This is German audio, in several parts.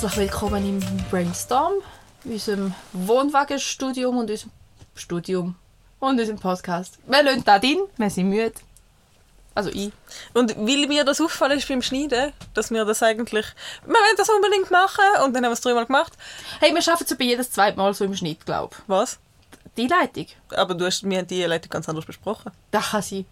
Herzlich willkommen im Brainstorm, unserem Wohnwagenstudium und unserem Studium und unserem Podcast. Wir lassen da drin, wir sind müde. Also ich. Und weil mir das auffallen ist beim Schneiden, dass wir das eigentlich, wir wollen das unbedingt machen und dann haben wir es dreimal gemacht. Hey, wir schaffen es bei jedes zweite Mal so im Schnitt, glaube ich. Was? Die Leitung. Aber du hast, wir haben die Leitung ganz anders besprochen. Das kann sein.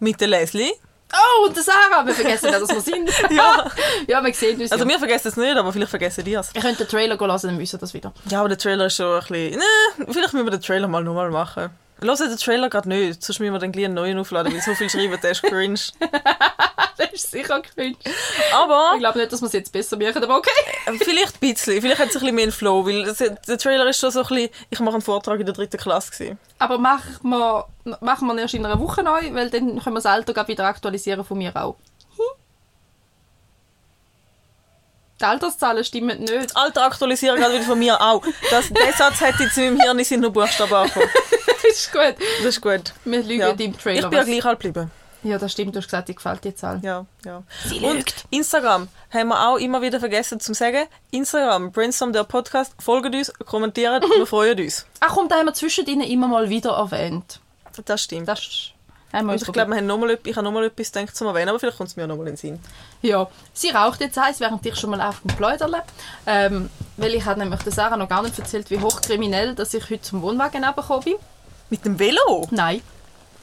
Mit der Leslie. Oh, und der Sarah, wir vergessen dass wir sind. Ja. ja, wir sehen uns Also ja. wir vergessen es nicht, aber vielleicht vergessen die es. Ihr könnt den Trailer hören, dann wissen wir das wieder. Ja, aber der Trailer ist schon ein bisschen... Nee, vielleicht müssen wir den Trailer mal nochmal machen. Hört den Trailer gerade nicht, sonst müssen wir dann gleich einen neuen aufladen, weil so viel schreiben, der ist cringe. Das ist sicher cringe. Aber Ich glaube nicht, dass wir es jetzt besser machen, aber okay. vielleicht ein bisschen, vielleicht hat es ein bisschen mehr Flow, weil das, der Trailer ist schon so ein bisschen... Ich mache einen Vortrag in der dritten Klasse. Gewesen. Aber machen wir, machen wir ihn erst in einer Woche neu, weil dann können wir das Alter wieder aktualisieren von mir auch. Die Alterszahlen stimmen nicht. Alter, aktualisiere gerade wieder von mir auch. Das, der Satz hätte jetzt in meinem Hirn sind nur Buchstaben angekommen. das ist gut. Das ist gut. Wir lügen Ja. im Ich Trailer. bin ja gleich alt geblieben. ja, das stimmt. Du hast gesagt, dir gefällt die Zahl. Ja, ja. Sie Und lügt. Instagram haben wir auch immer wieder vergessen zu sagen. Instagram, Brainstorm der Podcast, folgt uns, kommentiert, wir freuen uns. Ach komm, da haben wir zwischendrin immer mal wieder erwähnt. Das stimmt. Das Und ich glaube, wir haben noch mal, ich habe nochmal etwas gedacht zum Erwähnen, aber vielleicht kommt es mir noch mal in den Sinn. Ja, sie raucht jetzt eins, während ich schon mal auf dem Pläuderle. Ähm, weil ich habe nämlich der Sarah noch gar nicht erzählt, wie hochkriminell dass ich heute zum Wohnwagen hergekommen bin. Mit dem Velo? Nein,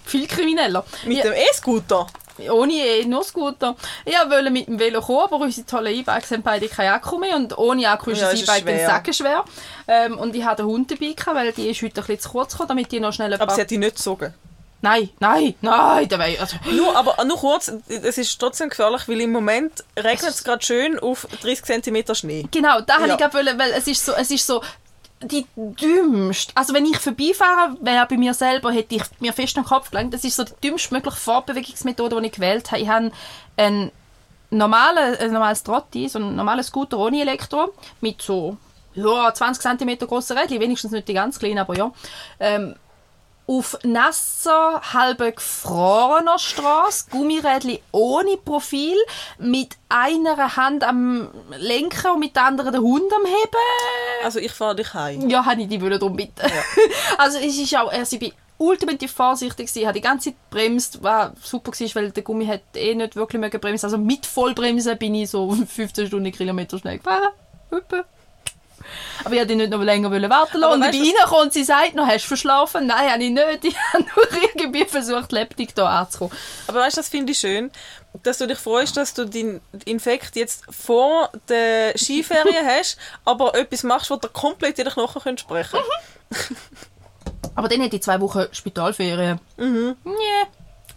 viel krimineller. Mit Ja. dem E-Scooter? Ohne E, nur Scooter. Ich wollte mit dem Velo kommen, aber unsere tollen E-Bikes haben beide keinen Akku mehr und ohne Akku ist Ja, das E-Bike dann schwer. sackenschwer. Ähm, und ich hatte den Hund dabei, weil die ist heute ein bisschen zu kurz gekommen, damit die noch schnell Aber sie hat dich nicht gezogen. Nein, nein, nein, da wär, also, Nur, aber nur kurz, es ist trotzdem gefährlich, weil im Moment regnet es gerade schön auf 30 cm Schnee. Genau, da Ja. ja. ich gerade wollen, weil es ist so, es ist so die dümmste. Also wenn ich vorbeifahre, wäre bei mir selber, hätte ich mir fest den Kopf gelangt. Das ist so die dümmste mögliche Fortbewegungsmethode, die ich gewählt habe. Ich habe einen normalen, ein normales Trotti, so einen normalen Scooter ohne Elektro, mit so ja, 20 cm grossen Rädchen, wenigstens nicht die ganz kleinen, aber ja. Ähm, auf nasser, halb gefrorener Straße, Gummirädchen ohne Profil, mit einer Hand am Lenken und mit der anderen den Hund am Heben. Also ich fahre dich heim. Ja, habe ich die wollen darum bitten. also es ist auch, also ich bin ultimativ vorsichtig gewesen, habe die ganze Zeit bremst, was super war, weil der Gummi hat eh nicht wirklich mehr gebremst. Also mit Vollbremsen bin ich so 15 Stundenkilometer schnell gefahren. Hüppe. Aber ich wollte nicht noch länger warten lassen. Aber Und ich bin reingekommen und sie sagt noch, hast du verschlafen? Nein, habe ich nicht. Ich habe nur irgendwie versucht, lebendig hier anzukommen. Aber weißt du, das finde ich schön, dass du dich freust, dass du den Infekt jetzt vor der Skiferien hast, aber etwas machst, wo dir komplett in den Knochen könnt sprechen Aber dann hätte ich zwei Wochen Spitalferien. Mhm. Nee.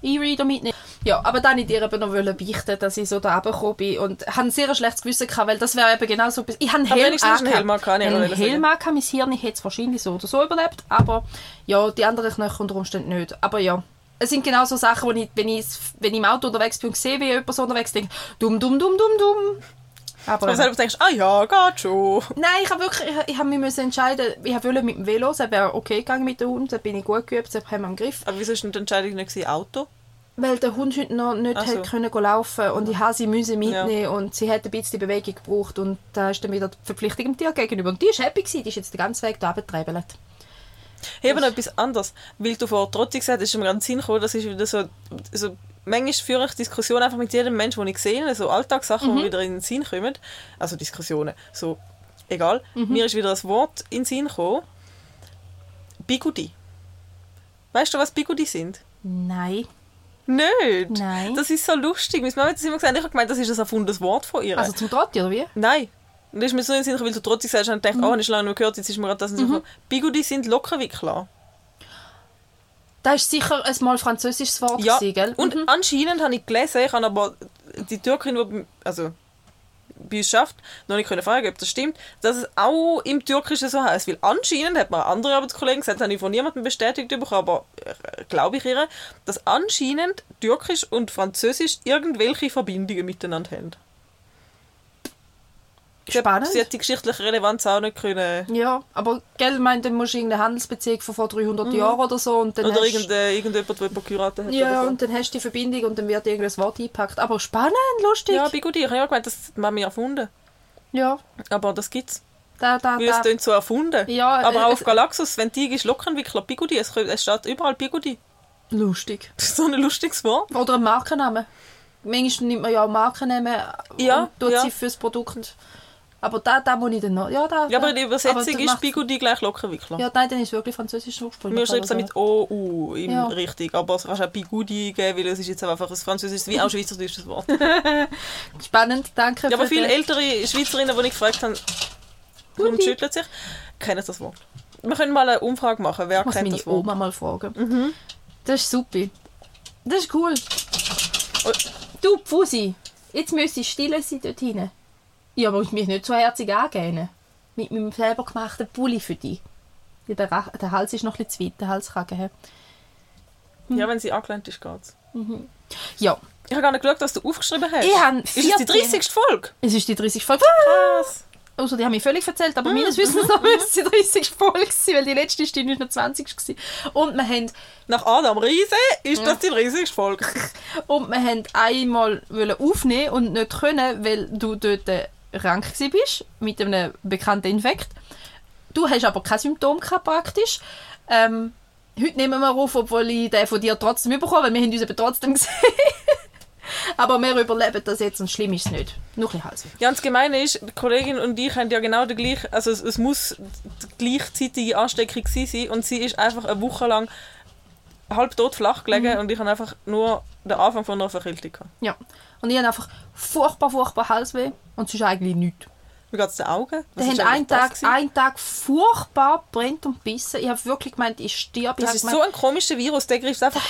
E-Reader mitnehmen. Ja, aber dann wollte ich dir eben noch beichten, dass ich so da runtergekommen bin und habe ein sehr schlechtes Gewissen gehabt, weil das wäre eben genau so... Ich habe einen Helm du einen Helm angehabt. angehabt, Ich habe ich einen Helm angehabt, mein Hirn hätte es wahrscheinlich so oder so überlebt, aber ja, die anderen Knöchel unter Umständen nicht. Aber ja, es sind genau so Sachen, wo ich, wenn ich, wenn ich im Auto unterwegs bin und sehe, wie jemand so unterwegs denke, dumm, dumm, dumm, dumm, dumm. Aber, Und selber denkst, ah ja, geht schon. Nein, ich habe wirklich, ich, ich habe mich müssen entscheiden, ich wollte mit dem Velo, es wäre okay gegangen mit dem Hund, da bin ich gut geübt, das haben wir im Griff. Aber wieso denn die Entscheidung nicht Auto? Weil der Hund heute noch nicht so. können laufen und ich habe sie müssen mitnehmen und sie hat ein bisschen Bewegung gebraucht und da ist dann wieder die Verpflichtung dem Tier gegenüber. Und die ist happy gewesen, die ist jetzt den ganzen Weg da. Hey, aber noch etwas anderes. Weil du vor Trotti gesagt hast, ist mir den Sinn gekommen, das ist wieder so, so manchmal führe ich Diskussionen einfach mit jedem Menschen, den ich sehe, so Alltagssachen, die wieder in den Sinn kommen. Also Diskussionen, so, egal. Mir ist wieder das Wort in den Sinn gekommen. Bigudi. Weißt du, was Bigudi sind? Nein. Nicht? Nein. Das ist so lustig. Meine Mama hat das immer gesagt, ich habe gemeint, das ist ein erfundenes Wort von ihr. Also zum Trotti, oder wie? Nein. Und das ist mir so in den Sinn weil du trotzdem sagst, und ich dachte, oh, habe ich lange nicht mehr gehört, jetzt ist mir gerade das in den Sinn gekommen. Bigudi sind Lockerwickler. Das ist sicher ein mal französisches Wort Ja, gewesen, gell? und Mhm. anscheinend habe ich gelesen, ich habe aber die Türkin, die also bei uns schafft, noch nicht können fragen, ob das stimmt, dass es auch im Türkischen so heißt. Weil anscheinend, hat mir andere Arbeitskollegen gesagt, das habe ich von niemandem bestätigt bekommen, aber äh, glaube ich ihr, dass anscheinend Türkisch und Französisch irgendwelche Verbindungen miteinander haben. Spannend. Sie hat die geschichtliche Relevanz auch nicht können. Ja, aber gell, ich meine, dann musst du irgendeine Handelsbeziehung von vor 300 Jahren oder so und dann Mhm. Oder hast, irgende, irgendjemand, der geheiratet hat. Ja, so. und dann hast du die Verbindung und dann wird irgendein Wort eingepackt. Aber spannend, lustig. ja, bei Gudi, ich habe ja gemeint, das hat Mami erfunden. Ja, Aber das gibt's. da, da, Weil es da. klingt so erfunden. Ja, Aber äh, auch auf es- Galaxus, wenn die ist Lokentwickler, Bigudi, es, es steht überall Bigudi. Lustig. Das ist so ein lustiges Wort. Oder ein Markenname. Manchmal nimmt man ja auch Markennamen Ja, und tut ja. sie fürs Produkt. Aber da, da muss ich dann noch... Ja, da, Ja, aber der Übersetzung ist Bigudi gleich Lokentwickler. Ja, nein, dann ist wirklich französisch ursprünglich. Wir schreiben es mit O-U im Ja. richtig, aber es kannst auch Bigudi geben, weil es ist jetzt einfach ein französisches wie auch schweizerdeutsches Wort. Spannend, danke Ja, aber viele ältere Schweizerinnen, die ich gefragt habe, warum schüttelt sich, kennen das Wort. Wir können mal eine Umfrage machen, wer Ich kennt das Wort. Oma mal fragen. Das ist super. Das ist cool. Oh. Du, Pfusi, jetzt müsste ich still sein dort hinten. Ja, aber ich mich nicht so herzig angehen. Mit meinem selber gemachten Pulli für dich. Ja, der, Rach- der Hals ist noch ein bisschen zu weit, der Halskragen. hä? Ja, wenn sie angelehnt ist, geht's. Ja, Ich habe gar nicht geschaut, was du aufgeschrieben hast. Ich habe ist es die 14. 30. Folge? es ist die 30. Folge. Krass. Also, die haben mich völlig erzählt, aber meines Wissens nach müsste es die 30. Folge sein, weil die letzte ist die 29. gewesen. Und wir haben Nach Adam Riese ist das die 30. Folge. Und wir wollten einmal aufnehmen und nicht können, weil du dort äh, krank bist mit einem bekannten Infekt. Du hast aber kein Symptom gehabt, praktisch. Ähm, heute nehmen wir auf, obwohl ich den von dir trotzdem bekomme, weil wir haben uns eben trotzdem gesehen. aber wir überleben das jetzt und schlimm ist es nicht. Nur ein bisschen. Ganz gemein ist, die Kollegin und ich haben ja genau den gleichen, also es, es muss die gleichzeitige Ansteckung sein und sie ist einfach eine Woche lang halb tot flach gelegen Mhm. und ich habe einfach nur den Anfang von einer Verkältung gehabt. Ja. Und ich habe einfach furchtbar, furchtbar Halsweh und sonst eigentlich nichts. Wie geht es den Augen? Wir ist haben einen Tag, einen Tag furchtbar brennt und bissen. Ich habe wirklich gemeint, ich sterbe. Ich Das habe ist gemeint, so ein komischer Virus, der greift einfach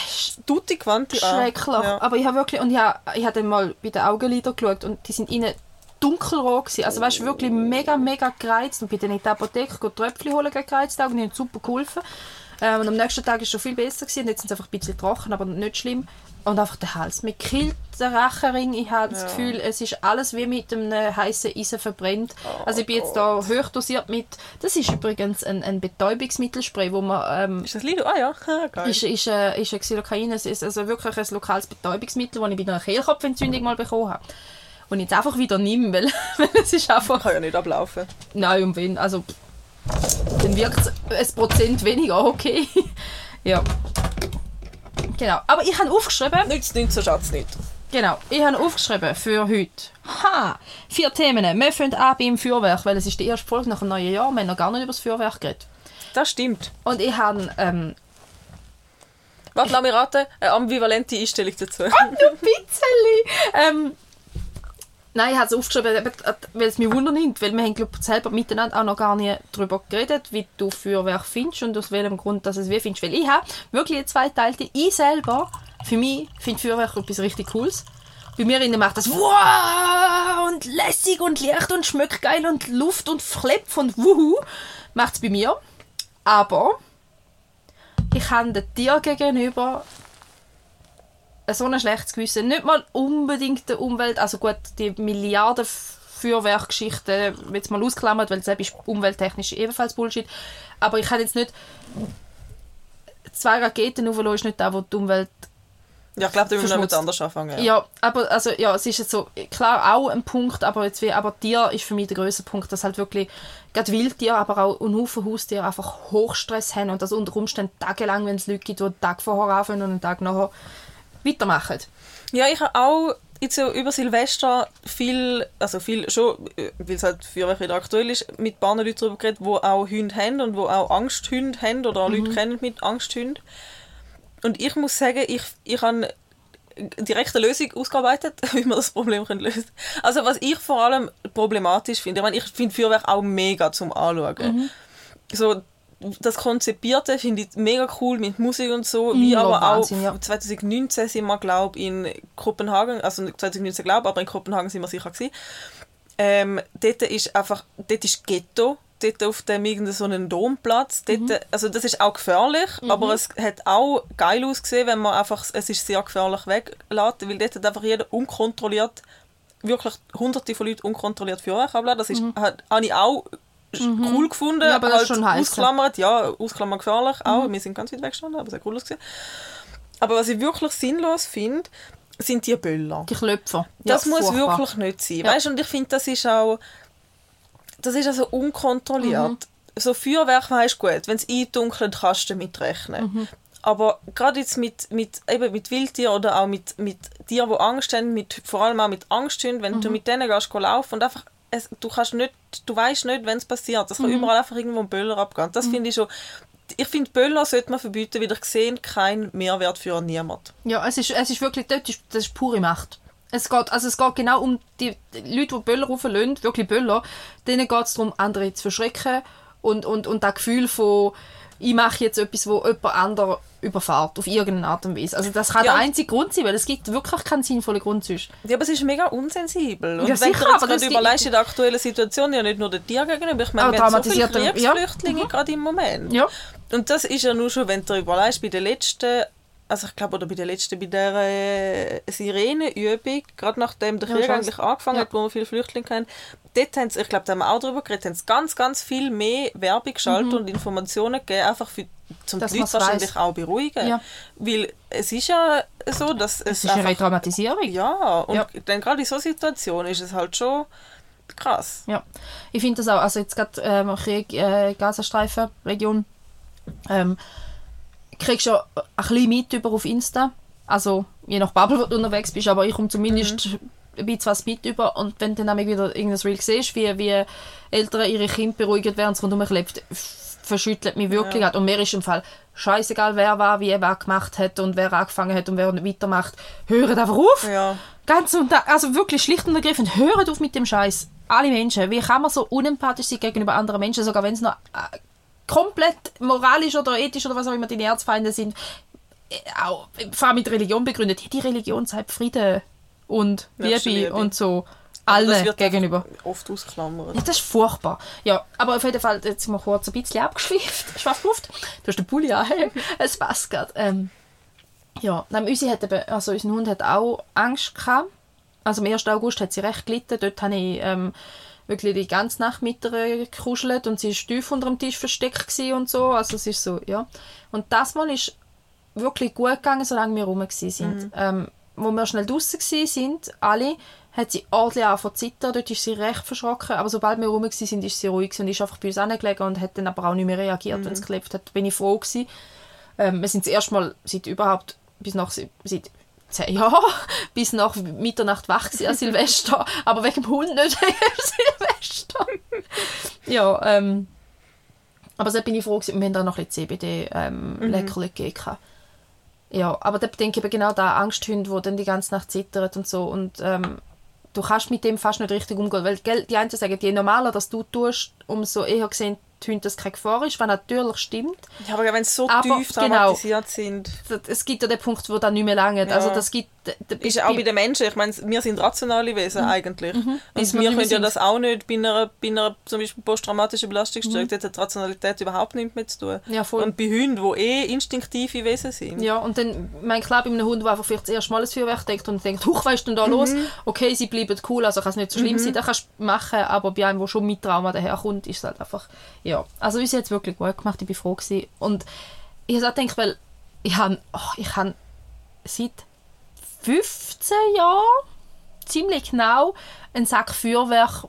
tutti quanti an. schrecklich. Ja. Aber ich habe wirklich, und ich habe, ich habe dann mal bei den Augenlidern geschaut und die sind innen dunkelrot gewesen. Also weißt du, wirklich mega, mega gereizt. Und bin dann in der Apotheke Tröpfchen holen gegen gereizte Augen, die haben super geholfen. Ähm, und am nächsten Tag war es schon viel besser gewesen. Und jetzt sind sie einfach ein bisschen trocken, aber nicht schlimm. Und einfach der Hals. Mir killt der Rachenring. Ich habe das Gefühl, es ist alles wie mit einem heißen Eisen verbrennt. also ich bin jetzt da hochdosiert mit... Das ist übrigens ein, ein Betäubungsmittelspray, wo man... Ähm, Ist das Lido? Ah ja, geil. ist, ist, äh, ist ein Xylocain, es ist also wirklich ein lokales Betäubungsmittel, das ich bei einer Kehlkopfentzündung mal bekommen habe. Und jetzt einfach wieder nehme, weil, weil es ist einfach... kann ja nicht ablaufen. Nein, um wen, also... Dann wirkt es ein Prozent weniger, okay. ja. Genau. Aber ich habe aufgeschrieben... Nichts, nichts, so schaut es nicht. Genau, ich habe aufgeschrieben für heute. Ha! Vier Themen. Wir fangen an beim Feuerwerk, weil es ist die erste Folge nach dem neuen Jahr. Wir haben noch gar nicht über das Feuerwerk geredet. Das stimmt. Und ich habe ähm, Warte, lass mich raten. Eine ambivalente Einstellung dazu. ein bisschen. Ähm, nein, ich habe es aufgeschrieben, eben, äh, weil es mich wundert, weil wir haben glaub, selber miteinander auch noch gar nicht darüber geredet, wie du Feuerwerk findest und aus welchem Grund dass es wie findest. Weil ich habe wirklich eine zweiteilte. Ich selber, für mich, finde Feuerwerk etwas richtig Cooles. Bei mir innen macht das wow und lässig und Licht und schmeckt geil und Luft und Flepp und wuhu macht es bei mir. Aber ich habe dir gegenüber so ein schlechtes Gewissen. Nicht mal unbedingt der Umwelt, also gut, die Milliarden Feuerwerkgeschichten, jetzt mal ausklammert, weil das ist umwelttechnisch ebenfalls Bullshit. Aber ich kann jetzt nicht zwei Raketen auflassen, ist nicht da, wo die Umwelt Ja, ich glaube, da müssen wir mit anders anfangen. ja. aber also ja, es ist jetzt so klar auch ein Punkt, aber jetzt wie, aber Tier ist für mich der größte Punkt, dass halt wirklich gerade Wildtiere, aber auch ein Haufen Haustiere einfach Hochstress haben und das unter Umständen tagelang, wenn es Leute gibt, die einen Tag vorher anfangen und einen Tag nachher weitermachen. Ja, ich habe auch jetzt so über Silvester viel, also viel schon, äh, weil es halt Feuerwerk wieder aktuell ist, mit ein paar Leuten darüber geredet, die auch Hunde haben und die auch Angsthunde haben oder auch Leute kennen mit Angsthunden. Und ich muss sagen, ich, ich habe direkt eine Lösung ausgearbeitet, wie man das Problem können lösen Also was ich vor allem problematisch finde, ich meine, ich finde Feuerwerk auch mega zum Anschauen. So, das Konzipierte finde ich mega cool mit Musik und so, wie Ja, aber auch Wahnsinn, ja. 2019 sind wir, glaube in Kopenhagen, also 2019 glaube aber in Kopenhagen sind wir sicher gewesen. Ähm, dort ist einfach, dort ist Ghetto, dort auf dem so einem Domplatz. Dort, Mhm. Also das ist auch gefährlich, aber es hat auch geil ausgesehen, wenn man einfach, es ist sehr gefährlich weglässt, weil dort hat einfach jeder unkontrolliert, wirklich hunderte von Leuten unkontrolliert Feuerwerk abladen. Das ist, hat, habe ich auch cool gefunden, Mhm. Ja, aber das ist schon heiß, ausklammert, ja, ausklammert gefährlich auch. Wir sind ganz weit weggestanden, aber es hat cool ausgesehen. Aber was ich wirklich sinnlos finde, sind die Böller. Die Klöpfer. Das ja, muss furchtbar. wirklich nicht sein. Ja. Weißt, und ich finde, das ist auch das ist also unkontrolliert. Mhm. So Feuerwerk weisst gut, wenn es eindunkelt, kannst du damit rechnen. Mhm. Aber gerade jetzt mit, mit, eben mit Wildtieren oder auch mit, mit Tieren, die Angst haben, mit, vor allem auch mit Angsthunden, wenn Mhm. du mit denen gehst, geh laufen und einfach, es, du kannst nicht, du weißt nicht, wenn es passiert. Es kann Mhm. überall einfach irgendwo ein Böller abgehen. Das finde ich schon, ich finde, Böller sollte man verbieten, weil ich sehe keinen Mehrwert für niemand. Ja, es ist, es ist wirklich, dort ist, das ist pure Macht. Es geht, also es geht genau um die, Leute, die Böller rauflassen, wirklich Böller, denen geht es darum, andere zu verschrecken und, und, und das Gefühl von, ich mache jetzt etwas, wo jemand anderen überfährt, auf irgendeine Art und Weise. Also das kann Ja. der einzige Grund sein, weil es gibt wirklich keinen sinnvollen Grund sonst. Ja, aber es ist mega unsensibel. Und Ja, wenn sicher, du jetzt aber gerade überlegst in der aktuellen Situation, ja nicht nur den Tieren gegenüber, ich meine, wir haben so viele traumatisierte- ja. Kriegsflüchtlinge gerade im Moment. Ja. Und das ist ja nur schon, wenn du überlegst, bei der letzten, also ich glaube, oder bei der letzten, bei der äh, Sirenenübung, gerade nachdem der Ja, Krieg schon. eigentlich angefangen Ja. hat, wo wir viele Flüchtlinge haben, dort haben sie, ich glaube, da haben wir auch darüber geredet, haben sie ganz, ganz viel mehr Werbung geschaltet und Informationen gegeben, einfach für, zum Mhm. Dass die Leute wahrscheinlich weiss. auch beruhigen. Ja. Weil es ist ja so, dass es, Es ist eine einfach, Retraumatisierung. ja, und Ja. dann gerade in so Situationen ist es halt schon krass. Ja, ich finde das auch, also jetzt gerade ähm, Krieg, äh, Gazastreifen, Region, ähm, kriegst du ja ein bisschen mit über auf Insta, also je nach Bubble, wo du unterwegs bist, aber ich komme zumindest ein bisschen was mit über und wenn du dann nämlich wieder irgendein Reel siehst, wie, wie Eltern ihre Kinder beruhigen, während es rundherum klebt, verschüttelt mich wirklich. Ja. Und mir ist im Fall scheißegal, wer war, wie wer gemacht hat und wer angefangen hat und wer weitermacht. Hört einfach auf! Ja. Ganz und also wirklich schlicht und ergreifend, hört auf mit dem Scheiß. Alle Menschen. Wie kann man so unempathisch sein gegenüber anderen Menschen, sogar wenn es noch komplett moralisch oder ethisch oder was auch immer deine Erzfeinde sind, äh, auch vor allem mit Religion begründet. Die Religion zeigt Frieden und Liebe Liebe. und so wird gegenüber. oft ausklammert. Ja, das ist furchtbar. Ja, aber auf jeden Fall, jetzt sind wir kurz ein bisschen abgeschweift. Schwaffluft. Du hast den Pulli an. es passt gerade. Ähm, ja, dann, unsere hat eben, also unser Hund hat auch Angst gehabt. Also am 1. August hat sie recht gelitten. Dort habe ich ähm, wirklich die ganze Nacht mit ihr gekuschelt und sie war tief unter dem Tisch versteckt und so. Also es ist so, ja. Und das Mal ist wirklich gut gegangen, solange wir rum waren. sind. Ähm, wo wir schnell draußen sind, alle, hat sie ordentlich angefangen zu zittern. Dort ist sie recht verschrocken. Aber sobald wir rum waren, sind, ist sie ruhig und ist einfach bei uns hingelegen und hat dann aber auch nicht mehr reagiert, wenn es geklebt hat. Bin ich froh gewesen. Ähm, wir sind das erste Mal seit überhaupt bis nach seit Jahren bis nach Mitternacht wach an Silvester, aber wegen dem Hund nicht Silvester. ja, ähm, aber so bin ich froh gewesen. Wir haben da noch ein bisschen CBD ähm, Mhm. Gegeben. Ja, aber da denke ich eben genau da Angsthunde, die dann die ganze Nacht zittern und so und ähm, du kannst mit dem fast nicht richtig umgehen, weil gell, die einen sagen, je normaler das du tust, umso eher gesehen Hunde, dass keine Gefahr ist, was natürlich stimmt. Ja, aber wenn sie so Aber tief genau. traumatisiert sind, Das- Es gibt ja den Punkt, wo das nicht mehr lange. Ja. Also das gibt, ist auch bei den Menschen, ich meine, wir sind rationale Wesen eigentlich. Bis Und wir können ja sind. das auch nicht bei einer, bei einer zum Beispiel posttraumatischen Belastungsstörung, dort hat die Rationalität überhaupt nichts mehr zu tun. Ja, voll. Und bei Hunden, die eh instinktive Wesen sind. Ja, und dann, mein klar, bei einem Hund, der einfach vielleicht das erste Mal das Feuerwerk denkt und denkt, huch, was ist denn da los? Okay, sie bleiben cool, also kann es nicht so schlimm sein, das kannst du machen, aber bei einem, der schon mit Trauma daherkommt, ist es halt einfach, ja. Also uns hat es wirklich gut gemacht, ich bin froh gewesen. Und ich habe auch gedacht, weil ich habe, oh, habe seit 15 Jahren ziemlich genau einen Sack Feuerwerk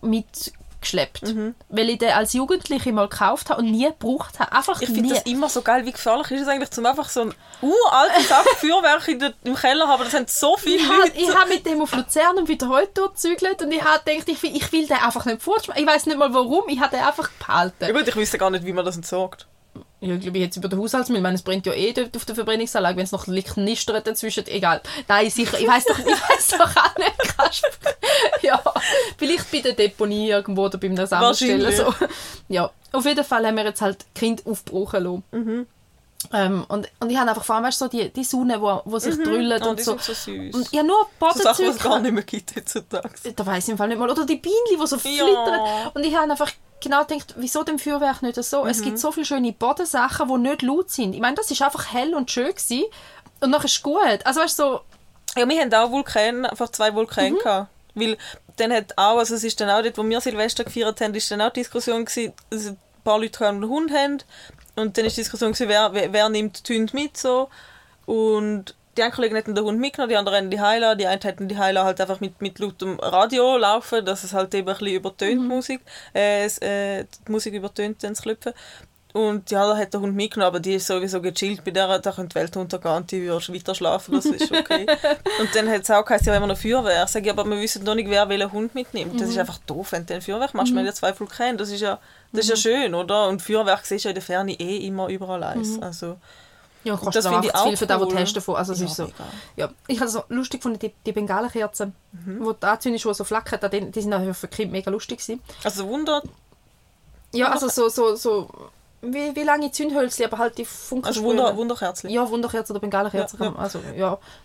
mitgeschleppt. Weil ich den als Jugendliche mal gekauft habe und nie gebraucht habe. Einfach Ich finde das immer so geil, wie gefährlich ist es eigentlich, zum einfach so ein uralten Sack Feuerwerk in der, im Keller haben. Das haben so viele ich habe Leute. ich hab mit dem auf Luzern und wieder heute dort gezügelt und ich habe gedacht, ich will, ich will den einfach nicht fortschmeißen. Ich weiß nicht mal warum, ich habe den einfach Ja behalten. gut, ich wüsste gar nicht, wie man das entsorgt. Ja, ich glaube, jetzt über den Haushaltsmüll, ich meine, es brennt ja eh dort auf der Verbrennungsanlage, wenn es noch knistert dazwischen, egal. Nein, sicher, ich weiß doch, ich weiß doch auch nicht. Kannst- ja, vielleicht bei der Deponie irgendwo oder beim Sammelstellen. So. Ja, auf jeden Fall haben wir jetzt halt Kind aufgebrochen lassen. Mhm. Ähm, und, und ich habe einfach vor allem weißt, so die, die Sonne, wo, wo sich drüllt Oh, und die so. sind so süß. Und ich habe nur so Sachen, die es gar nicht mehr gibt heutzutage. da weiß ich im Fall nicht mal. Oder die Bienen, die so flittern. Und ich habe einfach genau gedacht, wieso dem Feuerwerk nicht so? Es gibt so viele schöne Bodensachen, die nicht laut sind. Ich meine, das ist einfach hell und schön gewesen. Und nachher ist es gut. Also weißt du, so, Ja, wir haben auch Vulkane, einfach zwei Vulkane gehabt. Weil dann hat auch, also es ist dann auch dort, wo wir Silvester gefeiert haben, ist dann auch die Diskussion gewesen, dass ein paar Leute einen Hund haben. Und dann ist die Diskussion gewesen, wer, wer, wer nimmt die Hunde mit so. Und die einen Kollegen hätten den Hund mitgenommen, die anderen hätten die Heila, die einen hätten die Heila halt einfach mit, mit lautem Radio laufen, dass es halt eben ein bisschen übertönt, Mhm. Musik, äh, es, äh, die Musik übertönt, dann das Klopfen. Und ja, da hat der Hund mitgenommen, aber die ist sowieso gechillt. Bei der, da könnte die Welt untergehen und die würde weiter schlafen, das ist okay. und dann hat es auch geheißen, ja, wenn wir noch Feuerwehr. Sag ich, aber wir wissen noch nicht, wer welchen Hund mitnimmt. Das ist einfach doof, wenn du ein Feuerwerk machst. Wir haben ja zwei Vulkane, das ist ja, das ist ja schön, oder? Und Feuerwerk siehst du ja in der Ferne eh immer überall eins. Also, Ja, Das kostet auch finde ich einfach zu viel auch für den, cool. der testen von. Also es Ja, ist so. mega. Ja, ich habe es so lustig gefunden, die, die Bengalenkerzen, Mhm. wo die anzündest, die so flackern, die, die sind auch für Kinder mega lustig gewesen. also Wunder, Ja, also so, so, so wie, wie lange Zündhölzchen, aber halt die Funken also. Wunder, Wunderkerzchen. Ja, Wunderkerze oder Bengalenkerze. Ja, kann man- Also, ja.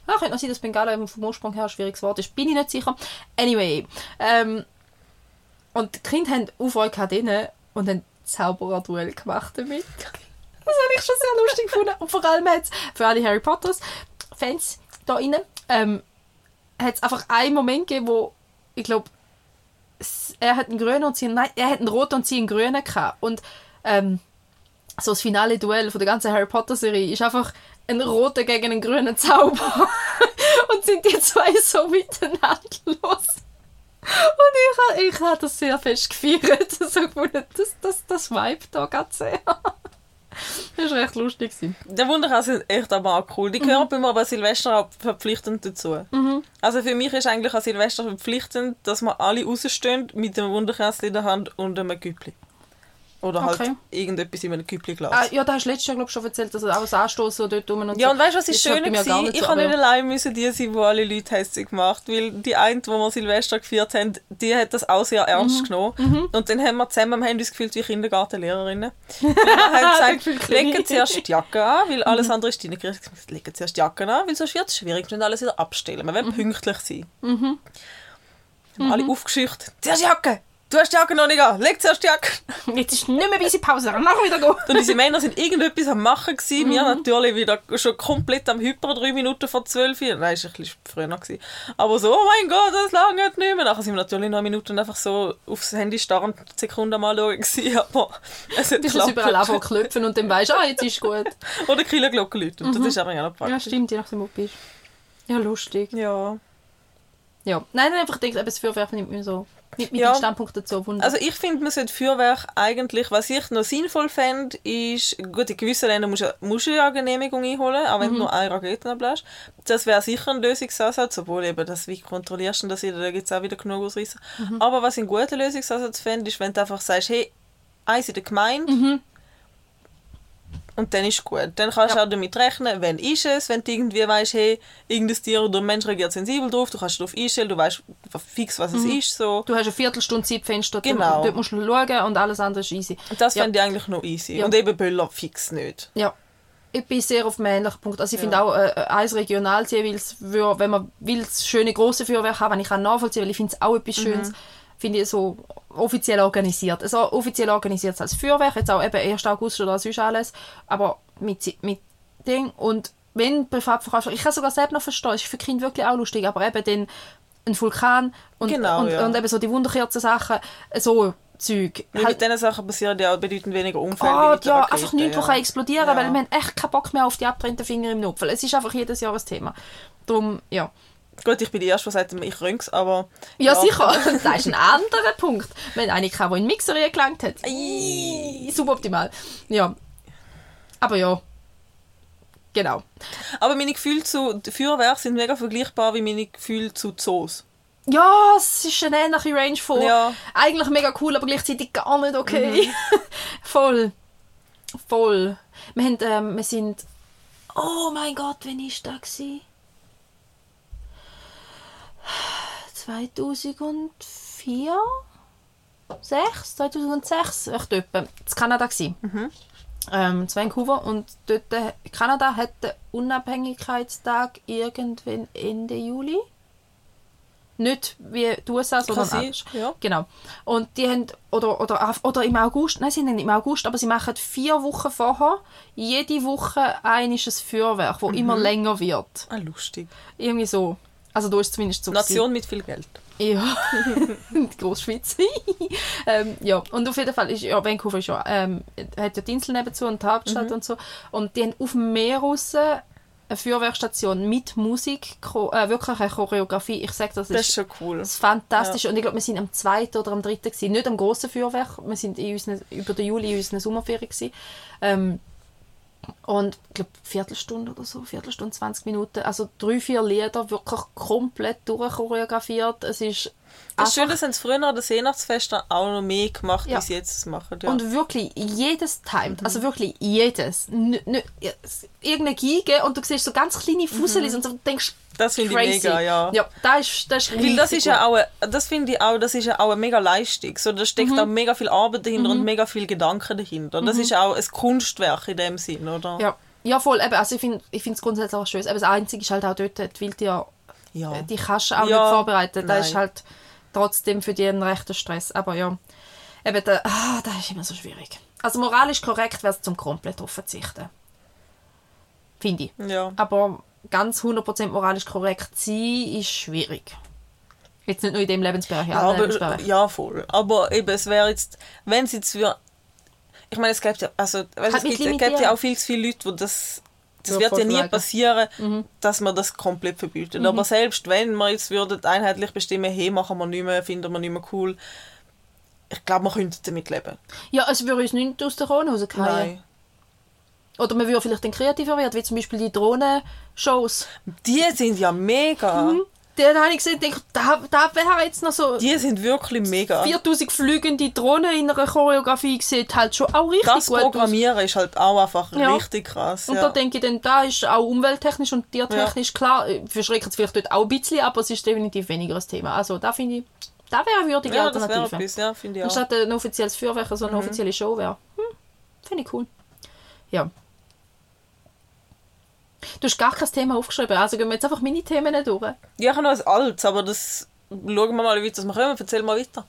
ja. Könnte noch sein, dass Bengalen vom Ursprung her ein schwieriges Wort ist. Bin ich nicht sicher. Anyway. Ähm, und die Kinder haben gehabt drinnen und haben Zaubererduell gemacht damit. Das habe ich schon sehr lustig gefunden. Und vor allem hat es für alle Harry Potters Fans da drinnen, ähm, hat es einfach einen Moment gegeben, wo, ich glaube, er hat einen grünen und sie, nein, er hat einen roten und sie einen grünen gehabt. Und ähm, so das finale Duell von der ganzen Harry Potter Serie ist einfach ein roter gegen einen grünen Zauber und sind die zwei so miteinander los. Und ich, ich habe das sehr fest gefeiert. So gefunden, das, das, das Vibe da ganz sehr. Das war recht lustig. Der Wunderkerzen sind echt aber auch cool. Die gehören bei mir aber Silvester auch verpflichtend dazu. Also für mich ist eigentlich an Silvester verpflichtend, dass wir alle rausstehen mit dem Wunderkerzen in der Hand und einem Güppli. Oder halt Okay. irgendetwas in einem Güppli-Glas. Ah, ja, da hast du letztes Jahr glaub, schon erzählt, dass er auch das Anstoßen dort rum und Ja, so. und weißt du, was ist schön war? Ich so, kann aber nicht allein müssen die sein, die alle Leute hässlich gemacht weil die eine, die wir Silvester gefeiert haben, die hat das auch sehr ernst Mhm. genommen. Und dann haben wir zusammen wir haben uns gefühlt wie Kindergartenlehrerinnen. Und wir haben gesagt, legen zuerst die Jacke an, weil Mhm. alles andere ist deine Gericht. Legen zuerst die Jacke an, weil sonst wird es schwierig, wir müssen alles wieder abstellen. Wir wollen Mhm. pünktlich sein. Haben alle aufgeschüchtert. Zuerst die Jacke! Du hast die Jacke noch nicht an, leg zuerst die Jacke! Jetzt ist nicht mehr weise Pause, dann nachher wieder gehen. Und unsere Männer sind irgendetwas am Machen gewesen. Wir natürlich wieder schon komplett am Hyper, drei Minuten vor zwölf. Nein, das war ein bisschen früher noch. Gewesen. Aber so, oh mein Gott, das lange nicht mehr. Nachher sind wir natürlich noch Minuten einfach so aufs Handy starren, die Sekunden mal schauen gewesen. Aber es hat Du es überall zu klopfen und dann weißt du, ah, jetzt ist gut. Oder Killerglocke läuten. Das ist aber ja noch Ja, praktisch. stimmt, je nachdem, wo du bist. Ja, lustig. Ja. Ja. Nein, nein, einfach denke, das Feuerwerk nimmt mir so mit, mit Ja. dem Standpunkt dazu. Wunder. Also ich finde, man sollte Feuerwerk eigentlich, was ich noch sinnvoll fände, ist, gut, in gewissen Ländern musst du, musst du ja eine Genehmigung einholen, auch wenn Mhm. du nur eine Rakete ablässt. Das wäre sicher ein Lösungsansatz, obwohl eben das, wie kontrollierst du das wieder, da gibt es auch wieder genug Ausreißer. Mhm. Aber was ich einen guten Lösungsansatz fände, ist, wenn du einfach sagst, hey, eins in der Gemeinde, Mhm. Und dann ist gut. Dann kannst du auch damit rechnen, wenn ist es, wenn du irgendwie weißt, hey, irgendein Tier oder ein Mensch reagiert sensibel drauf, du kannst darauf einstellen, du weißt fix, was es ist. So. du hast eine Viertelstunde Zeitfenster, Genau. dort musst du schauen und alles andere ist easy. Und das Ja. fände ich eigentlich noch easy. Ja. Und eben Böller fix nicht. Ja. Ich bin sehr auf dem ähnlichen Punkt. Also ich Ja. finde auch, äh, ein Regionalziel, weil's für, wenn man will, das schöne große Feuerwerk haben, wenn ich kann nachvollziehen, weil ich finde es auch etwas Schönes, finde ich so offiziell organisiert. Also offiziell organisiert als Feuerwerk, jetzt auch eben 1. August oder sonst alles, aber mit, mit Ding und wenn Privatverkäufer, ich kann sogar selbst noch verstehen, ist für Kinder wirklich auch lustig, aber eben dann ein Vulkan und, Genau, und, ja. und eben so die Wunderkerzen-Sachen, so Zeug. Weil Halt- mit diesen Sachen passieren ja bedeutend weniger Unfälle. Ah, ja, Rakete, einfach nichts, ja. was kann explodieren Ja. weil wir haben echt keinen Bock mehr auf die abgetrennten Finger im Nupfel. Es ist einfach jedes Jahr ein Thema. Darum, ja. Gut, ich bin die Erste, die sagt, ich rönt's, aber... Ja, sicher. das ist ein anderer Punkt. Wenn eine kann, die in den Mixer gelangt hat. Suboptimal. Ja. Aber ja. Genau. Aber meine Gefühle zu Feuerwerk sind mega vergleichbar wie meine Gefühle zu Zoos. Ja, es ist eine ähnliche Range von Ja. eigentlich mega cool, aber gleichzeitig gar nicht okay. Voll. Voll. Wir, haben, ähm, wir sind... Oh mein Gott, wann war das? gewesen? 2004? 6? 2006? Echt etwa. In Kanada. gewesen. Ähm, in Vancouver. Und dort, äh, Kanada hat den Unabhängigkeitstag irgendwann Ende Juli. Nicht wie die USA, sondern sein, ja. Genau. Und die haben, oder, oder, oder im August, nein, sie sind nicht im August, aber sie machen vier Wochen vorher, jede Woche ein ist ein Feuerwerk, das immer länger wird. Ah, lustig. Irgendwie so. Also da ist es zumindest so. gewesen. Nation mit viel Geld. Ja, die Großschweiz. ähm, ja, und auf jeden Fall ist ja, Vancouver ist ja, ähm, hat ja die Insel nebenzu und die Hauptstadt und so. Und die haben auf dem Meer raus, eine Feuerwerkstation mit Musik, äh, wirklich eine Choreografie. Ich sage, das, Das ist schon cool. das ist fantastisch. Und ich glaube, wir sind am zweiten oder am dritten gewesen. Nicht am grossen Feuerwerk. Wir sind in unseren, über den Juli in unseren Sommerferien gewesen. Ähm, und ich glaube, Viertelstunde oder so, Viertelstunde, 20 Minuten. Also drei, vier Lieder wirklich komplett durchchoreografiert. Es ist Das ist schön, dass sie es früher an den Weihnachtsfesten auch noch mehr gemacht, Ja. wie sie jetzt machen. Ja. Und wirklich jedes timed, also wirklich jedes. N irgendeine Geige und du siehst so ganz kleine Fusselis und so denkst, das finde ich mega, ja. Ja, das ist, das ist Weil das ist ja auch, eine- das finde ich auch, das ist ja auch eine mega Leistung. So, da steckt auch mega viel Arbeit dahinter und mega viel Gedanken dahinter. Das ist auch ein Kunstwerk in dem Sinn, oder? Ja, ja voll. Eben, also ich finde ich es grundsätzlich auch schön. Eben das Einzige ist halt auch dort, die Wildtier, Ja. äh, die kannst du auch Ja, nicht vorbereiten. Das ist halt trotzdem für die ein rechter Stress. Aber ja, eben, der, ah, das ist immer so schwierig. Also moralisch korrekt wäre es zum komplett drauf verzichten. Finde ich. Ja. Aber ganz 100% moralisch korrekt sein ist schwierig. Jetzt nicht nur in dem Lebensbereich, Ja, aber, Lebensbereichen. ja, voll. Aber eben, es wäre jetzt, wenn es jetzt für, ich meine, es gibt ja, also, weißt, es, gibt, es gibt ja auch viel zu viele Leute, die das, das wird ja nie passieren, dass man das komplett verbietet. Aber selbst wenn man jetzt würde einheitlich bestimmen, hey, machen wir nicht mehr, finden wir nicht mehr cool, ich glaube, man könnte damit leben. Ja, es würde uns nicht aus der Krone rausfallen. Nein. Oder man würde vielleicht dann kreativer werden, wie zum Beispiel die Drohnenshows. Die sind ja mega. Dann habe ich gesehen, denke, da, da wäre jetzt noch so Die sind wirklich mega. 4000 fliegende Drohnen in einer Choreografie sieht halt schon auch richtig Das gut aus. Programmieren ist halt auch einfach Ja. richtig krass. Und ja. da denke ich dann, da ist auch umwelttechnisch und tiertechnisch klar, äh, verschreckt es vielleicht dort auch ein bisschen, aber es ist definitiv weniger ein Thema. Also da finde ich, da wäre eine würdige ja, das wäre Alternative. etwas, ja, finde ich auch. Anstatt ein offizielles Feuerwerk, so eine Mhm. offizielle Show wäre. Hm, finde ich cool. Ja. Du hast gar kein Thema aufgeschrieben, also gehen wir jetzt einfach meine Themen durch. Ja, ich habe noch ein altes, aber das schauen wir mal, wie das wir kommen. Erzähl mal weiter.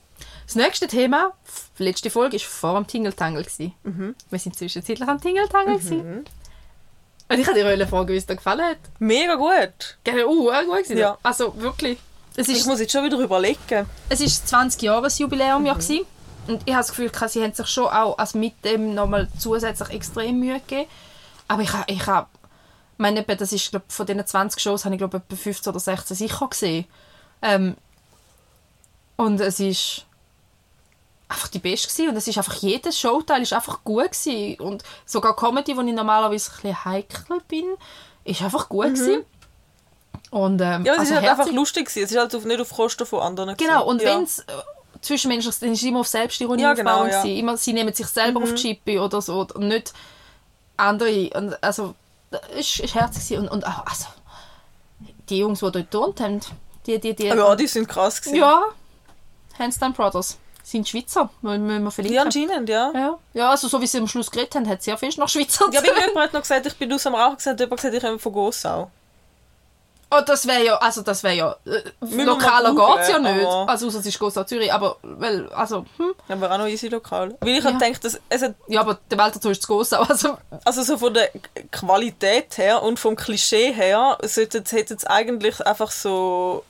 Das nächste Thema, die letzte Folge, war vor dem Tingeltangel. gewesen. Mhm. Wir sind zwischenzeitlich am Tingeltangel. gewesen. Und ich wollte dir fragen, wie es dir gefallen hat. Mega gut. Gell, uh, auch gut gewesen. Ja. Also wirklich. Es Ich ist, muss jetzt schon wieder überlegen. es ist das 20-Jahres-Jubiläum Mhm. ja gewesen. Und ich habe das Gefühl, sie haben sich schon auch also mit dem nochmal zusätzlich extrem Mühe gegeben. Aber ich habe, ich habe, ich meine, das ist, glaub, von diesen 20 Shows habe ich glaube etwa 15 oder 16 sicher gesehen. Ähm, und es ist einfach die beste gewesen. und es ist einfach jedes Showteil ist einfach gut gewesen. und sogar Comedy, wo ich normalerweise ein bisschen heikel bin, ist einfach gut gewesen. Und ähm, Mhm. Ja, es also ist halt einfach lustig gewesen. Es ist halt auf, nicht auf Kosten von anderen Genau, gewesen. und ja. wenn es äh, zwischenmenschlich dann ist es immer auf Selbstironie Ja, genau, ja. Mhm. immer Sie nehmen sich selber auf die Chippe oder so und nicht andere. Und also, ist, ist herzig gewesen. und, und auch, also, die Jungs, die dort geturnt haben, die, die, die, ja, die sind krass gewesen. ja, Handstand Brothers, sind Schweizer, müssen wir Ja, verlinken. anscheinend, ja. Ja, ja, also so wie sie am Schluss geredet haben, hat sehr fest nach Schweizer Ja, wie jemand hat noch gesagt, ich bin aus dem Rauch gesagt, jemand gesagt, ich komme von Gossau. Oh, das wäre ja, also das wäre ja, äh, wir lokaler geht es ja nicht. aber- Also außer es ist Gossau Zürich, aber, weil, also, hm. Aber auch noch easy lokal. Weil ich Ja. gedacht, dass es hat, Ja, aber der Welt dazu ist zu Gossau, also, also so von der Qualität her und vom Klischee her, sollte hätte es eigentlich einfach so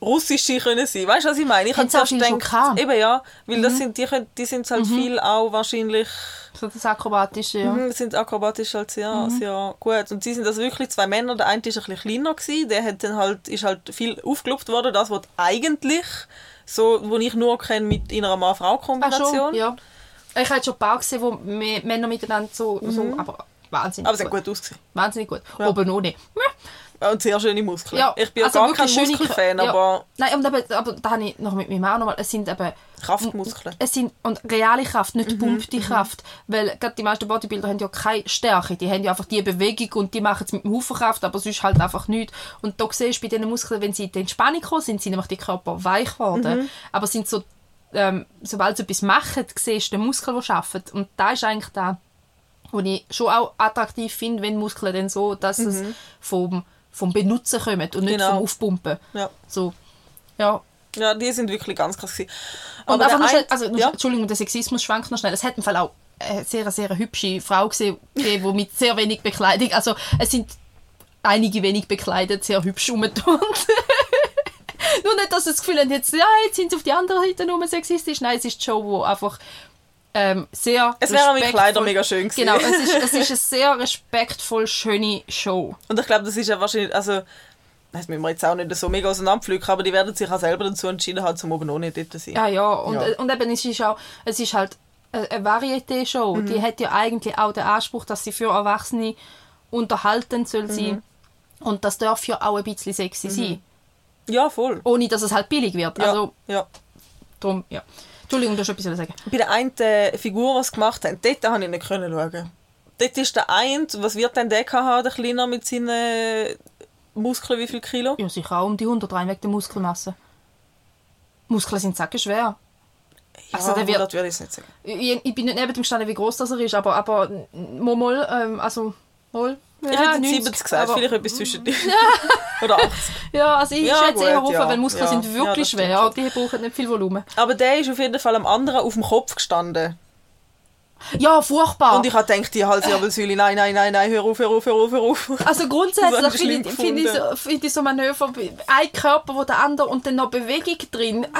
russische können sein. Weißt du, was ich meine? Ich habe zuerst gedacht? Mhm. eben ja, weil das sind die, können- die sind halt viel auch wahrscheinlich so das Akrobatische, ja. Mhm, sind akrobatisch halt sehr, Mhm. sehr gut. Und sie sind also wirklich zwei Männer. Der eine ist ein bisschen kleiner gewesen, der hat dann halt, ist halt viel aufgelobt worden. Das, was eigentlich so, wo ich nur kenne mit in einer Mann-Frau-Kombination. ja. Ich habe schon ein paar gesehen, wo Männer miteinander so, so aber wahnsinnig Mhm. Aber sie hat gut. ausgesehen. Wahnsinnig gut. Oben ohne. Und sehr schöne Muskeln. Ja, ich bin also gar kein Muskelfan, ja. aber Nein, und aber, aber da habe ich noch mit meinem Mann nochmal, es sind eben Kraftmuskeln. Es sind, und reale Kraft, nicht Mhm, pumpte Kraft. Weil gerade die meisten Bodybuilder haben ja keine Stärke. Die haben ja einfach die Bewegung und die machen es mit dem Haufen Kraft, aber sonst halt einfach nichts. Und da siehst du bei diesen Muskeln, wenn sie in die Entspannung kommen, sind sie nämlich die Körper weich geworden. Mhm. Aber sind so, ähm, sobald sie etwas machen, siehst du den Muskel, der arbeitet. Und da ist eigentlich da, was ich schon auch attraktiv finde, wenn Muskeln dann so, dass es vom, vom Benutzen kommt und nicht. Genau. vom Aufpumpen. Ja. So, ja. ja, die sind wirklich ganz krass gewesen. Und einfach noch schnell, also, ja. Entschuldigung, der Sexismus schwankt noch schnell. Es hat im Fall auch eine sehr, sehr hübsche Frau gesehen, die mit sehr wenig Bekleidung, also es sind einige wenig bekleidet, sehr hübsch rumgeturnt. Nur nicht, dass sie das Gefühl haben, jetzt, ja, jetzt sind sie auf die andere Seite nur sexistisch. Nein, es ist die Show, wo einfach Ähm, sehr Es wären meine respektvoll- Kleider mega schön gewesen. Genau, es ist, es ist eine sehr respektvoll schöne Show. Und ich glaube, das ist ja wahrscheinlich, also, das müssen wir jetzt auch nicht so mega auseinanderpflücken, aber die werden sich auch selber dazu entschieden haben, zum oben auch nicht dort zu sein. Ja, ja. Und, Ja. und eben, es ist auch, es ist halt eine Varieté-Show. Mhm. Die hat ja eigentlich auch den Anspruch, dass sie für Erwachsene unterhaltend soll sein. Mhm. Und das darf ja auch ein bisschen sexy sein. Ja, voll. Ohne, dass es halt billig wird. Ja, Also, ja. drum, ja. Entschuldigung, du hast etwas sagen. Bei der einen äh, Figur, die sie gemacht haben, dort konnte ich nicht schauen. Dort ist der eine, was wird denn der haben, der Kleiner mit seinen Muskeln, wie viel Kilo? Ja, sicher auch um die 100 rein wegen der Muskelmasse. Muskeln sind sacken schwer. Also, ja, der wird- 100 würde ich nicht sagen. Ich, ich bin nicht neben dem gestanden, wie groß das er ist, aber, aber mal ähm, also, mal. Ja, Ich hätte jetzt 90, 70 gesagt, aber- vielleicht etwas zwischen dir. Oder 80. Ja, also ich Ja, schätze eher hoch, ja, weil Muskeln ja. sind Ja, wirklich schwer und die brauchen nicht viel Volumen. Aber der ist auf jeden Fall am anderen auf dem Kopf gestanden. Ja, furchtbar. Und ich habe gedacht, die Halswirbelsäule, nein, nein, nein, nein, hör auf, hör auf, hör auf, hör auf. also grundsätzlich ich finde ich, finde ich, so, finde ich so Manöver, ein Körper, wo der andere und dann noch Bewegung drin. Ah,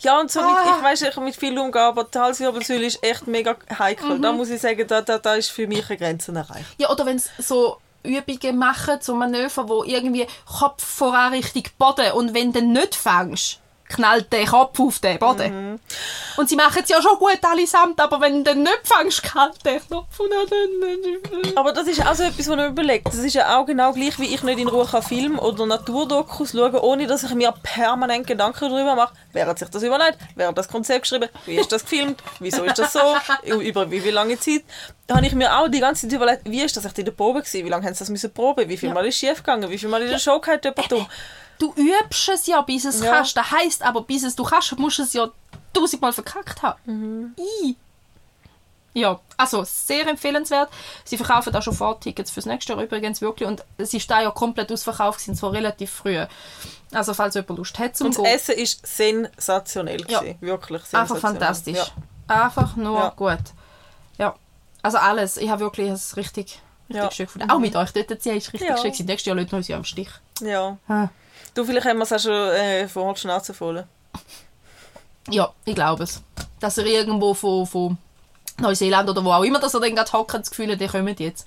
Ja, und so mit, Ah. ich weiß, ich kann mit viel umgehen, aber die Halswirbelsäule ist echt mega heikel. Mhm. Da muss ich sagen, da, da, da ist für mich eine Grenze erreicht. Ja, oder wenn sie so Übungen machen, so Manöver, wo irgendwie Kopf voran Richtung Boden und wenn du nicht fängst, knallt der Kopf auf den Boden. Mhm. Und sie machen es ja schon gut allesamt, aber wenn du nicht fängst, knallt der Knopf und dann... Aber das ist auch so etwas, was ich mir überlege. Das ist ja auch genau gleich, wie ich nicht in Ruhe kann Film oder Naturdokus schauen ohne dass ich mir permanent Gedanken darüber mache. Wer hat sich das überlegt? Wer hat das Konzept geschrieben? Wie ist das gefilmt? Wieso ist das so? Über wie, wie lange Zeit? Da habe ich mir auch die ganze Zeit überlegt, wie ist das echt in der Probe gewesen? Wie lange haben sie das müssen proben? Wie viel Ja. Mal ist schief gegangen? Wie viel Mal in der Show geht jemand um? Du übst es ja, bis es Ja. kannst. Das heisst aber, bis es du kannst, musst du es ja tausendmal verkackt haben. Mhm. I. Ja, also sehr empfehlenswert. Sie verkaufen auch schon Fahrtickets fürs nächste Jahr übrigens wirklich und es ist da ja komplett ausverkauft, sind zwar relativ früh. Also falls jemand Lust hat zum Und das Gehen. Essen ist sensationell. Ja. gewesen. Wirklich sensationell. Einfach fantastisch. Ja. Einfach nur Ja. gut. Ja, also alles. Ich habe wirklich es richtig, richtig Ja. schön gefunden. Auch mit euch dort zu sein, ist richtig schön. gewesen. Nächstes Jahr lässt wir uns ja am Stich. ja. Ah. Du, vielleicht haben wir es auch schon äh, vor Schnauze voll. Ja, ich glaube es. Dass er irgendwo von, von Neuseeland oder wo auch immer, dass er dann gerade hockt, das Gefühl hat, die kommen jetzt.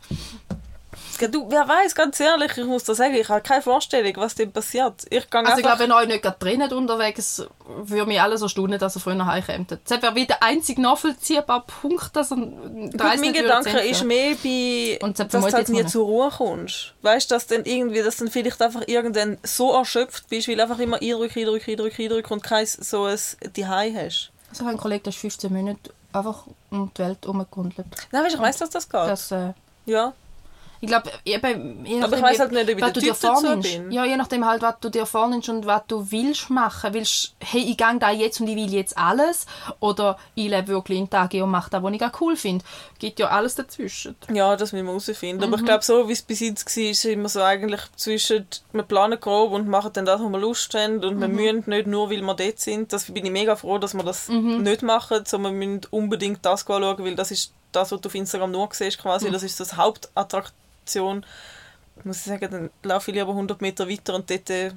Du, wer weiß, ganz ehrlich, ich muss da sagen, ich habe keine Vorstellung, was dem passiert. Ich Also ich glaube, wenn euch nicht gerade drinnen unterwegs würde mich alles erstaunen, dass er früher heimkommt. Das wäre wieder der einzige nachvollziehbare Punkt, dass er Gut, mein Gedanke ist mehr bei, Und dass das du halt nie zur Ruhe kommst. Weißt du, dass dann irgendwie, dass dann vielleicht einfach irgendwann so erschöpft bist, weil einfach immer Eindrücke, Eindrücke, Eindrücke, Eindrücke und kein so ein Zuhause hast. Also ein Kollege, der ist 15 Monate einfach um die Welt herumgekundelt. Nein, weißt du, ich weiss, dass das geht. Das, äh, ja. Ich glaube, eben, je Aber nachdem, ich wie- halt nicht, ob ich was du dir vornimmst. Ja, je nachdem halt, was du dir vornimmst und was du willst machen. Willst hey, ich gehe da jetzt und ich will jetzt alles? Oder ich lebe wirklich einen Tag und mache das, was ich auch cool finde. Gibt ja alles dazwischen. Ja, das müssen wir herausfinden. Aber Mhm. ich glaube, so wie es bis jetzt war, ist immer so eigentlich zwischen, wir planen grob und machen dann das, was wir Lust haben und Mhm. wir müssen nicht nur, weil wir dort sind. Das bin ich mega froh, dass wir das Mhm. nicht machen, sondern wir müssen unbedingt das schauen, weil das ist das, was du auf Instagram nur siehst, Mhm. quasi. Das ist das Hauptattraktion. Muss ich sagen, dann laufe ich lieber 100 Meter weiter und dort äh,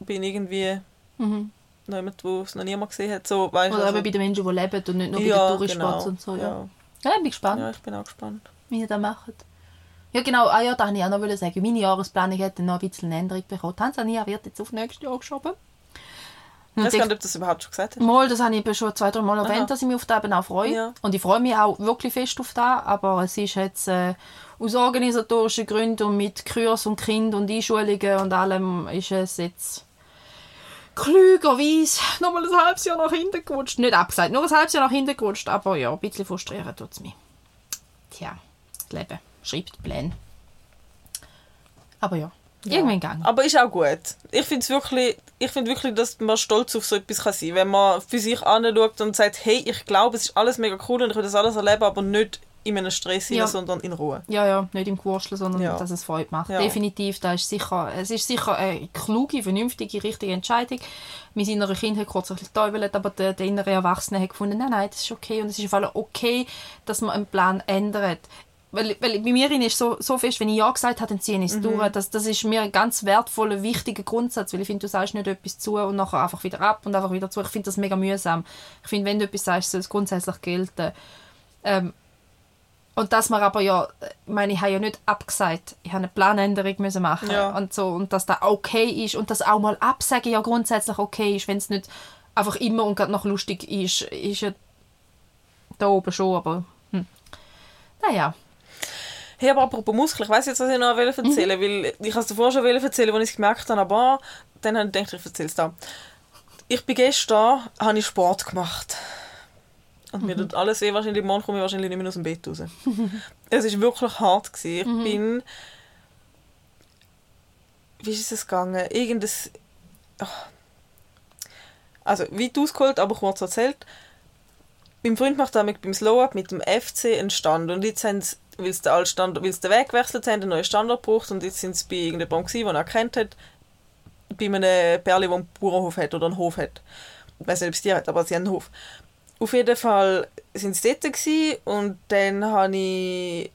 bin ich irgendwie Mhm. noch jemand, wo es noch niemand gesehen hat. So, weißt, Oder also- eben bei den Menschen, die leben und nicht nur bei ja, den Touristensports genau. und so. Ja. Ja. Ja, ich bin gespannt, ja, ich bin auch gespannt. wie ihr das macht. Ja, genau. Ah ja, da wollte ich auch noch sagen. Meine Jahresplanung hat dann noch ein bisschen eine Änderung bekommen. Tansania wird jetzt auf nächstes Jahr geschoben. Ich weiß ich- gar nicht, ob du das überhaupt schon gesagt hast. Mal, das habe ich eben schon zwei, drei Mal erwähnt, Aha. dass ich mich auf das eben auch freue. Ja. Und ich freue mich auch wirklich fest auf das. Aber es ist jetzt äh, aus organisatorischen Gründen und mit Kurs und Kind und Einschulungen und allem ist es jetzt klügerweise nochmal ein halbes Jahr nach hinten gerutscht. Nicht abgesagt, nur ein halbes Jahr nach hinten gerutscht. Aber ja, ein bisschen frustrieren tut es mich. Tja, das Leben schreibt Pläne. Aber ja, irgendwann gang. Aber ist auch gut. Ich finde wirklich, ich finde wirklich, dass man stolz auf so etwas kann sein kann. Wenn man für sich anschaut und sagt, hey, ich glaube, es ist alles mega cool und ich will das alles erleben, aber nicht in einem Stress, Ja. sondern in Ruhe. Ja, ja, nicht im Gewursteln, sondern Ja. dass es Freude macht. Ja. Definitiv, da ist sicher, es ist sicher eine kluge, vernünftige, richtige Entscheidung. Mein innerer Kind hat kurz ein bisschen getäubelt, aber der, der innere Erwachsene hat gefunden, nein, nein, das ist okay und es ist auf jeden Fall okay, dass man einen Plan ändert. Weil, weil bei mir ist so, so fest, wenn ich Ja gesagt habe, dann ziehe ich es Mhm. durch. Das, das ist mir ein ganz wertvoller, wichtiger Grundsatz, weil ich finde, du sagst nicht etwas zu und nachher einfach wieder ab und einfach wieder zu. Ich finde das mega mühsam. Ich finde, wenn du etwas sagst, soll es grundsätzlich gelten. Ähm, und dass man aber ja, ich meine, ich habe ja nicht abgesagt, ich habe eine Planänderung müssen machen Ja. und so und dass das okay ist und dass auch mal absagen ja grundsätzlich okay ist, wenn es nicht einfach immer und gerade noch lustig ist, ist ja da oben schon, aber hm. naja. Hey, aber apropos Muskeln, ich weiß jetzt, was ich noch erzählen wollte, weil ich es davor schon erzählen, als ich es gemerkt habe, aber dann habe ich gedacht, ich erzähle es da. Ich bin gestern, habe ich Sport gemacht. Und mir tut alles weh, wahrscheinlich morgen komme ich wahrscheinlich nicht mehr aus dem Bett raus. es war wirklich hart. Gewesen. Ich bin... Wie ist es gegangen? Irgendes... Ach. Also, weit ausgeholt, aber kurz erzählt. Mein Freund macht damit beim Slow-Up mit dem FC einen Stand. Und jetzt haben sie, weil sie den, alten Stand, weil sie den Weg gewechselt haben, einen neuen Standort gebraucht. Und jetzt sind sie bei irgendjemandem, gewesen, den er erkannt hat, bei einem Perli, der einen Bauernhof hat oder einen Hof hat. Ich weiß nicht, ob es die hat, aber sie haben einen Hof. Auf jeden Fall sind sie dort gewesen, und dann habe ich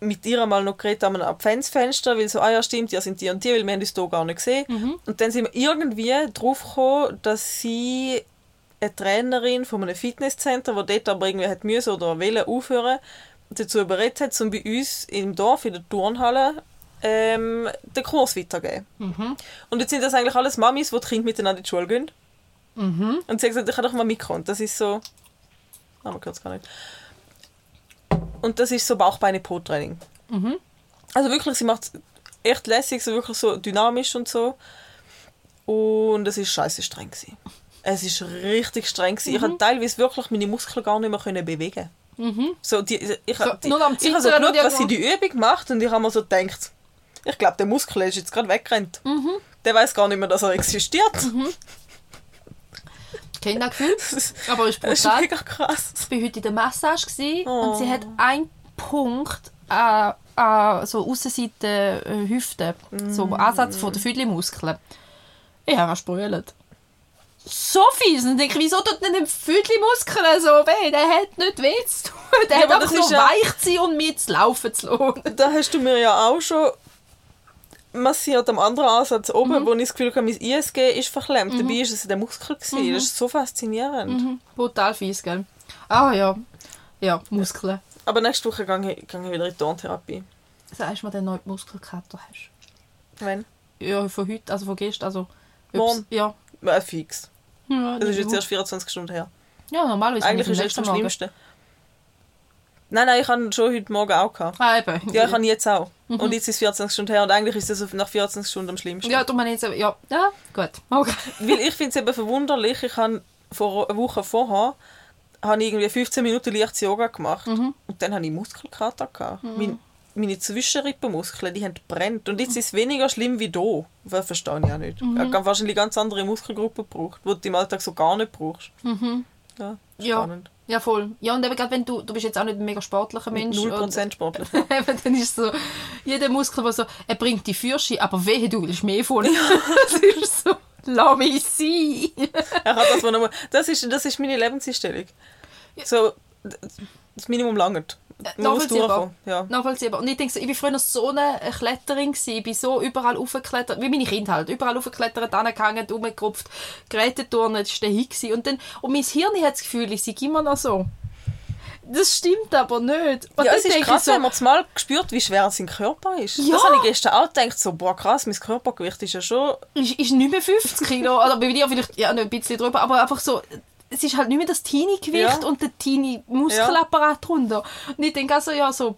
mit ihr mal noch geredet einem Adventsfenster, weil so, ah ja stimmt, ja sind die und die, weil wir haben uns hier gar nicht gesehen. Und dann sind wir irgendwie drauf gekommen, dass sie eine Trainerin von einem Fitnesscenter, die dort aber irgendwie hat müssen oder wollen aufhören, dazu überredet hat, um bei uns im Dorf, in der Turnhalle, ähm, den Kurs weiterzugeben. Und jetzt sind das eigentlich alles Mamis, die die Kinder miteinander in die Schule gehen. Und sie hat gesagt, ich kann doch mal mitkommen. Und Das ist so... Ah, man hört es gar nicht. Und das ist so Bauchbeine-Po-Training. Also wirklich, sie macht es echt lässig, so wirklich so dynamisch und so. Und es ist scheiße streng gewesen. Es ist richtig streng gewesen. Ich Mhm. habe teilweise wirklich meine Muskeln gar nicht mehr können bewegen. So, die, ich, Mhm. So, die, nur am ich habe so geschaut, was sie die Übung macht und ich habe mir so gedacht, ich glaube, der Muskel ist jetzt gerade weggerannt. Mhm. Der weiß gar nicht mehr, dass er existiert. Kindergefühl. Das ist, Aber ist das ist brutal. mega krass. Ich war heute in der Massage gewesen, und sie Oh. hat einen Punkt an, an so Aussenseite äh, Hüfte, so Mm. Ansatz von der Füdli-Muskeln. Ich habe sprüht. So fies. Und ich denke, wieso tut denn den Füdli-Muskeln so weh? Der hat nicht weh zu tun. Der Ja, hat einfach nur ja- weich zu sein und mir zu laufen zu lassen. Da hast du mir ja auch schon massiert am anderen Ansatz oben, Mhm. wo ich das Gefühl habe, mein ISG ist verklemmt. Dabei ist es der Muskel. Gewesen. Das ist so faszinierend. Mhm. Brutal fies, gell? Ah ja. Ja, Muskeln. Aber nächste Woche gehe ich, gehe ich wieder in die Tontherapie. Sagst du mir, den neuen Muskelkater hast? Wenn? Ja, von heute, also von gestern, also... Morgen? Ja. Äh, fix. Ja Das ist jetzt erst 24 Stunden her. Ja, normalerweise Eigentlich ist es es am das nächsten Morgen. Schlimmste. Nein, nein, ich habe schon heute Morgen auch gehabt. Ah, eben. Ja, ich habe jetzt auch. Und jetzt ist es 24 Stunden her und eigentlich ist das auf- nach 24 Stunden am schlimmsten. Ja, du meinst jetzt, ja, ja, gut. Okay. Weil ich finde es eben verwunderlich, ich habe vor einer Woche vorher habe ich irgendwie 15 Minuten leichtes Yoga gemacht und dann habe ich Muskelkater gehabt. Mein, meine Zwischenrippenmuskeln, die haben brennt und jetzt ist es weniger schlimm wie da. Das verstehe ich auch nicht. Ich habe wahrscheinlich ganz andere Muskelgruppen gebraucht, die du im Alltag so gar nicht brauchst. Ja, Ja. spannend. Ja, voll. Ja, und eben gerade wenn du, du bist jetzt auch nicht ein mega sportlicher Mensch. 0% Sportler. Und, eben, dann ist so, jeder Muskel, der so, er bringt die Fürsche, aber wehe, du willst mehr von das ist so, lass mich sein. Er hat das, das, ist, das ist meine Lebenseinstellung. So, das Minimum langt. Muss nachvollziehbar. Ja. Nachvollziehbar. Und ich denke so, ich war früher so eine Kletterin gewesen. Ich bin so überall aufgeklettert, wie meine Kinder halt, überall aufgeklettert, angehangen, rumgerupft, Geräteturnen, das war der. Und, dann, und mein Hirn hat das Gefühl, ich sei immer noch so. Das stimmt aber nicht. Und Ja, es ist krass, ich so, wenn man mal gespürt, wie schwer sein Körper ist. Ja. Das habe ich gestern auch gedacht, so, boah krass, mein Körpergewicht ist ja schon... ist, ist nicht mehr 50 Kilo, oder bei dir vielleicht ja, ein bisschen drüber, aber einfach so, es ist halt nicht mehr das Teenie-Gewicht Ja. und der Teenie-Muskelapparat drunter. Und ich denke also, ja, so,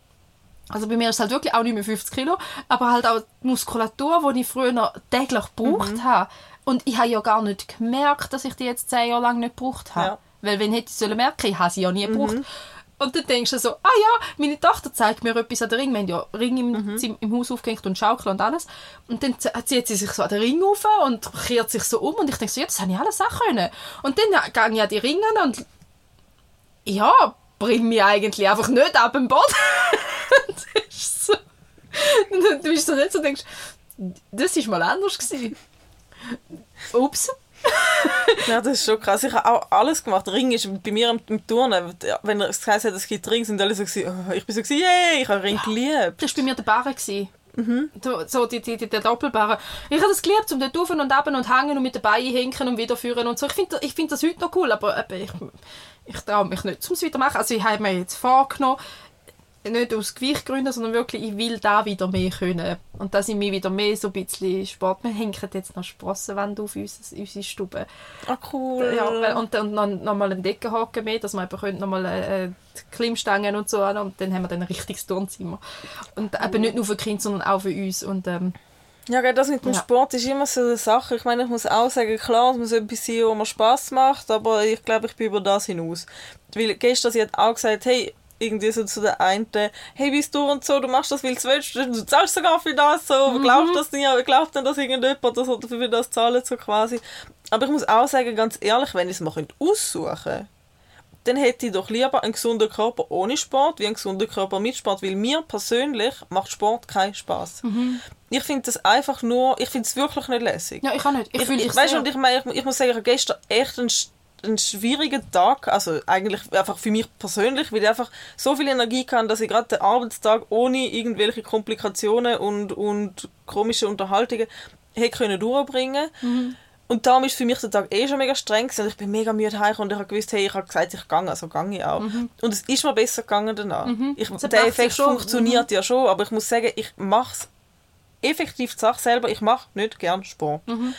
also bei mir ist es halt wirklich auch nicht mehr 50 Kilo, aber halt auch die Muskulatur, die ich früher noch täglich gebraucht Mhm. habe. Und ich habe ja gar nicht gemerkt, dass ich die jetzt zehn Jahre lang nicht gebraucht habe. Ja. Mhm. Weil wenn hätte ich sollen merken, ich habe sie ja nie gebraucht. Und dann denkst du so, ah ja, meine Tochter zeigt mir etwas an den Ring. Wir haben ja Ring im, Mhm. im Haus aufgehängt und Schaukel und alles. Und dann zieht sie sich so an den Ring auf und kehrt sich so um. Und ich denke so, ja, das habe ich alles auch können. Und dann gehe ich an die Ringe und ja, bring mich eigentlich einfach nicht ab dem Boden. das ist so. Dann bist du so nicht so denkst, das ist mal anders gewesen. Ups. Ja, das ist schon krass. Ich habe auch alles gemacht. Ring ist bei mir im, im Turnen, wenn er gesagt hat, es gibt Ring, sind alle so gewesen, oh, ich bin so gewesen, yeah, ich habe Ring geliebt. Das war bei mir der Barre. Mhm. So, die, die, die, der Doppelbarre. Ich habe das geliebt, um dort rauf und ab und hängen und mit den Beinen hinken und wieder führen und so. Ich finde ich find das heute noch cool, aber ich, ich traue mich nicht, um es wieder machen. Also ich habe mir jetzt vorgenommen, nicht aus Gewichtgründen, sondern wirklich, ich will da wieder mehr können. Und dass ich mich wieder mehr so ein bisschen Sport... Wir hängen jetzt noch Sprossenwände auf uns, unsere Stube. Ah, cool. Ja, und dann noch, noch mal einen Deckenhaken mehr, dass wir eben noch mal äh, Klimmstangen und so an. Und dann haben wir dann ein richtiges Turnzimmer. Und cool. eben nicht nur für Kinder, sondern auch für uns. Und, ähm, ja, das mit dem ja. Sport ist immer so eine Sache. Ich meine, ich muss auch sagen, klar, es muss etwas sein, was mir Spass macht, aber ich glaube, ich bin über das hinaus. Weil gestern, sie hat auch gesagt, hey, irgendwie so zu der einen, hey, bist du und so, du machst das, weil du willst, du zahlst sogar für das, so, mhm. glaubst das nicht, aber glaubt denn, dass irgendjemand das für das zahlen, so quasi. Aber ich muss auch sagen, ganz ehrlich, wenn ich es mal aussuchen könnte, dann hätte ich doch lieber einen gesunden Körper ohne Sport wie einen gesunden Körper mit Sport, weil mir persönlich macht Sport keinen Spaß. Mhm. Ich finde das einfach nur, ich finde es wirklich nicht lässig. Ja, ich auch nicht. Ich, ich, ich, weißt, und ich, meine, ich, ich muss sagen, ich habe gestern echt einen ein schwieriger Tag, also eigentlich einfach für mich persönlich, weil ich einfach so viel Energie kann, dass ich gerade den Arbeitstag ohne irgendwelche Komplikationen und, und komische Unterhaltungen hätte können durchbringen mhm. Und darum ist für mich der Tag eh schon mega streng gewesen. Ich bin mega müde heim und ich habe gewusst, hey, ich habe gesagt, ich gehe, also gehe ich auch. Mhm. Und es ist mir besser gegangen danach. Mhm. Ich, der Effekt funktioniert mhm. ja schon, aber ich muss sagen, ich mache es effektiv die Sache selber, ich mache nicht gern Sport. Mhm.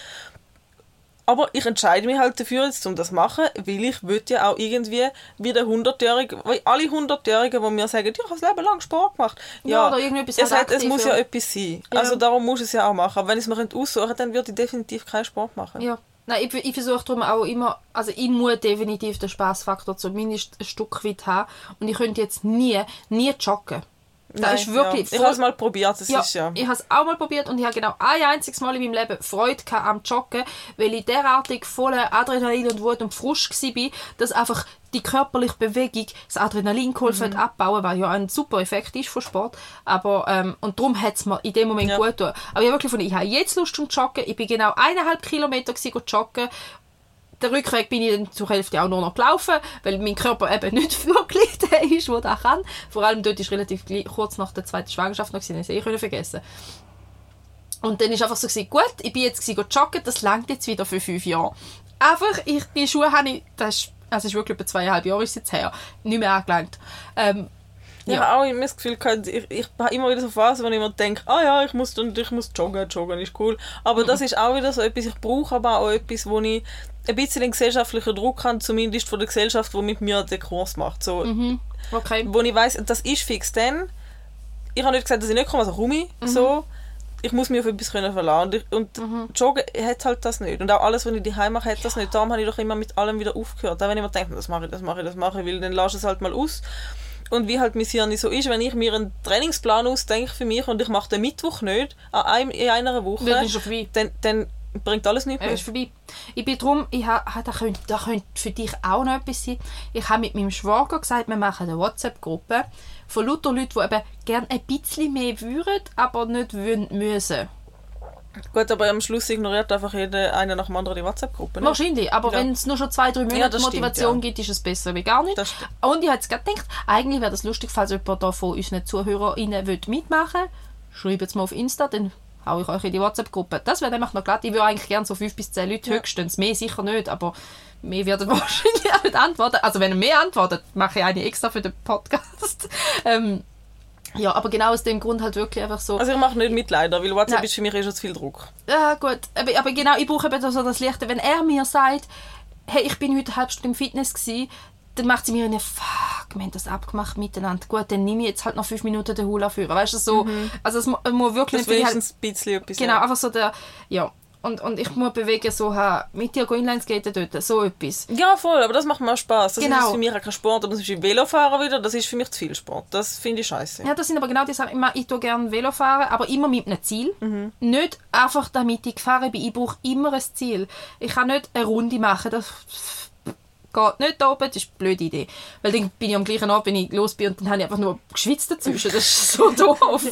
Aber ich entscheide mich halt dafür, jetzt, um das zu machen, weil ich will ja auch irgendwie wie der 100-Jährige, weil alle 100-Jährigen, die mir sagen, ich habe das Leben lang Sport gemacht. Ja, ja oder es, hat, es muss ja, ja etwas sein. Ja. Also darum muss ich es ja auch machen. Aber wenn ich es mir aussuchen könnte, dann würde ich definitiv keinen Sport machen. Ja. Nein, ich, ich versuche darum auch immer, also ich muss definitiv den Spaßfaktor zumindest ein Stück weit haben. Und ich könnte jetzt nie, nie joggen. Nein, ist wirklich ja. Ich habe es mal probiert, das ja, ist ja... Ich habe es auch mal probiert und ich habe genau ein einziges Mal in meinem Leben Freude am Joggen, weil ich derartig voller Adrenalin und Wut und Frust war, dass einfach die körperliche Bewegung das Adrenalin geholfen mhm. hat abbauen, was ja ein super Effekt ist von Sport. Aber, ähm, und darum hat es mir in dem Moment ja. gut getan. Aber ich habe wirklich gefunden, ich habe jetzt Lust zum Joggen. Ich bin genau eineinhalb Kilometer joggen der Rückweg bin ich dann zur Hälfte auch nur noch gelaufen, weil mein Körper eben nicht wirklich der ist, der das kann. Vor allem dort ist relativ kurz nach der zweiten Schwangerschaft noch, gewesen, ich eh vergessen. Und dann war einfach so, gewesen, gut, ich bin jetzt joggen, das langt jetzt wieder für fünf Jahre. Einfach, ich, die Schuhe habe ich, das ist, also ist wirklich über zweieinhalb Jahre ist jetzt her, nicht mehr angelangt. Ähm, ja. Ich habe auch immer das Gefühl, ich, ich habe immer wieder so Phasen, wo ich mir denke, ah ja, ich muss, ich muss joggen, joggen ist cool. Aber mhm. das ist auch wieder so etwas, ich brauche aber auch etwas, wo ich ein bisschen den gesellschaftlichen Druck habe, zumindest von der Gesellschaft, die mit mir den Kurs macht. So, mhm. okay. Wo ich weiß, das ist fix. Denn ich habe nicht gesagt, dass ich nicht komme, also komme ich. Mhm. So, ich muss mich auf etwas können verlassen. Und, ich, und mhm. Joggen hat halt das nicht. Und auch alles, was ich daheim mache, hat das nicht. Darum habe ich doch immer mit allem wieder aufgehört. Auch wenn ich mir denke, das mache ich, das mache ich, das mache ich, weil dann lasse ich es halt mal aus. Und wie halt mein Hirn so ist, wenn ich mir einen Trainingsplan ausdenke für mich und ich mache den Mittwoch nicht, an einem, in einer Woche, dann, dann bringt alles nichts mehr. ist vorbei. Ich bin drum, ich ha, da, könnte, da könnte für dich auch noch etwas sein. Ich habe mit meinem Schwager gesagt, wir machen eine WhatsApp-Gruppe von lauter Leuten, die eben gerne ein bisschen mehr würden, aber nicht müssen. Gut, aber am Schluss ignoriert einfach jeder eine nach dem anderen die WhatsApp-Gruppe. Wahrscheinlich, aber ja. wenn es nur schon zwei, drei Monate ja, Motivation stimmt, ja. gibt, ist es besser wie gar nicht. Und ich habe jetzt gedacht, eigentlich wäre das lustig, falls jemand da von unseren ZuhörerInnen mitmachen will. Schreibt es mal auf Insta, dann haue ich euch in die WhatsApp-Gruppe. Das wäre nämlich noch glatt. Ich würde eigentlich gerne so fünf bis zehn Leute höchstens. Mehr sicher nicht, aber mehr werden wahrscheinlich auch nicht antworten. Also wenn ihr mehr antwortet, mache ich eine extra für den Podcast. ähm, ja, aber genau aus dem Grund halt wirklich einfach so. Also ich mache nicht mit leider, weil WhatsApp Nein. ist für mich eh schon zu viel Druck. Ja gut, aber, aber genau, ich brauche eben so das Licht. Wenn er mir sagt, hey, ich bin heute eine halbe Stunde im Fitness gewesen, dann macht sie mir eine Fuck, wir haben das abgemacht miteinander. Gut, dann nehme ich jetzt halt noch fünf Minuten den Hula führen. Weißt du, so, mhm. also es muss wirklich... Das halt, ein bisschen etwas. Genau, einfach so der, ja, und, und ich muss bewegen, so mit dir Inlineskaten dort, so etwas. Ja, voll, aber das macht mir auch Spaß. Das genau. ist für mich auch kein Sport, aber das ist wie Velofahren wieder, das ist für mich zu viel Sport. Das finde ich scheiße. Ja, das sind aber genau die Sachen, ich, ich tue gerne Velofahren, aber immer mit einem Ziel. Mhm. Nicht einfach damit ich gefahren bin, ich brauche immer ein Ziel. Ich kann nicht eine Runde machen, das geht nicht oben, das ist eine blöde Idee. Weil dann bin ich am gleichen Abend, wenn ich los bin und dann habe ich einfach nur geschwitzt dazwischen, das ist so doof.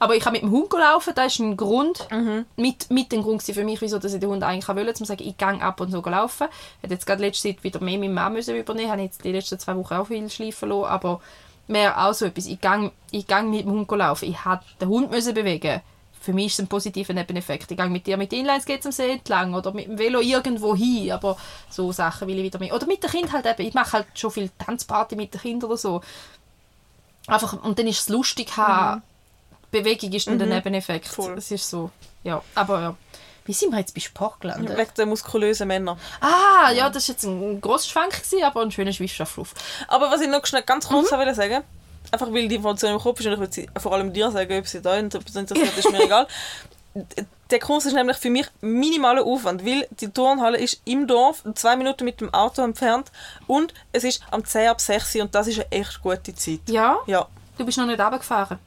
Aber ich habe mit dem Hund laufen, das ist ein Grund, Mhm. mit, mit dem Grund für mich, wieso dass ich den Hund eigentlich wollte, zu sagen, ich gehe ab und zu laufen. Ich hätte jetzt gerade letzte Zeit wieder mehr mit Mann müssen übernehmen, habe jetzt die letzten zwei Wochen auch viel schleifen lassen, aber mehr auch so etwas, ich gehe, ich gehe mit dem Hund laufen, ich hätte den Hund müssen bewegen für mich ist es ein positiver Nebeneffekt. Ich gehe mit dir mit Inlines geht's am See entlang oder mit dem Velo irgendwo hin, aber so Sachen will ich wieder mehr. Oder mit den Kindern halt eben. Ich mache halt schon viel Tanzparty mit den Kindern oder so. Einfach, und dann ist es lustig haben. Bewegung ist dann der Nebeneffekt. Mhm. Voll. Das ist so, ja. Aber ja. Wie sind wir jetzt bei Sport gelandet? Wegen der muskulösen Männer. Ah, ja, das war jetzt ein grosser Schwank, gewesen, aber ein schöner Schweifschafflauf. Aber was ich noch schnell ganz kurz Mhm. will sagen einfach weil die Information im Kopf ist und ich will sie vor allem dir sagen, ob sie da interessiert, ist mir egal. Der Kurs ist nämlich für mich minimaler Aufwand, weil die Turnhalle ist im Dorf, zwei Minuten mit dem Auto entfernt und es ist am 10 ab 6 Uhr und das ist eine echt gute Zeit. Ja? Ja. Du bist noch nicht runtergefahren.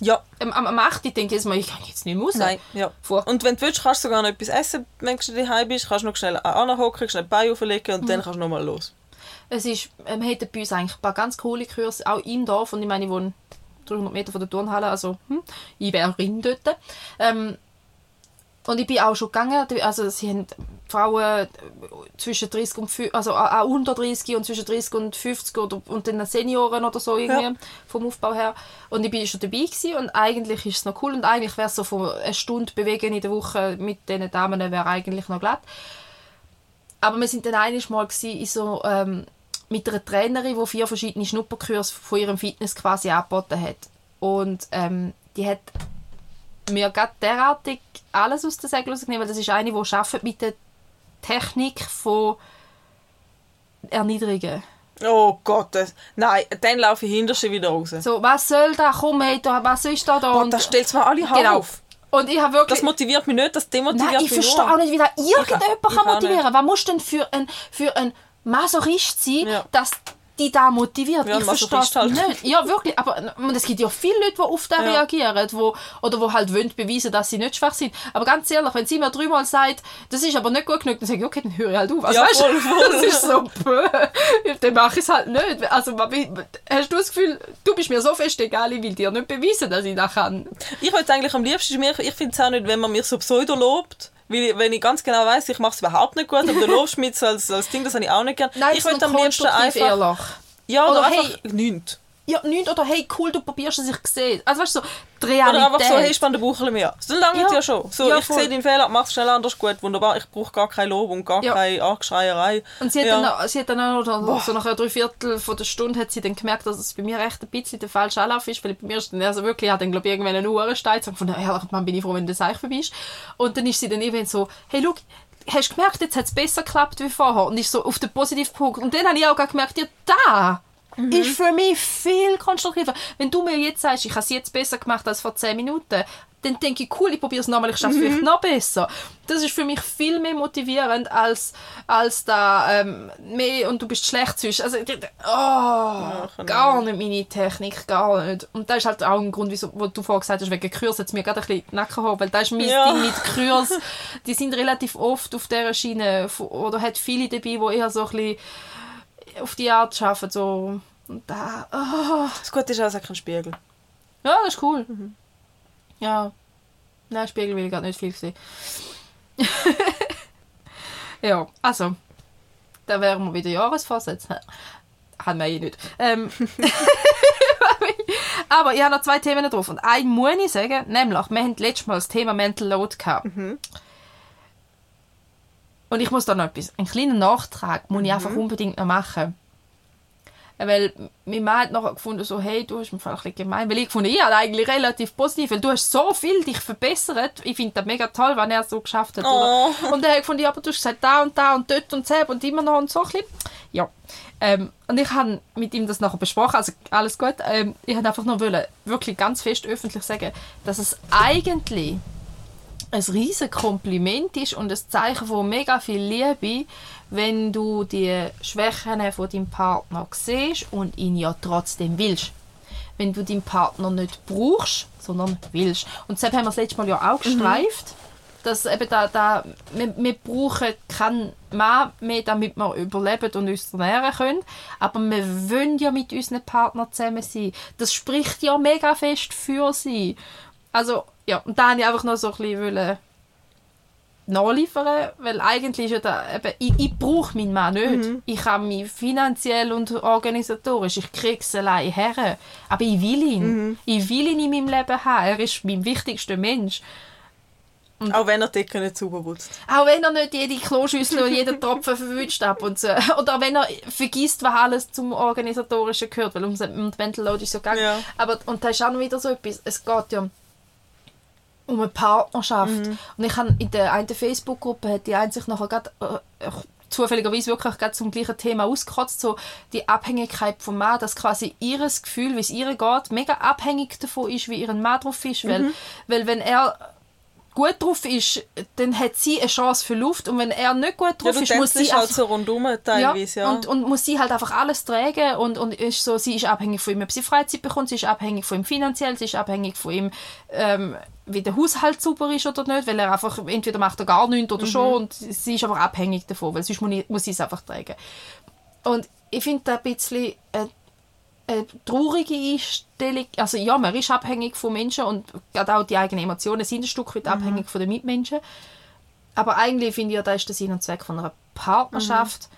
Ja. Am, am, am 8. denke ich jetzt mal, ich kann jetzt nicht mehr raus. Nein, ja. Vor. Und wenn du willst, kannst du sogar noch etwas essen, wenn du daheim bist, kannst du noch schnell anhocken, schnell Beine auflegen und dann kannst du nochmal los. Es ist, ähm, wir hatten bei uns eigentlich ein paar ganz coole Kurse, auch im Dorf. Und ich meine, ich wohne 300 Meter von der Turnhalle, also hm, ich wäre Ring dort. Ähm, und ich bin auch schon gegangen, also sie haben Frauen zwischen 30 und 50, also auch unter 30 und zwischen 30 und 50 oder, und dann Senioren oder so irgendwie Ja. vom Aufbau her. Und ich bin schon dabei gewesen und eigentlich ist es noch cool und eigentlich wäre es so von eine Stunde bewegen in der Woche mit diesen Damen wäre eigentlich noch glatt. Aber wir sind dann einiges Mal in so, ähm, mit einer Trainerin, die vier verschiedene Schnupperkurse von ihrem Fitness quasi angeboten hat. Und ähm, die hat mir gerade derartig alles aus der Segel rausgenommen, weil das ist eine, die arbeitet mit der Technik von Erniedrigen. Oh Gott, nein, dann laufe ich hinter sie wieder raus. So, was soll da, komm, hey, da, was ist da da? Und das stellt mir alle genau. auf. Und ich habe wirklich... Das motiviert mich nicht, das demotiviert Nein, ich mich verstehe nur. auch nicht, wie da irgendjemand Ich ich kann motivieren Was muss denn für ein, für ein Masochist sein, Ja. dass die da motiviert? Ja, ich verstehe halt. nicht. Ja, wirklich. Aber und es gibt ja viele Leute, die auf das Ja. reagieren wo, oder die halt wollen beweisen, dass sie nicht schwach sind. Aber ganz ehrlich, wenn sie mir dreimal sagt, das ist aber nicht gut genug, dann sage ich, okay, dann höre ich halt auf. Also, Ja, weißt, du, voll, voll, das ist so, dann mache ich es halt nicht. Also, hast du das Gefühl, du bist mir so fest egal, ich will dir nicht beweisen, dass ich das kann? Ich würde eigentlich am liebsten, ich finde es auch nicht, wenn man mich so pseudo lobt. Weil wenn ich ganz genau weiß, ich mache es überhaupt nicht gut, aber du lobst mich so als, als Ding, das habe ich auch nicht gern. Nein, ich würde am liebsten einfach... ehrlich. Ja, oder, Oder einfach hey- nichts. Ja, nichts. Oder hey, cool, du probierst es, ich sehe. Also weißt du, so, die Oder Realität. einfach so, hey, spann den Bauch ein bisschen mehr. So lange Ja. ja schon. So, Ja, ich voll. sehe deinen Fehler, mach es schnell anders gut, wunderbar. Ich brauche gar kein Lob und gar Ja. keine Angeschreierei. Und sie hat, ja. dann, auch- sie hat dann auch noch, so nach einer Dreiviertel von der Stunde hat sie dann gemerkt, dass es bei mir echt ein bisschen der falsche Anlauf ist, weil bei mir ist dann, also wirklich, hat dann glaube ich irgendwann einen Uhrenstein gesagt, von ehrlich, Mann, bin ich froh, wenn das eigentlich vorbei ist. Und dann ist sie dann eben so, hey, schau, hast du gemerkt, jetzt hat es besser geklappt wie vorher und ist so auf den positiven Punkt. Und dann habe ich auch gemerkt, ja, da ist für mich viel konstruktiver. Wenn du mir jetzt sagst, ich habe es jetzt besser gemacht als vor 10 Minuten, dann denke ich, cool, ich probiere es nochmal, ich schaffe es vielleicht noch besser. Das ist für mich viel mehr motivierend als, als da ähm, mehr und du bist schlecht sonst. Also, oh, gar nicht meine Technik, gar nicht. Und das ist halt auch ein Grund, wieso, wo du vorher gesagt hast, wegen Kurs hat es mir gerade ein bisschen Nacken gehoben, weil das ist mein Ja. Ding mit Kurs. Die sind relativ oft auf dieser Schiene oder hat viele dabei, die eher so ein bisschen auf die Art arbeiten, so und da, oh. Das Gute ist auch, es hat keinen Spiegel. Ja, das ist cool. Ja. Nein, Spiegel will ich gerade nicht viel sehen. ja, also. Da wären wir wieder Jahresvorsätze. Haben wir eh nicht. Ähm, aber ich habe noch zwei Themen drauf. Und ein muss ich sagen, nämlich, wir hatten letztes Mal das Thema Mental Load gehabt. Und ich muss da noch etwas, einen kleinen Nachtrag muss ich einfach unbedingt noch machen. Weil mein Mann hat nachher gefunden, so, hey, du hast mir voll ein bisschen gemein. Weil ich gefunden, ich habe eigentlich relativ positiv, weil du hast so viel dich verbessert. Ich finde das mega toll, wenn er so geschafft hat. Oh. Und er hat gefunden, ja, aber du hast gesagt, da und da und dort und so und immer noch und so ein bisschen. Ja. Ähm, und ich habe mit ihm das nachher besprochen, also alles gut. Ähm, ich habe einfach nur wollen, wirklich ganz fest öffentlich sagen, dass es eigentlich ein riesen Kompliment ist und ein Zeichen von mega viel Liebe, wenn du die Schwächen von deinem Partner siehst und ihn ja trotzdem willst. Wenn du deinen Partner nicht brauchst, sondern willst. Und deshalb haben wir das letzte Mal ja auch gestreift. dass eben da, da wir, wir brauchen keinen Mann mehr, damit wir überleben und uns ernähren können, aber wir wollen ja mit unseren Partnern zusammen sein. Das spricht ja mega fest für sie. Also, ja, und da wollte ich einfach noch so ein bisschen nachliefern, weil eigentlich ist ja da, eben, ich, ich brauche meinen Mann nicht. Mhm. Ich kann mich finanziell und organisatorisch, ich kriege es allein her. Aber ich will ihn. Mhm. Ich will ihn in meinem Leben haben. Er ist mein wichtigster Mensch. Und auch wenn er die Decke nicht sauber putzt. Auch wenn er nicht jede Kloschüssel und jeden Tropfen verwünscht ab und so. Oder wenn er vergisst, was alles zum Organisatorischen gehört, weil um den Mental Load ist so gegangen. Ja. Aber, und da ist auch noch wieder so etwas, es geht ja um eine Partnerschaft. Mhm. Und ich habe in der einen Facebook-Gruppe hat die einen sich nachher grad, äh, äh, zufälligerweise wirklich gerade zum gleichen Thema ausgekotzt, so die Abhängigkeit vom Mann, dass quasi ihres Gefühl, wie es ihr geht, mega abhängig davon ist, wie ihr Mann drauf ist, mhm. weil, weil wenn er gut drauf ist, dann hat sie eine Chance für Luft und wenn er nicht gut drauf ja, ist, muss sie halt so rundum teilweise, ja, ja. Und, und muss sie halt einfach alles tragen und, und ist so, sie ist abhängig von ihm, ob sie Freizeit bekommt, sie ist abhängig von ihm finanziell, sie ist abhängig von ihm, ähm, wie der Haushalt sauber ist oder nicht, weil er einfach, entweder macht er gar nichts oder mhm. schon und sie ist aber abhängig davon, weil sonst muss, muss sie es einfach tragen. Und ich finde da ein bisschen äh, eine traurige Einstellung. Also ja, man ist abhängig von Menschen und gerade auch die eigenen Emotionen sind ein Stück weit mhm. abhängig von den Mitmenschen. Aber eigentlich finde ich ja, das ist der Sinn und Zweck von einer Partnerschaft. Mhm.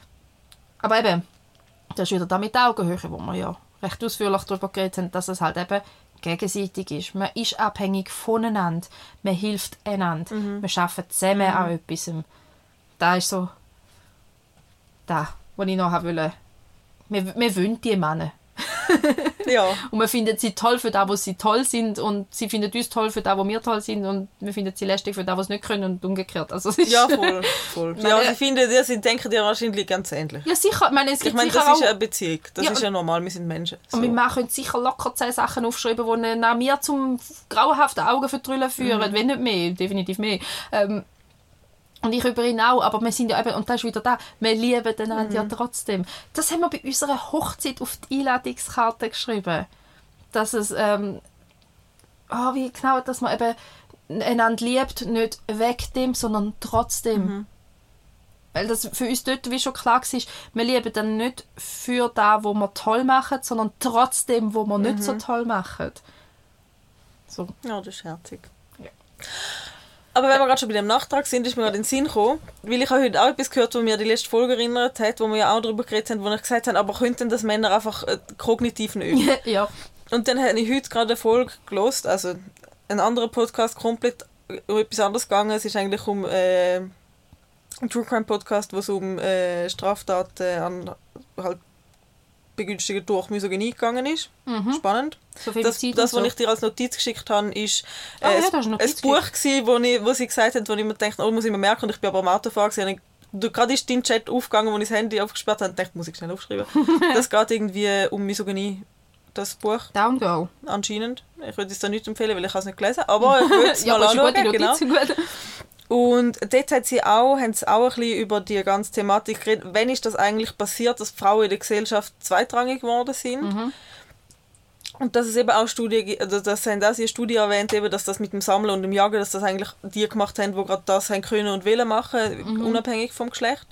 Aber eben, das ist wieder da mit Augenhöhe, wo wir ja recht ausführlich darüber geredet haben, dass es halt eben gegenseitig ist. Man ist abhängig voneinander. Man hilft einander. Mhm. Wir arbeiten zusammen mhm. an etwas. Da ist so da, was ich noch wollte. Wir, wir wollen die Männer. ja. Und man findet sie toll für das, was sie toll sind und sie findet uns toll für das, wo wir toll sind und wir finden sie lästig für das, was sie nicht können und umgekehrt. Also, ja, voll. voll. ja, sie finden, ja, sie denken ja wahrscheinlich ganz ähnlich. Ja, sicher. Ich meine, es ich meine das ist eine Beziehung. Das ja, ist ja normal, wir sind Menschen. So. Und wir können sicher locker zehn Sachen aufschreiben, die nach mir zum grauenhaften Augenvertrüllen führen, mhm. wenn nicht mehr, definitiv mehr. Ähm, und ich über ihn auch, aber wir sind ja eben, und das ist wieder da, wir lieben einander mhm. ja trotzdem. Das haben wir bei unserer Hochzeit auf die Einladungskarte geschrieben. Dass es, ähm, oh, wie genau, dass man eben einander liebt, nicht weg dem, sondern trotzdem. Mhm. Weil das für uns dort wie schon klar war, wir lieben dann nicht für da, wo wir toll machen, sondern trotzdem, wo wir mhm. nicht so mhm. toll machen. So. Ja, das ist herzig. Ja. Aber wenn wir gerade schon bei dem Nachtrag sind, ist mir gerade in den Sinn gekommen, weil ich habe heute auch etwas gehört, wo mir die letzte Folge erinnert hat, wo wir ja auch darüber geredet haben, wo ich gesagt habe, aber könnten das Männer einfach äh, kognitiv nicht üben? ja. Und dann habe ich heute gerade eine Folge gelost, also ein anderer Podcast komplett um etwas anderes gegangen. Es ist eigentlich um äh, ein True Crime Podcast, wo es um äh, Straftaten an halt begünstigt durch Misogynie gegangen ist. Mhm. Spannend. So das, das was ich dir als Notiz geschickt habe, ist äh, oh, ja, ein, ein Buch, gewesen, wo, ich, wo sie gesagt hat, wo ich mir dachte, oh, muss ich mir merken, und ich bin aber am Autofahren gewesen, du, gerade ist dein Chat aufgegangen, wo ich das Handy aufgesperrt habe, und dachte, muss ich schnell aufschreiben. das geht irgendwie um Misogynie, das Buch. Down Girl. Anscheinend. Ich würde es da nicht empfehlen, weil ich es nicht gelesen aber ich würde es mal anschauen. Genau. Und dort hat sie auch, haben sie auch ein bisschen über die ganze Thematik geredet. Wenn ist das eigentlich passiert, dass Frauen in der Gesellschaft zweitrangig geworden sind? Mhm. Und dass es eben auch Studien, also das haben auch sie Studie erwähnt, eben, dass das mit dem Sammeln und dem Jagen, dass das eigentlich die gemacht haben, die gerade das haben können und wollen machen, mhm. unabhängig vom Geschlecht.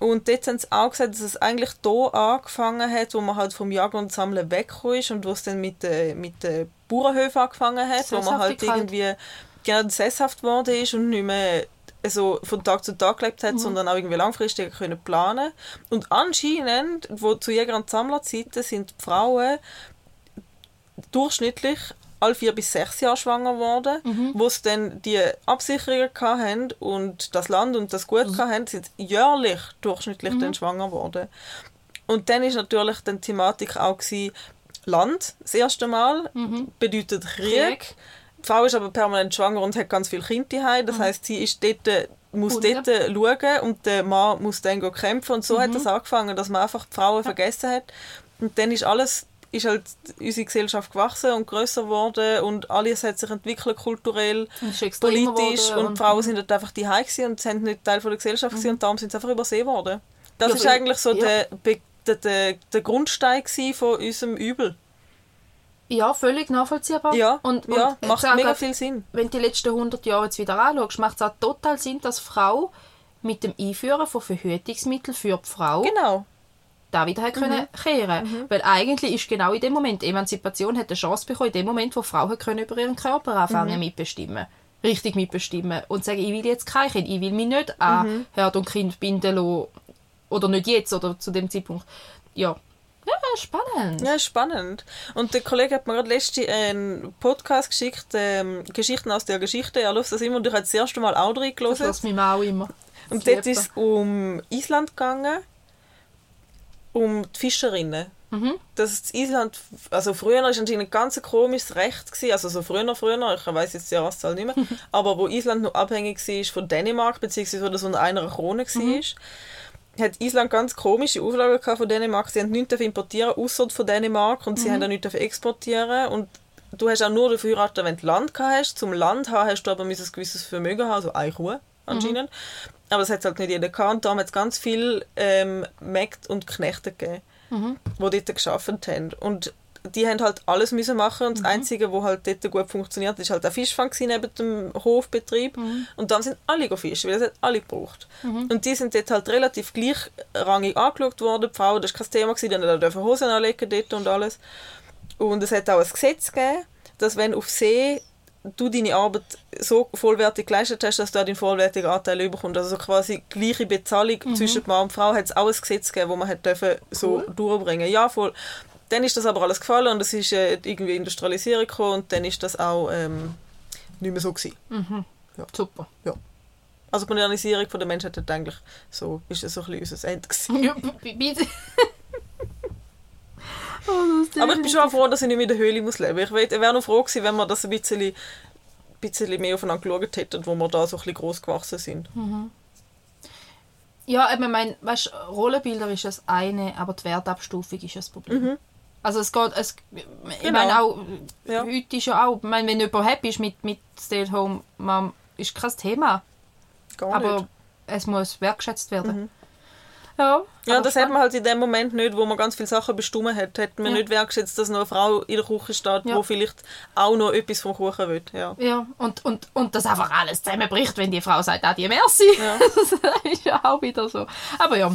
Und dort haben sie auch gesagt, dass es eigentlich da angefangen hat, wo man halt vom Jagen und Sammeln weggekommen ist und wo es dann mit, äh, mit den Bauernhöfen angefangen hat, wo man halt irgendwie genau sesshaft geworden ist und nicht mehr also von Tag zu Tag gelebt hat, mhm. sondern auch irgendwie langfristig können planen Und anscheinend, wo zu Jäger- und Sammlerzeiten sind die Frauen durchschnittlich alle vier bis sechs Jahre schwanger geworden, mhm. wo sie dann die Absicherungen hatten und das Land und das Gut mhm. hatten, sind jährlich durchschnittlich mhm. dann schwanger geworden. Und dann ist natürlich die Thematik auch gewesen, Land das erste Mal mhm. bedeutet Krieg. Krieg. Die Frau ist aber permanent schwanger und hat ganz viele Kinder daheim. Das mhm. heißt, sie ist dort, muss Cool, dort ja. schauen und der Mann muss dann kämpfen. Und so mhm. hat das angefangen, dass man einfach die Frauen ja. vergessen hat. Und dann ist alles ist halt unsere Gesellschaft gewachsen und größer geworden und alles hat sich entwickelt kulturell, politisch und, und Frauen sind halt einfach die und sind nicht Teil von der Gesellschaft mhm. und darum sind sie einfach übersehen worden. Das ja, ist eigentlich so ja. der, der, der, der Grundstein von unserem Übel. Ja, völlig nachvollziehbar. Ja, und, ja und macht mega gerade, viel Sinn. Wenn du die letzten 100 Jahre jetzt wieder anschaust, macht es auch total Sinn, dass Frau mit dem Einführen von Verhütungsmitteln für die Frau Genau. da wieder hat können kehren Weil eigentlich ist genau in dem Moment, Emanzipation hat eine Chance bekommen, in dem Moment, wo Frauen können über ihren Körper anfangen mitbestimmen. Richtig mitbestimmen. Und sagen, ich will jetzt kein Kind, ich will mich nicht an Herd und Kind binden lassen. Oder nicht jetzt, oder zu dem Zeitpunkt. Ja. Ja, spannend. Ja, spannend. Und der Kollege hat mir gerade letzte einen Podcast geschickt, ähm, Geschichten aus der Geschichte. Er lässt das immer und ich habe das erste Mal auch Das reingelassen. lässt mich auch immer. Und Das dort ist es um Island gegangen, um die Fischerinnen. Mhm. Das ist Island, also früher war anscheinend ein ganz komisches Recht, gewesen, also so früher, früher, ich weiß jetzt die Jahreszahl nicht mehr, aber wo Island noch abhängig war von Dänemark, beziehungsweise wo das unter einer Krone war, hat Island ganz komische Auflagen gehabt von Dänemark. Sie haben nichts importieren außer von Dänemark und sie haben auch nichts exportieren und du hast auch nur dafür heiraten, wenn du Land hast. Zum Land haben hast du aber ein gewisses Vermögen haben, also eine Kuh anscheinend. Aber das hat halt nicht jeder gehabt. Und darum hat es ganz viele ähm, Mägde und Knechte gegeben, die dort gearbeitet haben. Und die haben halt alles müssen machen und das Einzige, was halt dort gut funktioniert, ist halt der Fischfang neben dem Hofbetrieb und dann sind alle fischen, weil das hat alle gebraucht. Und die sind dort halt relativ gleichrangig angeschaut worden, die Frauen, das war kein Thema, gewesen, die haben dürfen Hosen anlegen dort und alles. Und es hat auch ein Gesetz gegeben, dass wenn auf See du deine Arbeit so vollwertig geleistet hast, dass du auch deinen vollwertigen Anteil bekommst. Also so quasi gleiche Bezahlung zwischen Mann und Frau hat es auch ein Gesetz gegeben, wo man hat dürfen so durchbringen Ja, voll. Dann ist das aber alles gefallen und es ist äh, irgendwie Industrialisierung gekommen und dann ist das auch ähm, nicht mehr so gewesen. Super. Ja. Also die Modernisierung von der Menschheit hat eigentlich so, ist das so ein bisschen unser Ende gewesen. Ja, bitte. oh, Aber ich bin schon auch froh, dass ich nicht mehr in der Höhle muss leben muss. Ich wär- ich wäre noch froh gewesen, wenn wir das ein bisschen, bisschen mehr aufeinander geschaut hätten, wo wir da so ein bisschen gross gewachsen sind. Ja, ich meine, weißt, Rollenbilder ist das eine, aber die Wertabstufung ist das Problem. Also es geht, es, ich Genau. meine auch, Ja. heute ist ja auch, ich meine, wenn jemand happy ist mit, mit Stay-at-home-Mom, ist kein Thema. Gar aber nicht. es muss wertgeschätzt werden. Ja, Ja, aber das hat man halt in dem Moment nicht, wo man ganz viele Sachen bestimmt hat. Hat man Ja. nicht wertgeschätzt, dass noch eine Frau in der Küche steht, Ja. wo vielleicht auch noch etwas vom Kuchen will. Ja. Ja, und, und, und das einfach alles zusammenbricht, wenn die Frau sagt, ah, die Merci. Ja. das ist ja auch wieder so. Aber ja.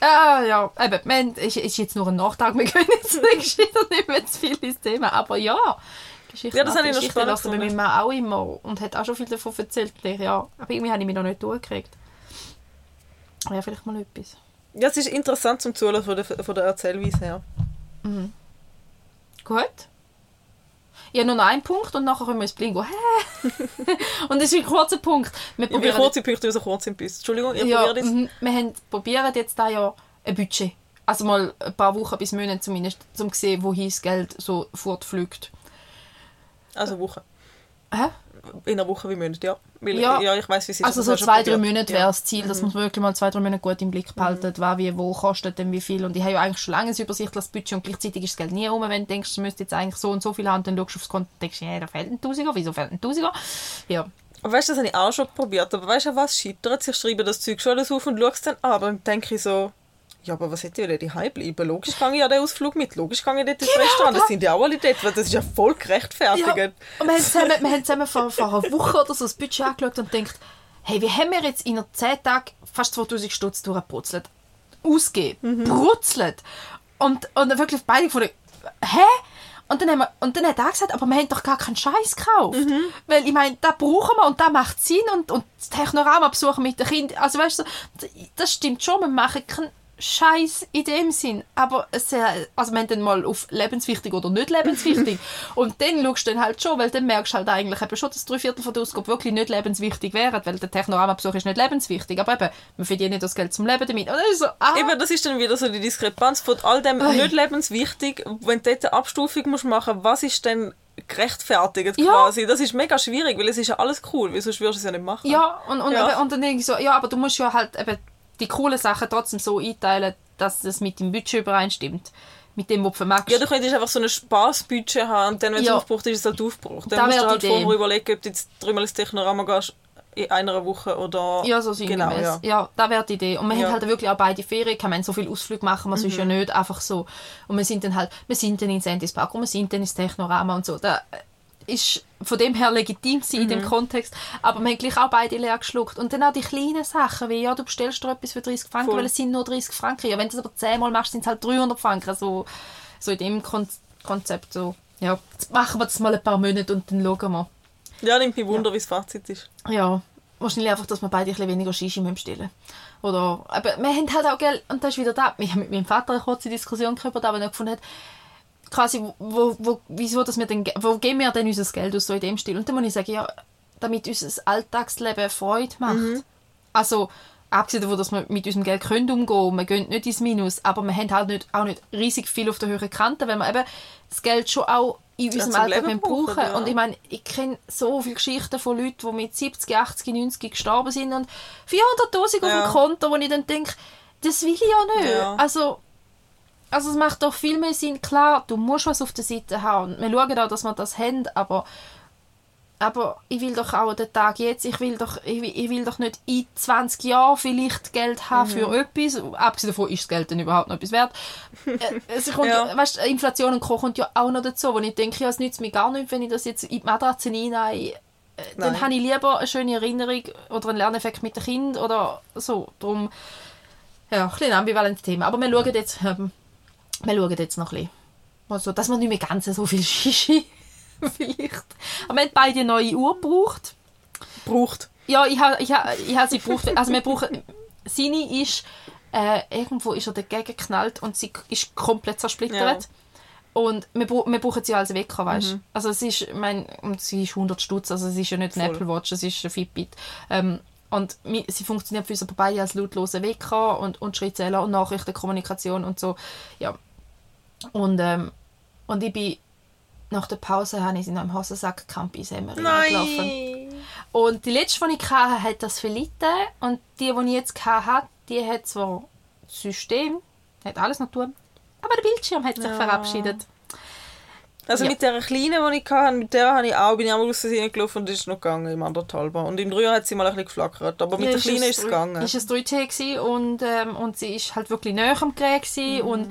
Ah, ja, eben, man, ist, ist jetzt nur ein Nachtrag, wir können jetzt Geschichte nicht mehr zu viel ins Thema, aber ja. Geschichte Ja, das habe ich noch Geschichte spannend lassen wir mir auch immer und hat auch schon viel davon erzählt. Ja, aber irgendwie habe ich mich noch nicht durchgekriegt. Aber ja, vielleicht mal etwas. ja, es ist interessant zum Zuhören von der, von der Erzählweise her. Gut. Ich habe nur noch einen Punkt und nachher können wir ins Blingo. Hä? und das ist ein kurzer Punkt. Wir probieren kurz, ich bin so kurz im Biss. Entschuldigung, ihr ja, probiert jetzt. mhm. wir haben probieren jetzt da ja ein Budget. Also mal ein paar Wochen bis Monate zumindest, um zu sehen, wohin das Geld so fortfliegt. Also eine Woche. Hä? In einer Woche wie Monat, ja. Weil, Ja. ja. ich weiß wie es ist. Also so zwei, drei. Monate Ja. Mhm. wäre das Ziel, dass man wirklich mal zwei, drei Monate gut im Blick behalten, was wie wo kostet denn wie viel. Und ich habe ja eigentlich schon lange ein übersichtliches Budget und gleichzeitig ist das Geld nie rum, wenn du denkst, du müsstest jetzt eigentlich so und so viel haben, dann schaust du aufs Konto und denkst, ja, da fehlt ein Tausiger, wieso fehlt ein Tausiger? Ja. Aber weißt du, das habe ich auch schon probiert. Aber weißt du, was scheitert? Sie schreiben das Zeug schon alles auf und schaust dann an. Aber dann denke ich so, ja, aber was hätte ich denn daheim bleiben? Logisch gehe ich ja den Ausflug mit. Logisch gehe ich dort ins Restaurant. Das sind ja auch alle dort, weil das ist ja voll gerechtfertigt. Ja, und wir haben zusammen, wir haben zusammen vor, vor einer Woche oder so das Budget angeschaut und gedacht, hey, wie haben wir jetzt in 10 Tagen fast 2000 Stutz durchgebrutzelt? Ausgegeben. Brutzelt. Und, und dann wirklich beide gefunden, hä? Und dann, haben wir, und dann hat er gesagt, aber wir haben doch gar keinen Scheiß gekauft. Weil ich meine, da brauchen wir und da macht Sinn und, und das Technorama besuchen mit den Kindern. Also weißt du, das stimmt schon, wir machen keinen Scheiß in dem Sinn. Aber es, äh, also wir haben dann mal auf lebenswichtig oder nicht lebenswichtig. und dann schaust du dann halt schon, weil dann merkst du halt eigentlich eben schon, dass drei Viertel von der Ausgabe wirklich nicht lebenswichtig wären, weil der Technorama-Besuch ist nicht lebenswichtig. Aber eben, wir verdienen das Geld zum Leben damit. Und ist so, ah, Eben, das ist dann wieder so die Diskrepanz von all dem Ui. nicht lebenswichtig. Wenn du dort eine Abstufung musst machen was ist denn gerechtfertigt Ja. quasi? Das ist mega schwierig, weil es ist ja alles cool, sonst würdest du es ja nicht machen. Ja, und, und, Ja. Eben, und dann denke ich so, ja, aber du musst ja halt eben die coolen Sachen trotzdem so einteilen, dass das mit dem Budget übereinstimmt. Mit dem, was du vermagst. Ja, du könntest einfach so ein Spaßbudget haben und dann, wenn es Ja. aufgebraucht ist, ist es halt aufgebraucht. Da Dann musst wäre du halt die Idee. vorher überlegen, ob du jetzt dreimal ins Technorama gehst. in einer Woche oder... Ja, so sinngemäß. Genau, ja. ja. das wäre die Idee. Und wir Ja. haben halt wirklich auch beide Ferien, kann man so viel Ausflug machen, man sonst ja Mhm. nicht einfach so. Und wir sind dann halt, wir sind dann ins Endis Park und wir sind dann ins Technorama und so. Da ist von dem her legitim gewesen in dem Mhm. Kontext, aber wir haben gleich auch beide leer geschluckt. Und dann auch die kleinen Sachen, wie, ja, du bestellst dir etwas für 30 Franken, Voll. weil es sind nur 30 Franken. Ja, wenn du das aber 10 Mal machst, sind es halt 300 Franken. So, so in dem Kon Konzept so. Ja, jetzt machen wir das mal ein paar Monate und dann schauen wir. Ja, nimmt mich Wunder, wie das Fazit ist. Ja, wahrscheinlich einfach, dass wir beide ein bisschen weniger Shishi bestellen Oder, aber wir haben halt auch, gell, und das ist wieder da, wir haben mit meinem Vater eine kurze Diskussion gehabt, aber er gefunden hat, quasi, wo, wo, wieso, dass wir denn, wo geben wir denn unser Geld aus, so in dem Stil? Und dann muss ich sagen, ja, damit unser Alltagsleben Freude macht. Also, abgesehen davon, dass wir mit unserem Geld können umgehen wir gehen nicht ins Minus, aber wir haben halt nicht, auch nicht riesig viel auf der höheren Kante, weil wir eben das Geld schon auch in unserem zum Alltag Leben brauchen. brauchen, ja. Und ich meine, ich kenne so viele Geschichten von Leuten, die mit 70, 80, 90 gestorben sind und 400'000 auf Ja. dem Konto, wo ich dann denke, das will ich ja nicht. Ja. Also, also es macht doch viel mehr Sinn. Klar, du musst was auf der Seite haben. Wir schauen auch, dass wir das haben, aber, aber ich will doch auch den Tag jetzt, ich will doch, ich will, ich will doch nicht in 20 Jahren vielleicht Geld haben für etwas. Abgesehen davon ist das Geld dann überhaupt noch etwas wert. Äh, es kommt, Ja. weißt, Inflation und Co. kommt ja auch noch dazu, wo ich denke, ja, es nützt mir gar nicht, wenn ich das jetzt in die Matratze hinein äh, dann Nein. habe ich lieber eine schöne Erinnerung oder einen Lerneffekt mit dem Kind oder so. Darum, ja, ein bisschen ambivalentes Thema. Aber wir schauen jetzt, ähm, wir schauen jetzt noch ein bisschen. Also, dass wir nicht mehr ganz so viel Shishi vielleicht. Aber wir haben beide eine neue Uhr gebraucht. Braucht. Ja, ich habe ich ha, ich ha sie gebraucht. Also wir brauchen... Seine ist... Äh, irgendwo ist er dagegen geknallt und sie ist komplett zersplittert. Und wir, wir brauchen sie als Wecker, weißt du? Also es ist, ich mein, und sie ist 100 Stutz, also es ist ja nicht Voll. Apple Watch, es ist ein Fitbit. Ähm, und sie funktioniert für uns aber beide als lautloser Wecker und, und Schrittzähler und Nachrichtenkommunikation und so. Ja. Und, ähm, und ich bin nach der Pause habe ich sie noch im Hosensack Campi gelaufen. Und die letzte, die ich hatte, hat das verlitten. Und die, die ich jetzt hatte, die hat zwar das System, hat alles noch tun, aber der Bildschirm hat sich Ja. verabschiedet. Also Ja. mit der kleinen, die ich hatte, mit der habe ich auch, bin ich einmal gelaufen und ist noch gegangen im anderthalben. Und im Dreier hat sie mal ein bisschen geflackert, aber mit Ja, der kleinen ist es gegangen. Ist es 3T gewesen und, ähm, und sie ist halt wirklich näher am Gerät gewesen und,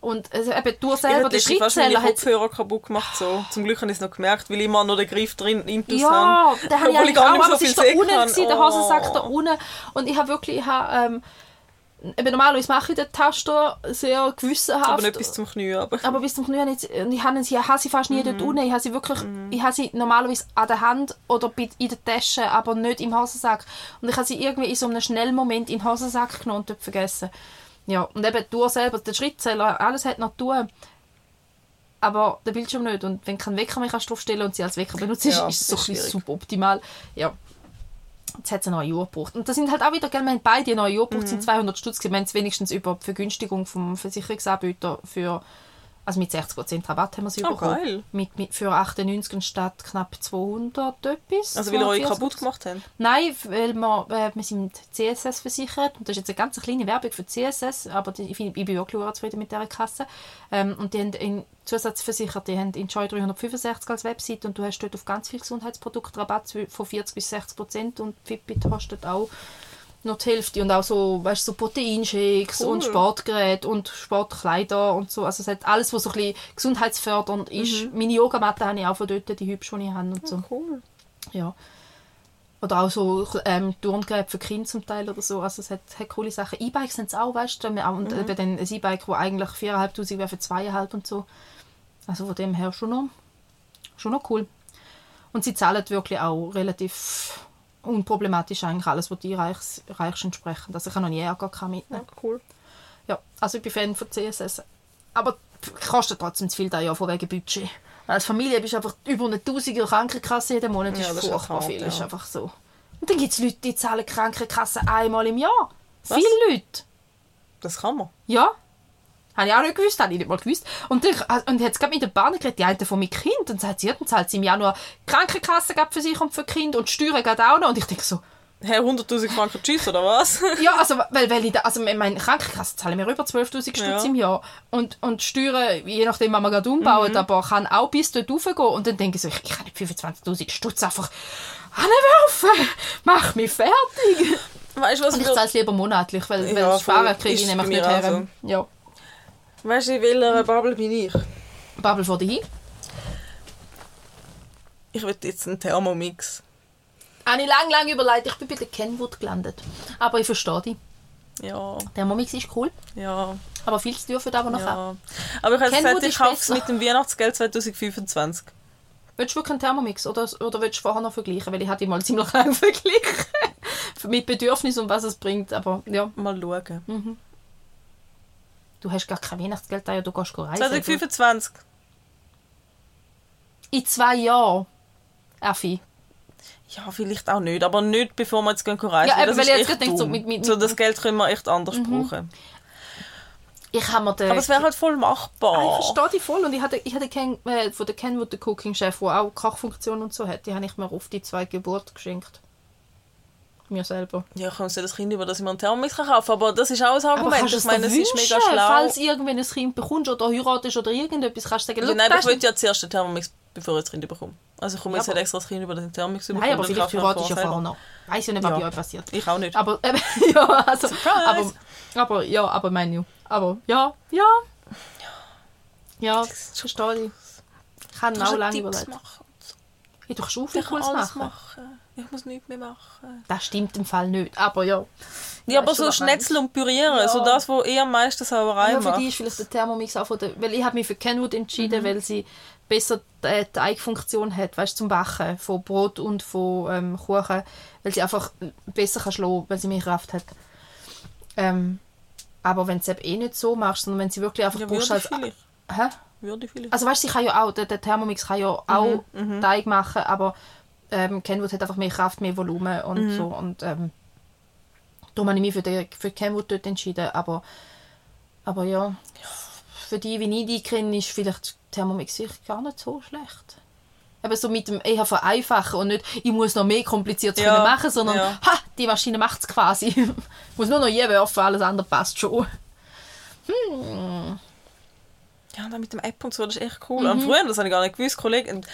und also eben du ich selber, der Schrittzähler hat... Kopfhörer kaputt gemacht. So. Zum Glück habe ich es noch gemerkt, weil ich immer noch den Griff drin intus Ja, da habe ich eigentlich gar auch, nicht aber so viel ist da sehen unten, kann. gewesen, der Oh. Hosensack da unten. Und ich habe wirklich, ich habe, ähm, eben normalerweise mache ich den Taster sehr gewissenhaft. Aber nicht bis zum Knie. Aber. aber bis zum Knie habe ich, jetzt- und ich habe sie, ich habe sie fast nie dort Mhm. unten. Ich habe sie wirklich, ich habe sie normalerweise an der Hand oder in der Tasche, aber nicht im Hosensack. Und ich habe sie irgendwie in so einem schnellen Moment in den Hosensack genommen und dort vergessen. Ja, und eben Uhr selber, der Schrittzähler, alles hat noch zu tun. Aber der Bildschirm nicht. Und wenn kein Wecker mehr kannst draufstellen und sie als Wecker benutzt, Ja, ist es so suboptimal. Ja. Jetzt hat es eine neue Uhr gebraucht. Und das sind halt auch wieder, gell, wir haben beide eine neue Uhr gebraucht, Mhm. sind 200 Stutz. Wir haben es wenigstens über die Vergünstigung vom Versicherungsanbieter für, also mit 60% Rabatt haben wir sie Oh, bekommen. geil. Mit, mit, für 98 statt knapp 200 etwas. Also weil ihr euch 240. kaputt gemacht habt. Nein, weil wir, äh, wir sind CSS versichert und das ist jetzt eine ganz kleine Werbung für CSS, aber die, ich, ich bin wirklich zufrieden mit dieser Kasse. Ähm, und die haben in Zusatzversichert, die haben Enjoy 365 als Website und du hast dort auf ganz viele Gesundheitsprodukte Rabatt von 40 bis 60 Prozent und Fitbit kostet auch noch die Hälfte und auch so, weißt, so Proteinshakes Cool. und Sportgeräte und Sportkleider und so. Also es hat alles, was so ein bisschen gesundheitsfördernd ist. Meine Yogamatte habe ich auch von dort, die hübsch, die ich habe und so. Cool. Ja. Oder auch so ähm, Turngeräte für Kinder zum Teil oder so. Also es hat, hat coole Sachen. E-Bikes sind es auch, weißt du. Und Mhm. eben ein E-Bike, das eigentlich 4'500 wäre für 2'500 und so. Also von dem her schon noch, schon noch cool. Und sie zahlen wirklich auch relativ unproblematisch eigentlich alles, was die Reichs, Reichs entsprechen. Also ich habe noch nie Ärger gehabt mit Ja, cool. Ja, also ich bin Fan von CSS. Aber kostet trotzdem zu viel da ja von wegen Budget. Als Familie bist du einfach über eine Tausiger Krankenkasse jeden Monat. Das Ja, ist das ist furchtbar viel. ja. ist einfach so. Und dann gibt es Leute, die zahlen Krankenkasse einmal im Jahr. Was? Viele Leute. Das kann man. Ja. Habe ich auch nicht gewusst, habe ich nicht mal gewusst. Und, dann, und jetzt gerade mit der Bahn geredet, die eine von meinem Kind, und sagt sie, ja, dann zahlt sie im Januar Krankenkasse gerade für sich und für die Kinder und die Steuern gerade auch noch. Und ich denke so, Hä, 100'000 Franken tschüss, oder was? Ja, also, weil, weil ich da, also meine Krankenkasse zahlen mir über 12'000 Stutz Ja. im Jahr. Und, und die Steuern, je nachdem, was man gerade umbaut, Mhm. aber kann auch bis dort raufgehen. Und dann denke ich so, ich, ich kann nicht 25'000 Stutz einfach anwerfen. Mach mich fertig. Weißt du, was Und ich zahle es lieber monatlich, weil, weil Ja, das Sparen kriege ich nämlich nicht her. auch so. Ja. Weißt du, in welcher Bubble bin ich? Bubble vor dir. Ich will jetzt einen Thermomix. Habe ich lange, lange überlegt. Ich bin bei der Kenwood gelandet. Aber ich verstehe dich. Ja, Der Momix ist cool, ja, aber viel zu das, was noch ja. Aber ich habe gesagt, ich kaufe es mit dem Weihnachtsgeld 2025. Willst du wirklich einen Thermomix oder, oder willst du vorher noch vergleichen? Weil ich hatte mal ziemlich lange verglichen. Mit Bedürfnis und was es bringt. Aber ja, Mal schauen. Du hast gar kein Weihnachtsgeld, da ja, du gehst reisen. 2025. In zwei Jahren. Effi. Ja, vielleicht auch nicht, aber nicht bevor wir jetzt gehen reisen. Ja, weil eben, weil ich jetzt denke, so mit- mit- so das Geld können wir echt anders brauchen. Ich habe mir den... Aber es wäre halt voll machbar. Ah, ich verstehe dich voll. Und ich hatte, ich hatte Ken, äh, von der Kenwood, der Cooking Chef, der auch Kochfunktion und so hat, die habe ich mir auf die zwei Geburt geschenkt. Mir selber. Ja, uns ja das Kind über, dass ich mir einen Thermomix kann kaufen aber das ist auch ein Aber Argument. kannst du Ich meine, es ist mega schlau. falls irgendwann ein Kind bekommst oder heiratest oder irgendetwas, kannst du sagen, Ja, «Schau, nein, aber das ich will ja zuerst den Thermomix, bevor ich das Kind bekomme. Also ich komme Ja, jetzt aber- nicht extra das Kind über den Thermomix bekommen. Nein, aber vielleicht heiratest du ja vorher noch. Weiß ja nicht, was Ja. bei euch passiert. Ich auch nicht. Aber, eben, ja, also, aber, aber, ja, aber meine ich. Aber, ja, ja. Ja, verstehe ich. Ich Du auch kannst lange machen. Ja, du kannst auch viel Ich kann Cooles machen. machen. Ich muss nichts mehr machen. Das stimmt im Fall nicht, aber ja. Ja, aber so was Schnetzel und Pürieren, Ja. so das, wo eher am meisten Sauerei Ja, für macht. die ist vielleicht der Thermomix auch von der, weil ich habe mich für Kenwood Mhm. entschieden, weil sie besser die Teigfunktion hat, weißt zum Backen von Brot und von ähm, Kuchen, weil sie einfach besser kann schlagen, weil sie mehr Kraft hat. Ähm, aber wenn du es eben eh nicht so machst, sondern wenn sie wirklich einfach Ja, brauchst würde als vielleicht. Hä? Würde vielleicht. Also weißt du, sie kann ja auch, der, der Thermomix kann ja auch Teig machen, aber ähm, Kenwood hat einfach mehr Kraft, mehr Volumen und so und ähm, darum habe ich mich für, den, für Kenwood dort entschieden, aber aber ja, für die, wie ich die kenne, ist vielleicht Thermomix gar nicht so schlecht. Eben so mit dem eher vereinfachen und nicht, ich muss noch mehr kompliziert Ja, machen, sondern ja. ha, die Maschine macht es quasi. ich muss nur noch je werfen, alles andere passt schon. Ja, dann mit dem App und so, das ist echt cool. Und früher, das habe ich gar nicht gewusst, Kollegen,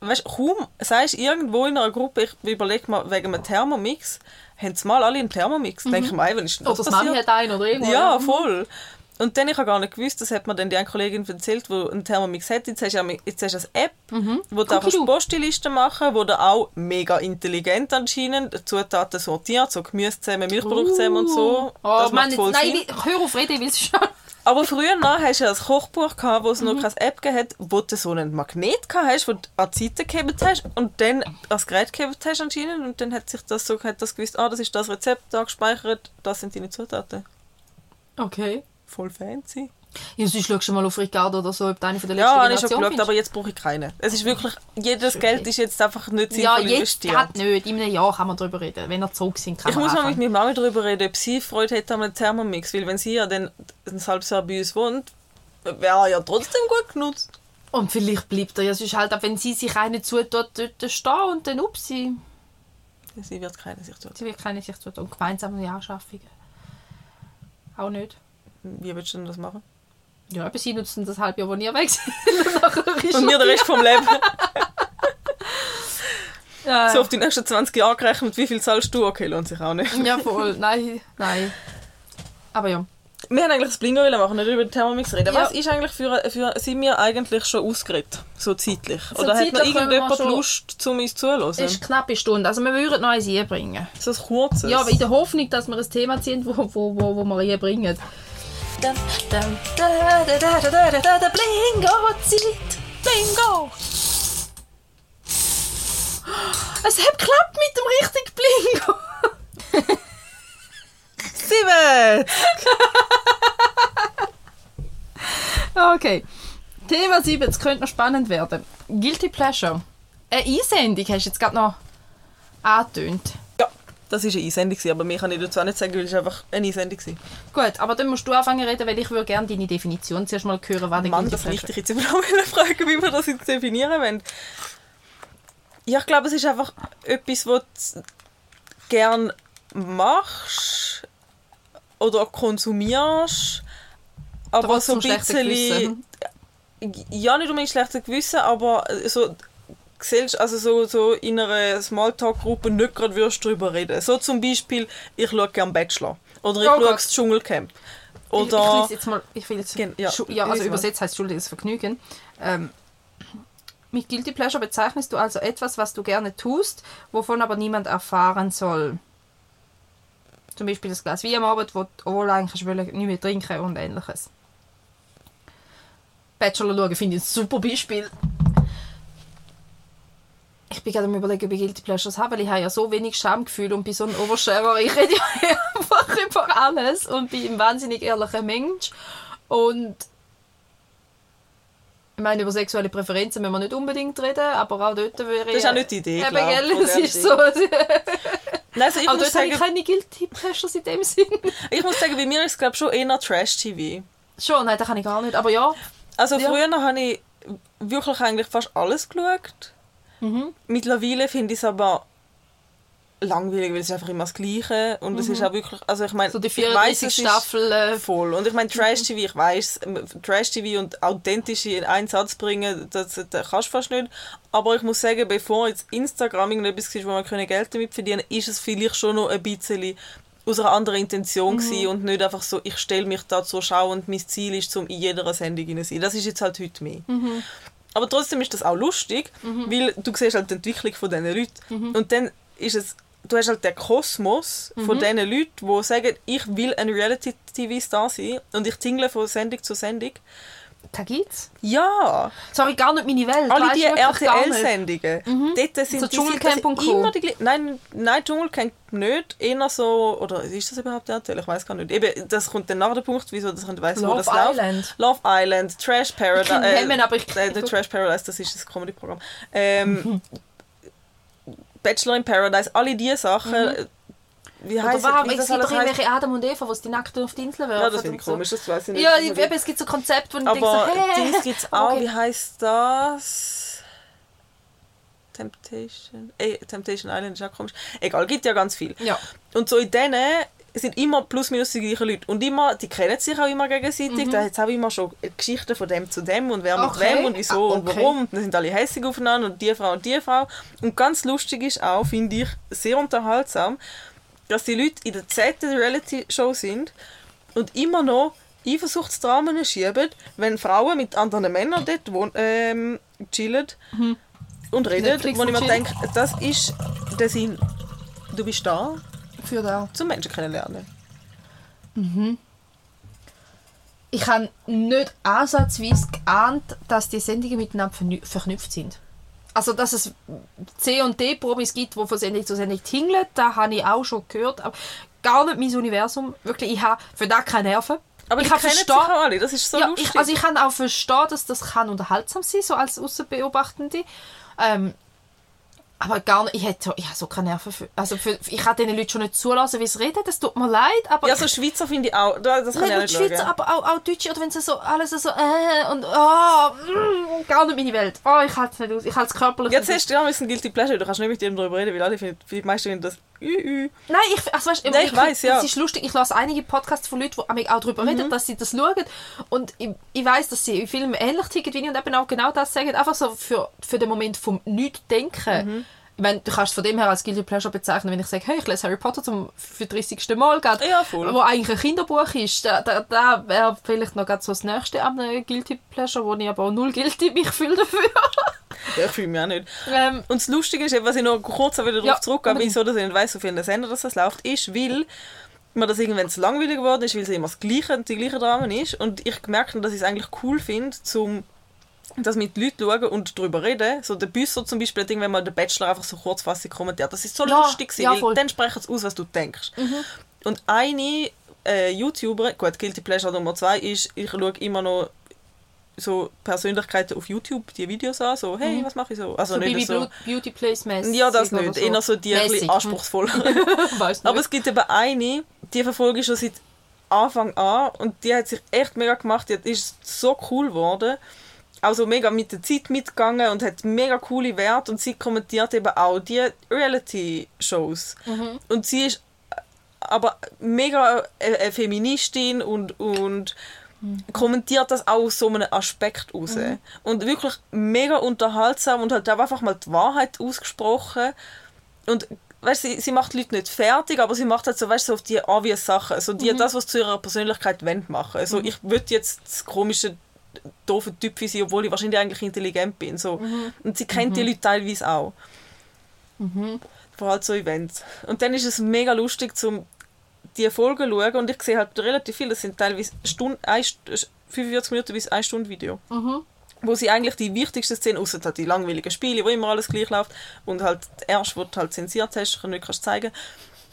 weißt du, kaum sagst du irgendwo in einer Gruppe, ich überlege mal, wegen einem Thermomix, haben sie mal alle einen Thermomix. Mhm. Denke ich mir, ey, wann ist denn das Oder das Mami hat einen oder irgendwo. Ja, voll. Und dann, ich habe gar nicht gewusst, das hat mir dann die eine Kollegin erzählt, die einen Thermomix hat. Jetzt hast du, ja- jetzt hast du eine App, wo du einfach Cookie-du. Postliste machen wo du auch mega intelligent anscheinend Zutaten sortiert, so Gemüse zusammen, Milchprodukte zusammen und so. Oh, das macht voll jetzt, Sinn. nein, ich hör auf reden, ich will es schon. Aber früher noch hast du ja ein Kochbuch gehabt, wo es noch keine App hat, wo du so einen Magnet gehabt hast, wo du an die Seite geklebt hast und dann ans Gerät geklebt hast anscheinend und dann hat sich das so hat das gewusst, ah, das ist das Rezept da gespeichert, das sind deine Zutaten. Okay. Voll fancy. Ja, sonst schaust du mal auf Ricardo oder so, ob du eine von der letzten Ja, habe ich schon Generation geschaut, aber jetzt brauche ich keine. Es ist wirklich, jedes. Geld ist jetzt einfach nicht Ja, sinnvoll jetzt investiert. gerade nicht. In einem Jahr kann man darüber reden. Wenn er zurück sind, kann Ich man muss mal mit anfangen. meiner Mama darüber reden, ob sie Freude hätte an einem Thermomix, weil wenn sie ja dann ein halbes Jahr bei uns wohnt, wäre er ja trotzdem gut genutzt. Und vielleicht bleibt er ja sonst halt, auch wenn sie sich eine zutut, dort stehen und dann upsi. Sie wird keine sich tun. Sie wird keine sich tun. Und gemeinsame Anschaffungen. Auch nicht. Wie willst du denn das machen? Ja, aber sie nutzen das halbe Jahr, wo ihr weg sind. Und mir den Rest vom Leben. ja, So auf die nächsten 20 Jahre gerechnet, wie viel zahlst du? Okay, lohnt sich auch nicht. ja, voll. Nein, nein. Aber ja. Wir haben eigentlich das Blingo machen, nicht über den Thermomix reden. Ja. Was ist eigentlich für, für... Sind wir eigentlich schon ausgeredet? So zeitlich? So Oder hat noch zeitlich können wir irgendjemand Lust, um uns zuzuhören? Es ist eine knappe Stunde. Also wir würden noch eins einbringen. So ein kurzes? Ja, aber in der Hoffnung, dass wir ein Thema ziehen, wo, wo, wo, wo wir einbringen. Blingo-Zeit. Bingo! Es hat geklappt mit dem richtigen Blingo. Sieben! Okay. Thema 7, es könnte noch spannend werden. Guilty Pleasure. Eine Einsendung hast du jetzt gerade noch angetönt. Das war eine Einsendung, aber mir kann ich dazu auch nicht sagen, weil es einfach eine Einsendung war. Gut, aber dann musst du anfangen zu reden, weil ich würde gerne deine Definition zuerst mal hören, was Mann, das möchte ich jetzt immer noch fragen, wie wir das jetzt definieren wollen. Ja, ich glaube, es ist einfach etwas, wo... z- gern machst oder konsumierst, aber Trotz so ein bisschen... Ja, nicht unbedingt schlechtes Gewissen, aber so... Gesellschaft- Also so, so in einer Smalltalk-Gruppe nicht gerade würdest drüber reden. So zum Beispiel, ich schaue gerne Bachelor. Oder ich Oh schaue das Dschungelcamp. Ich, ich Oder... jetzt mal, ich will jetzt, ja, ja, also übersetzt heißt schuldiges Vergnügen. Ähm, mit Guilty Pleasure bezeichnest du also etwas, was du gerne tust, wovon aber niemand erfahren soll. Zum Beispiel das Glas Wein am Abend, wo du eigentlich willst, nicht mehr trinken und ähnliches. Bachelor schauen finde ich ein super Beispiel. Ich bin gerade am überlegen, ob ich Guilty Pleasures habe, weil ich habe ja so wenig Schamgefühl und bin so ein Oversharer. Ich rede ja einfach über alles und bin ein wahnsinnig ehrlicher Mensch. Und ich meine, über sexuelle Präferenzen müssen wir nicht unbedingt reden, aber auch dort wäre Das ist auch nicht die Idee, Eben, glaub, gell, dem ist so. aber Nein, also ich, dort muss habe ich sagen, keine Guilty Pleasures in dem Sinn. ich muss sagen, bei mir ist es glaube schon eher Trash-TV. Schon, nein, das kann ich gar nicht. Aber ja, Also Ja. früher habe ich wirklich eigentlich fast alles geschaut. Mhm. Mittlerweile finde ich es aber langweilig, weil es ist einfach immer das Gleiche und es ist auch wirklich, also ich meine, Mhm. so die ich weiss, 34 es ist Staffel. Äh, voll und ich meine Trash-TV, ich weiß Trash-TV und authentische in einen Satz bringen, das, das kannst du fast nicht, aber ich muss sagen, bevor jetzt Instagram irgendetwas war, wo man können Geld damit verdienen ist es vielleicht schon noch ein bisschen aus einer anderen Intention Mhm. und nicht einfach so, ich stelle mich da zur Schau und mein Ziel ist, um in jeder Sendung hinein zu sein. Das ist jetzt halt heute mehr. Mhm. Aber trotzdem ist das auch lustig, weil du siehst halt die Entwicklung von diesen Leuten. Mhm. Und dann ist es, du hast halt den Kosmos von Mhm. diesen Leuten, die sagen, ich will ein Reality-TV-Star sein und ich tingle von Sendung zu Sendung. Da gibt's. Ja, Sorry, gar nicht meine Welt. alle weisst die du, wirklich gar nicht. RTL-Sendungen, dort sind So die Dschungelcamp und Co. immer die. Nein, nein, Dschungelcamp nicht. Eher so, oder ist das überhaupt RTL? Ich weiß gar nicht. Eben, das kommt dann nach der Punkt, wieso das ich weiss, wo Love das läuft. Island. Love Island, Trash Paradise. kenn Hemmen, aber ich- äh, der Trash Paradise, das ist das Comedy-Programm. Ähm, Bachelor in Paradise, alle diese Sachen. äh, Wie Mhm. Oder warum? Es das gibt doch irgendwelche Adam und Eva, die die Nackten auf die Insel werfen. Ja, das finde ich und so. komisch, das weiß ich nicht. Ja, ich, eben, es gibt so Konzepte, wo ich denke aber so, hä? Dings gibt es auch, Okay. wie heißt das? Temptation. Ey, Temptation Island ist auch komisch. Egal, gibt ja ganz viel. Ja. Und so in denen sind immer plus minus die gleichen Leute. Und immer, die kennen sich auch immer gegenseitig. Da hat es auch immer schon Geschichten von dem zu dem und wer mit Mhm. Okay. wem und wieso Ah, und okay. warum. Und dann sind alle hässlich aufeinander und die Frau und die Frau. Und ganz lustig ist auch, finde ich, sehr unterhaltsam, dass die Leute in der zweiten Reality-Show sind und immer noch Eifersuchtsdramen schieben, wenn Frauen mit anderen Männern dort ähm, chillen und reden. Netflix wo ich mir denke, das ist der Sinn. Du bist da, Für da. zum Menschen kennenlernen. Ich habe nicht ansatzweise geahnt, dass die Sendungen miteinander verknüpft sind. Also, dass es C- und D-Promis gibt, die von Sendung zu Sendung tingeln, da habe ich auch schon gehört. Aber gar nicht mein Universum. Wirklich, ich habe für das keine Nerven. Aber ich kann verstehen- alle, das ist so ja, lustig. ich, also ich kann auch verstehen, dass das kann unterhaltsam sein so als Außenbeobachtende. Ähm, aber gar nicht, ich hätte so, ich habe so keine Nerven für, also für, ich kann diesen Leuten schon nicht zulassen, wie sie reden, das tut mir leid, aber ja, so Schweizer finde ich auch, da- das kann nicht ich auch nicht Schweizer, schauen. aber auch, auch Deutsche, oder wenn sie so alles so äh und oh, mm, gar nicht meine Welt. Oh, ich halte es nicht aus, ich halte es körperlich Jetzt hast du ja ein bisschen Guilty Pleasure, du kannst nicht mit jedem darüber reden, weil alle finden, die meisten finden das ü, ü. Nein, ich, also weißt, Nein, ich weiss, ja. Mhm. Es ist lustig, ich lasse einige Podcasts von Leuten, die auch darüber reden, dass sie das schauen. Und ich, ich weiß, dass sie in Filmen ähnlich ticken wie ich und eben auch genau das sagen. Einfach so für, für den Moment vom Nicht-Denken. Mhm. Ich meine, du kannst von dem her als Guilty Pleasure bezeichnen, wenn ich sage, hey, ich lese Harry Potter zum 30. Mal, grad, Ja, voll. wo eigentlich ein Kinderbuch ist. Da, da, da wäre vielleicht noch grad so das Nächste einem Guilty Pleasure, wo ich aber auch null guilty mich fühle dafür. Ja, ich fühle mich auch nicht. ähm, Und das Lustige ist, was ich noch kurz wieder darauf Ja, zurückgehe, unbedingt. wieso dass ich nicht weiss, auf welchen Sender dass das läuft, ist, weil mir das irgendwann zu langweilig geworden ist, weil es immer das gleiche, die gleiche Dramen ist. Und ich gemerkt habe, dass ich es eigentlich cool finde, zum das mit Leuten schauen und darüber reden. So der Büsser zum Beispiel hat irgendwann mal den Bachelor einfach so kurzfassig kommentiert. Das ist so Ja, lustig gewesen, ja, weil voll. Mhm. dann sprechen sie aus, was du denkst. Und eine äh, YouTuber, gut, Guilty Pleasure Nummer zwei ist, ich schaue immer noch so Persönlichkeiten auf YouTube die Videos an, so, hey, was mache ich so? Also Mhm. so nicht so... Beauty- Place mäßig. Ja, das nicht. Eher so die ein bisschen Mäßig. anspruchsvoll. Weiß nicht. Aber es gibt eben eine, die verfolge ich schon seit Anfang an und die hat sich echt mega gemacht. Die ist so cool geworden. Auch so mega mit der Zeit mitgegangen und hat mega coole Werte und sie kommentiert eben auch die Reality-Shows. Und sie ist aber mega eine eine Feministin und, und kommentiert das auch aus so einem Aspekt raus. Und wirklich mega unterhaltsam und hat auch einfach mal die Wahrheit ausgesprochen. Und weißt, sie, sie macht die Leute nicht fertig, aber sie macht halt so, weißt, so auf die obvious Sachen. Also die, das, was zu ihrer Persönlichkeit wollen machen. Also ich würde jetzt das komische doofe Typ wie sie, obwohl ich wahrscheinlich eigentlich intelligent bin. So. Und sie kennt die Leute teilweise auch. Vor allem so Events. Und dann ist es mega lustig, zum die Folgen zu schauen und ich sehe halt relativ viel, das sind teilweise Stunden, ein, St- 45 Minuten bis 1 Stunde Video. Wo sie eigentlich die wichtigsten Szenen, außer halt die langweiligen Spiele, wo immer alles gleich läuft und halt erst, wo du halt zensiert hast, nicht kannst zeigen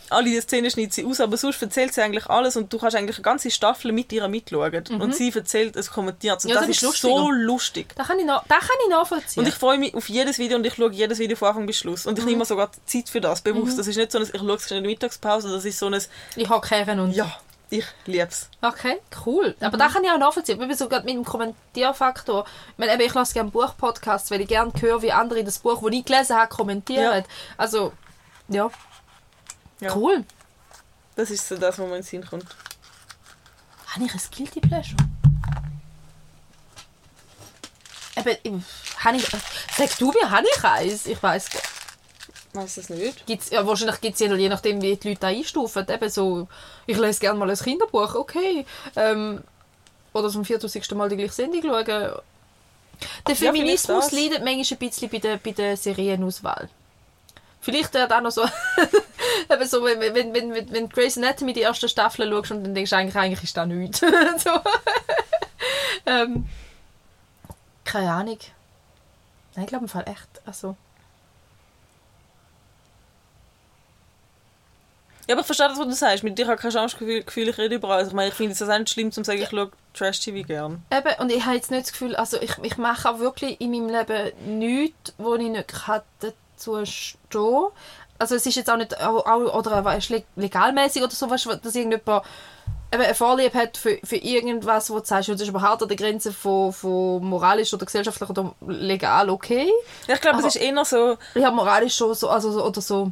alle diese Szenen schneidet sie aus, aber sonst erzählt sie eigentlich alles und du kannst eigentlich eine ganze Staffel mit ihr mitschauen. Und sie erzählt, es kommentiert. Und Ja, das, das ist ist so lustig. Da kann ich, noch, da kann ich nachvollziehen. Und ich freue mich auf jedes Video und ich schaue jedes Video von Anfang bis Schluss. Und ich nehme mir sogar Zeit für das, bewusst. Das ist nicht so ein, ich schaue es in der Mittagspause, das ist so ein, ich hocke her und... ja, ich liebe es. Okay, cool. Aber Mhm. da kann ich auch nachvollziehen. Ich bin so gerade mit dem Kommentierfaktor. Ich, meine, ich lasse gerne Buchpodcasts, weil ich gerne höre, wie andere das Buch, das ich gelesen habe, kommentieren. Also, ja. Ja. Cool. Das ist so das, was mir in den Sinn kommt. Habe ich ein Guilty Pleasure? Eben, habe ich, sagst du mir, habe ich eins? Ich weiß Weiß es nicht. gibt's, ja, Wahrscheinlich gibt es je, je nachdem, wie die Leute da einstufen. Eben so, ich lese gerne mal ein Kinderbuch, okay. Ähm, oder zum 4000. Mal die gleiche Sendung schauen. Der Feminismus das. leidet manchmal ein bisschen bei der, bei der Serienauswahl. Vielleicht wird auch noch so, eben so wenn, wenn, wenn, wenn, Grey's Anatomy die erste Staffel schaust und dann denkst du eigentlich, eigentlich ist da nichts. so. ähm, keine Ahnung. Nein, ich glaube im Fall echt. Also, Ja, aber ich verstehe das, was du sagst. Mit dir habe ich kein Schamgefühl, Gefühl, ich rede über alles. Ich meine, ich finde es auch nicht schlimm, zu sagen, ich schaue Trash-TV gern. Eben, und ich habe jetzt nicht das Gefühl, also ich, ich mache auch wirklich in meinem Leben nichts, wo ich nicht kann dazu stehen Also es ist jetzt auch nicht, auch, oder weißt, leg- legalmäßig oder so, weißt, dass irgendjemand eben eine Vorliebe hat für, für irgendwas, wo du sagst, das ist aber hart an der Grenze von, von moralisch oder gesellschaftlich oder legal okay. Ja, ich glaube, es ist eher so... Habe moralisch schon so, also so, oder so,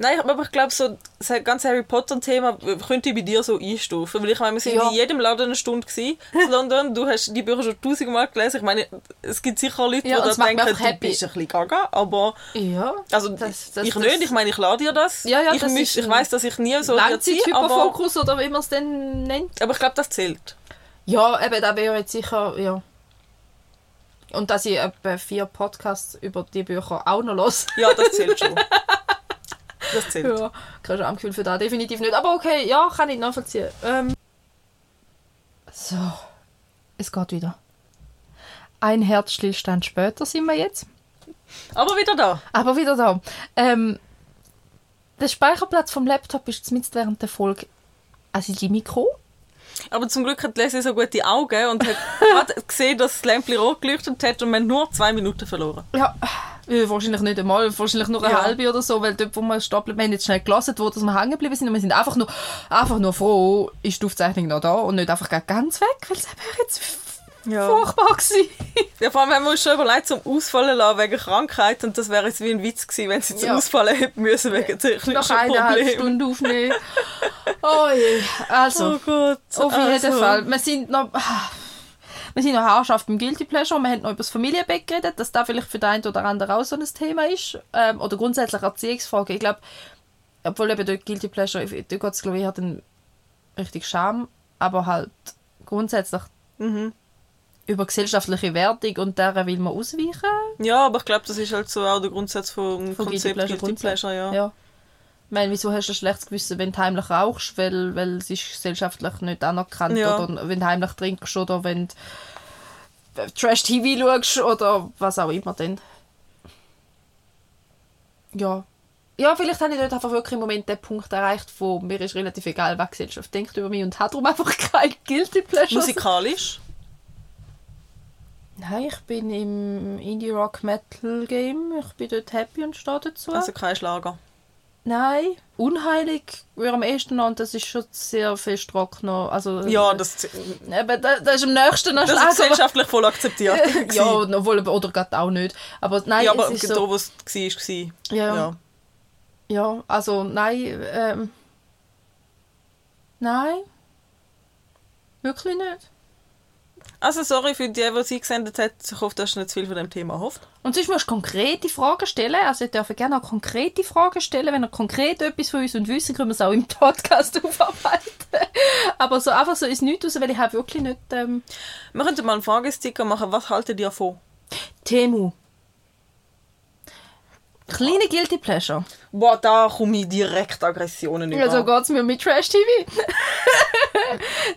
Nein, aber ich glaube, so das ganze Harry Potter-Thema könnte ich bei dir so einstufen. Weil ich meine, wir sind Ja. in jedem Laden eine Stunde gewesen, in London. Du hast die Bücher schon tausendmal gelesen. Ich meine, es gibt sicher Leute, Ja, die da denken, du happy. bist ein bisschen gaga. Aber ja. also, Das- das- ich das- nicht. Ich meine, ich lade dir das. Ja, ja, ich das ist ich weiß, dass ich nie so dir ziehe, aber, Langzeithyperfokus oder wie man es dann nennt. aber ich glaube, das zählt. Ja, eben, da wäre jetzt sicher, ja. Und dass ich etwa vier Podcasts über die Bücher auch noch los. Ja, das zählt schon. Das zählt. ja, kein Schamgefühl für das, definitiv nicht. Aber okay, ja, kann ich nachvollziehen. Ähm. So, es geht wieder. Ein Herzstillstand später sind wir jetzt. Aber wieder da. Aber wieder da. Ähm, der Speicherplatz vom Laptop ist zumindest während der Folge also die Mikro. Aber zum Glück hat Leslie so gute Augen und hat gerade gesehen, dass das Lämpchen rot geleuchtet hat und wir haben nur zwei Minuten verloren. Ja, äh, wahrscheinlich nicht einmal, wahrscheinlich nur eine Ja. halbe oder so, weil dort, wo wir bleiben, wir haben jetzt schnell gelassen, wo dass wir hängen geblieben sind und wir sind einfach nur, einfach nur froh, ist die Aufzeichnung noch da und nicht einfach ganz weg, weil es wäre jetzt Ja. furchtbar gewesen. Ja, vor allem haben wir uns schon überlegt, zum Ausfallen lassen wegen Krankheit und das wäre jetzt wie ein Witz gewesen, wenn sie zum Ja. Ausfallen hätten müssen wegen technischen Noch eineinhalb Problemen. Stunden aufnehmen. Oh je, also, Oh Gott. auf jeden also. Fall. Wir sind noch... Wir sind noch haarscharf beim Guilty Pleasure. Wir haben noch über das Familienbett geredet, dass da vielleicht für den einen oder anderen auch so ein Thema ist. Ähm, oder grundsätzlich Erziehungsfrage. Ich glaube, obwohl eben dort Guilty Pleasure, dort geht es glaube ich dann richtig Scham, aber halt grundsätzlich Mhm. über gesellschaftliche Wertung und deren will man ausweichen. Ja, aber ich glaube, das ist halt so auch der Grundsatz vom Von Konzept Guilty Grundsatz. Pleasure, ja. Ja. Ich meine, wieso hast du ein schlechtes Gewissen, wenn du heimlich rauchst, weil, weil es ist gesellschaftlich nicht anerkannt Ja. oder wenn du heimlich trinkst oder wenn du Trash-TV schaust oder was auch immer dann. Ja. Ja, vielleicht habe ich dort einfach wirklich im Moment den Punkt erreicht, wo mir ist relativ egal, was die Gesellschaft denkt über mich und hat darum einfach kein Guilty Pleasure. Musikalisch. Nein, ich bin im Indie-Rock-Metal-Game. Ich bin dort happy und stehe dazu. Also kein Schlager. Nein, unheilig würde am ehesten noch, und das ist schon sehr fest trocken. Also, Ja, das, Eben, da, das ist am nächsten noch das ist gesellschaftlich voll akzeptiert. ja, obwohl, oder gerade auch nicht. Aber nein, ja, aber es ist da, so, wo es war, war. Ja. ja. ja, also nein, ähm, nein, wirklich nicht. Also sorry für die, die sie gesendet hat. Ich hoffe, dass du nicht zu viel von dem Thema hofft. Und sonst musst du konkrete Fragen stellen. Also ihr dürft gerne auch konkrete Fragen stellen. Wenn ihr konkret etwas von uns und wissen, können wir es auch im Podcast aufarbeiten. Aber so einfach so ist nichts raus, weil ich habe wirklich nicht ähm, Wir könnten mal einen Fragesticker machen. Was haltet ihr davon? Temu. Kleine Guilty Pleasure. Boah, da komme ich direkt Aggressionen über. Also geht es mir mit Trash TV.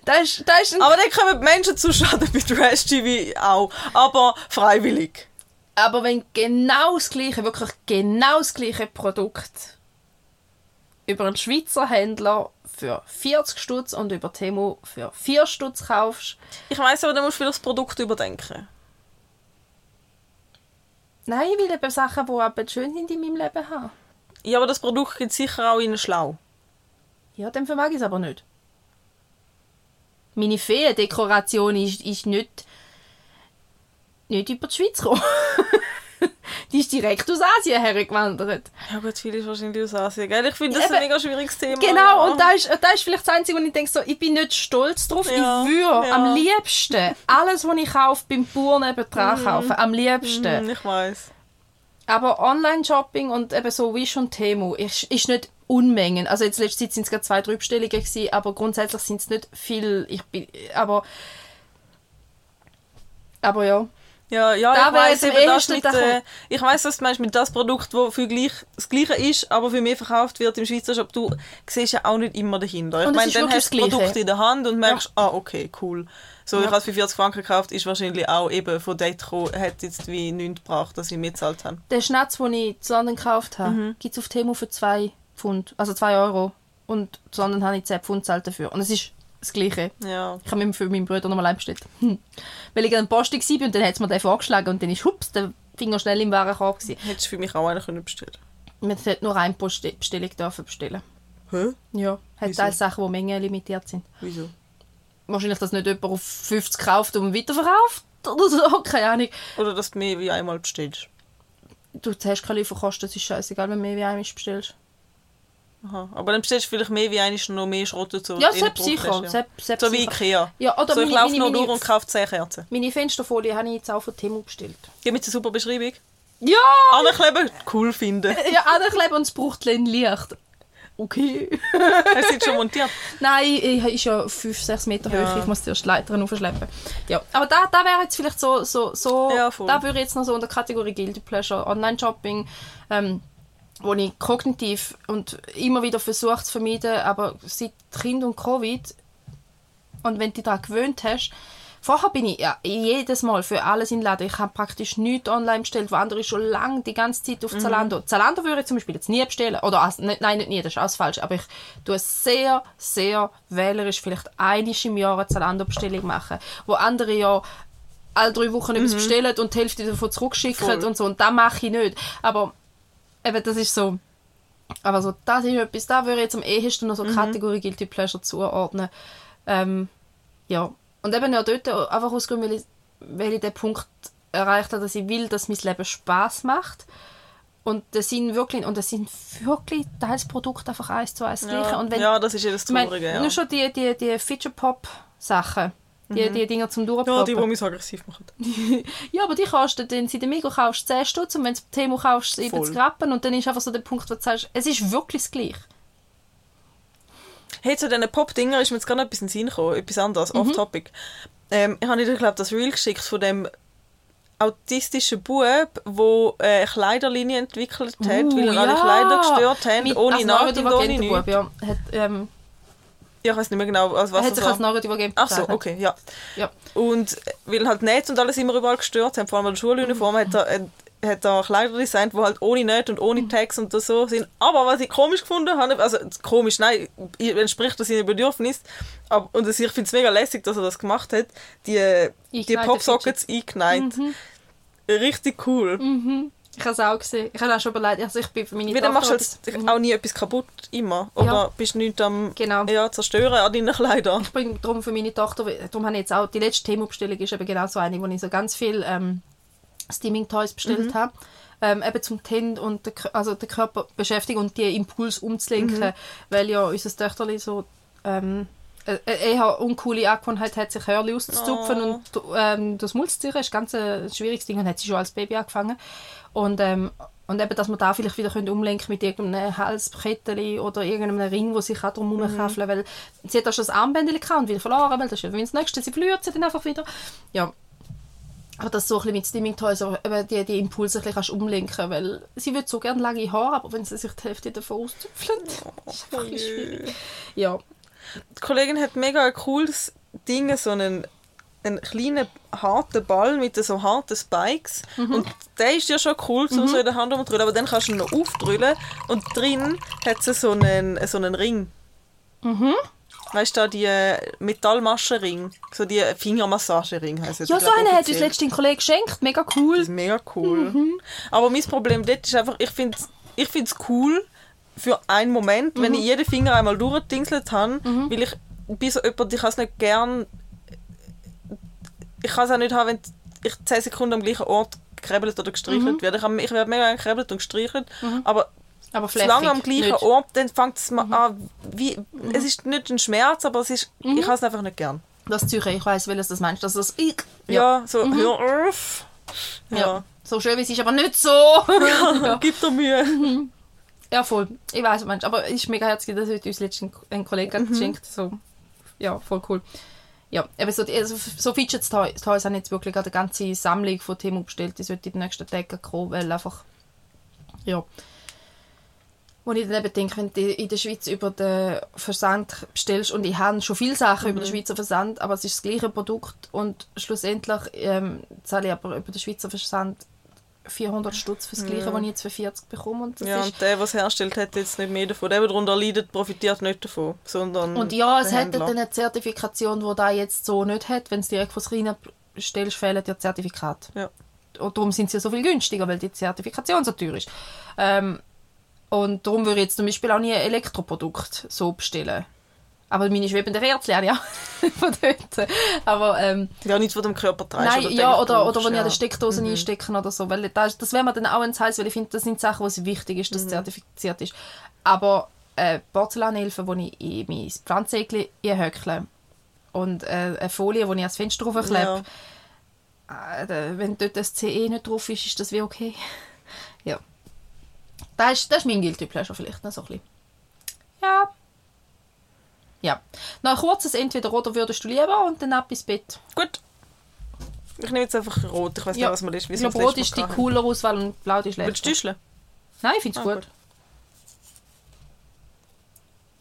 das ist, das ist ein aber dann kommen die Menschen zu Schaden bei Trash TV auch. Aber freiwillig. Aber wenn genau das gleiche, wirklich genau das gleiche Produkt über einen Schweizer Händler für 40 Stutz und über Temu für 4 Stutz kaufst, Ich weiss aber, du musst vielleicht das Produkt überdenken. Nein, ich will eben Sachen, die eben schön sind in meinem Leben haben. Ja, aber das Produkt gibt sicher auch in schlau. Ja, dann vermag ich es aber nicht. Meine Feendekoration ist, ist nicht, nicht über die Schweiz gekommen. die ist direkt aus Asien hergewandert. Ja gut, viel ist wahrscheinlich aus Asien, gell? Ich finde das Eben, ein mega schwieriges Thema. Genau, und da ist, da ist vielleicht das Einzige, wo ich denke, so, ich bin nicht stolz drauf. Ja, ich würde ja. am liebsten alles, was ich kaufe, beim Bauer nebendran kaufen. Am liebsten. Hm, ich weiß. Aber Online-Shopping und eben so Wish und Temu ist, ist nicht Unmengen. Also jetzt letzte Zeit sind es gerade zwei, drei Bestellungen gewesen, aber grundsätzlich sind es nicht viel. Ich bin, aber, aber ja. Ja, ja, Da ich am eben das mit, der- äh, ich weiss, was du meinst mit das Produkt, das für gleich, das Gleiche ist, aber für mehr verkauft wird im Schweizer Shop. Du siehst ja auch nicht immer dahinter. Ich meine, dann hast du das. Produkt in der Hand und merkst, ah, okay, cool. So, ich Ja. habe es für 40 Franken gekauft, ist wahrscheinlich auch eben von dort gekommen, hat jetzt wie nichts gebracht, dass ich mitgezahlt habe. Den Schnatz, den ich zu London gekauft habe, Mhm. gibt es auf Temu für 2 Pfund, also 2 Euro. Und zu London habe ich 10 Pfund gezahlt dafür. Und es ist das Gleiche. Ja. Ich habe mir für meinen Bruder nochmal bestellt. Hm. Weil ich an Post war und dann hat es mir den vorgeschlagen und dann ist hups, der Finger schnell im Warenkorb. gewesen. Hättest du für mich auch einen können bestellen Man hat nur eine Post- Bestellung dürfen bestellen. Hä? Ja. Hat teils Sachen, die Mengen limitiert sind. Wieso? Wahrscheinlich, dass nicht jemand auf 50 kauft und weiterverkauft oder so, keine Ahnung. Oder dass du mehr wie einmal bestellst. Du hast keine Lieferkosten, es ist scheißegal, wenn du mehr wie einmal bestellst. Aha. Aber dann bestellst du vielleicht mehr wie eigentlich noch mehr Schrott dazu. Ja, selbst sicher. ja. Selbst, selbst So wie. Ikea. Ja, oder so, ich laufe meine- durch und kaufe 10 Kerzen. Meine Fensterfolie habe ich jetzt auch von Temu bestellt. Gib mir eine super Beschreibung. Ja! Ankleben, cool finden. Ja, Aderkleben und es braucht ein Licht. Okay. Hast du jetzt schon montiert? Nein, ich ist ja 5, 6 Meter Ja. hoch. Ich muss zuerst die Leitern aufschleppen. Ja, aber da, da wäre jetzt vielleicht so, so, so Ja, da würde ich jetzt noch so in der Kategorie Guilty Pleasure Online-Shopping, ähm, wo ich kognitiv und immer wieder versuche zu vermeiden, aber seit Kind und Covid und wenn du dich daran gewöhnt hast, Vorher bin ich ja jedes Mal für alles in den Laden. Ich habe praktisch nichts online bestellt, wo andere schon lange die ganze Zeit Mhm. auf Zalando. Zalando würde ich zum Beispiel jetzt nie bestellen. Oder also, nicht, nein, nicht nie, das ist alles falsch. Aber ich tue sehr, sehr wählerisch vielleicht einmal im Jahr eine Zalando-Bestellung machen. Wo andere ja alle drei Wochen etwas bestellen und die Hälfte davon zurückschicken Mhm. Voll. und so. Und das mache ich nicht. Aber eben, das ist so... Aber so, das ist etwas, da würde ich jetzt am ehesten noch so Mhm. Kategorie Guilty Pleasure zuordnen. Ähm, ja. Und eben ja dort einfach aus Grund, weil ich, weil ich den Punkt erreicht habe, dass ich will, dass mein Leben Spaß macht. Und das sind wirklich, und das sind wirklich teils Produkte einfach eins zu eins gleiche. Ja, Und wenn, ja, das ist ja das Traurige. Ja. nur schon die, die, die Feature Pop Sachen, die, die Dinger zum ja, die, die mich aggressiv machen. Ja, aber die kosten, wenn du in der Migros kaufst, 10 Stutz und wenn du Temu kaufst, 70 Voll. Rappen. Und dann ist einfach so der Punkt, wo du sagst, es ist wirklich das Gleiche. Hey, zu diesen Pop-Dinger ist mir jetzt gerade etwas in den Sinn gekommen, etwas anderes, Mhm. off-topic. Ähm, ich habe dir, glaube das Reel geschickt von dem autistischen Bub, der äh, eine Kleiderlinie entwickelt hat, weil er alle Uh, ja. Kleider gestört hat, ohne als Naht und ohne nichts. Bub, ja. Hat, ähm, ich weiß nicht mehr genau, also was hat das sich als Neurodivergent Ach so, okay, ja. Ja. Und weil halt Nähte und alles immer überall gestört haben, vor allem an der Schuluniform, hat er, hat er Kleider designt, die halt ohne Nähte und ohne Tags und so sind. Aber was ich komisch gefunden habe, also komisch, nein, entspricht das seinen Bedürfnissen, aber, und ich finde es mega lässig, dass er das gemacht hat, die, die Popsockets eingeneigt. Richtig cool. Ich habe es auch gesehen. Ich habe auch schon überlegt, also ich bin für meine Wie, dann machst du Tochter- jetzt auch nie etwas kaputt, immer? Oder Ja. bist du nichts am Genau. ja, zerstören an deinen Kleidern? Ich bringe darum für meine Tochter, darum habe ich jetzt auch, die letzte Themenbestellung ist eben genau so eine, wo ich so ganz viel ähm, Steaming-Toys bestellt habe. Ähm, eben zum Kind und den, also den Körper beschäftigen und die Impuls umzulenken, weil ja unser Töchterli so ähm, äh, äh, eher uncoole Angewohnheit hat, sich Hörli auszuzupfen Oh. und ähm, das ziehen, ist ganz ein schwieriges Ding und hat sie schon als Baby angefangen. Und, ähm, und eben, dass man da vielleicht wieder können umlenken mit irgendeinem Halskettchen oder irgendeinem Ring, wo sich auch drum Mhm. weil sie hat auch schon das Armbändchen gehabt und wieder verloren, weil das ist das Nächste, sie verliert sie dann einfach wieder. Ja, aber das so ein bisschen mit Stimming Toys, eben die, die Impulse ein bisschen kannst umlenken, weil sie würde so gerne lange Haare, aber wenn sie sich die Hälfte davon auszupfelt, ist einfach ein bisschen schwierig. Ja, Die Kollegin hat mega ein cooles Ding, so einen, einen kleinen harten Ball mit so harten Spikes. Mhm. Und der ist ja schon cool, so, so in der Hand rumdrüllen, aber dann kannst du ihn noch aufdrüllen und drin hat sie so einen, so einen Ring. Mhm. Weißt du, die äh, Metallmaschenring, so die Fingermassagering heisst ja so eine hat uns letztens ein Kollege geschenkt, mega Das cool. ist mega cool. Mhm. Aber mein Problem dort ist einfach, ich finde es ich find's cool für einen Moment, Mhm. wenn ich jeden Finger einmal durchgedingselt habe, weil ich bin so jemand, ich kann es nicht gern ich kann es auch nicht haben, wenn ich 10 Sekunden am gleichen Ort gekrebelt oder gestrichelt Mhm. werde. Ich, ich werde mega gerne gekrebelt und gestrichelt, aber Aber zu lange am gleichen nicht. Ort, dann fängt es mal an, wie, es ist nicht ein Schmerz, aber es ist, Mhm. ich habe es einfach nicht gern. Das Zürich, ich weiss, welches das meinst. Das ist das Ich. Ja, so, hör auf. Ja. Ja, So schön wie es ist, aber nicht so. ja. gib dir Mühe. Ja, voll. Ich weiß, Mensch, aber es ist mega herzlich, dass heute uns letztens ein Kollege Mhm. geschenkt So, ja, voll cool. Ja, eben so, also so Fidget Toys Toys haben jetzt wirklich eine ganze Sammlung von Themen bestellt. Die sollte in den nächsten Tagen kommen, weil einfach, ja. Wo ich dann eben denke, wenn du in der Schweiz über den Versand bestellst und ich habe schon viele Sachen über den Mhm. Schweizer Versand, aber es ist das gleiche Produkt und schlussendlich ähm, zahle ich aber über den Schweizer Versand 400 Stutz für das gleiche, was ich jetzt für 40 bekomme und das Ja, und der, der es herstellt, hat jetzt nicht mehr davon. Der, der darunter leidet, profitiert nicht davon, sondern Und ja, es Händler. dann eine Zertifikation, die da jetzt so nicht hat. Wenn es direkt von China bestellst, fehlen dir Zertifikat. Ja. Und darum sind sie ja so viel günstiger, weil die Zertifikation so teuer ist. Ähm, und darum würde ich jetzt zum Beispiel auch nie ein Elektroprodukt so bestellen. Aber meine schwebenden Rätsel habe ich auch von dort. Aber ähm, Ja, nichts, du dem Körper trägst. Nein, oder ja, oder, oder wenn ich ja. an der Steckdose einstecken oder so. Weil das, das wäre mir dann auch ein Heiß, weil ich finde, das sind Sachen, wo es wichtig ist, dass es zertifiziert ist. Aber äh, Porzellanhilfe, wo ich in mein Pflanzegel einhöckle und äh, eine Folie, die ich ans Fenster draufklebe, Ja. äh, wenn dort das CE nicht drauf ist, ist das wie okay. ja. Das ist, das ist mein Guilty Pleasure vielleicht noch so ein bisschen. Ja. Ja. Noch ein kurzes Entweder-Oder würdest du lieber und dann ab ins Bett. Gut. Ich nehme jetzt einfach rot. Ich weiß Ja. nicht, was man ist. Ich glaube, Rot ist die coolere Auswahl und Blau die Willst schlechte. du düscheln? Nein, ich finde es Ah, gut. gut.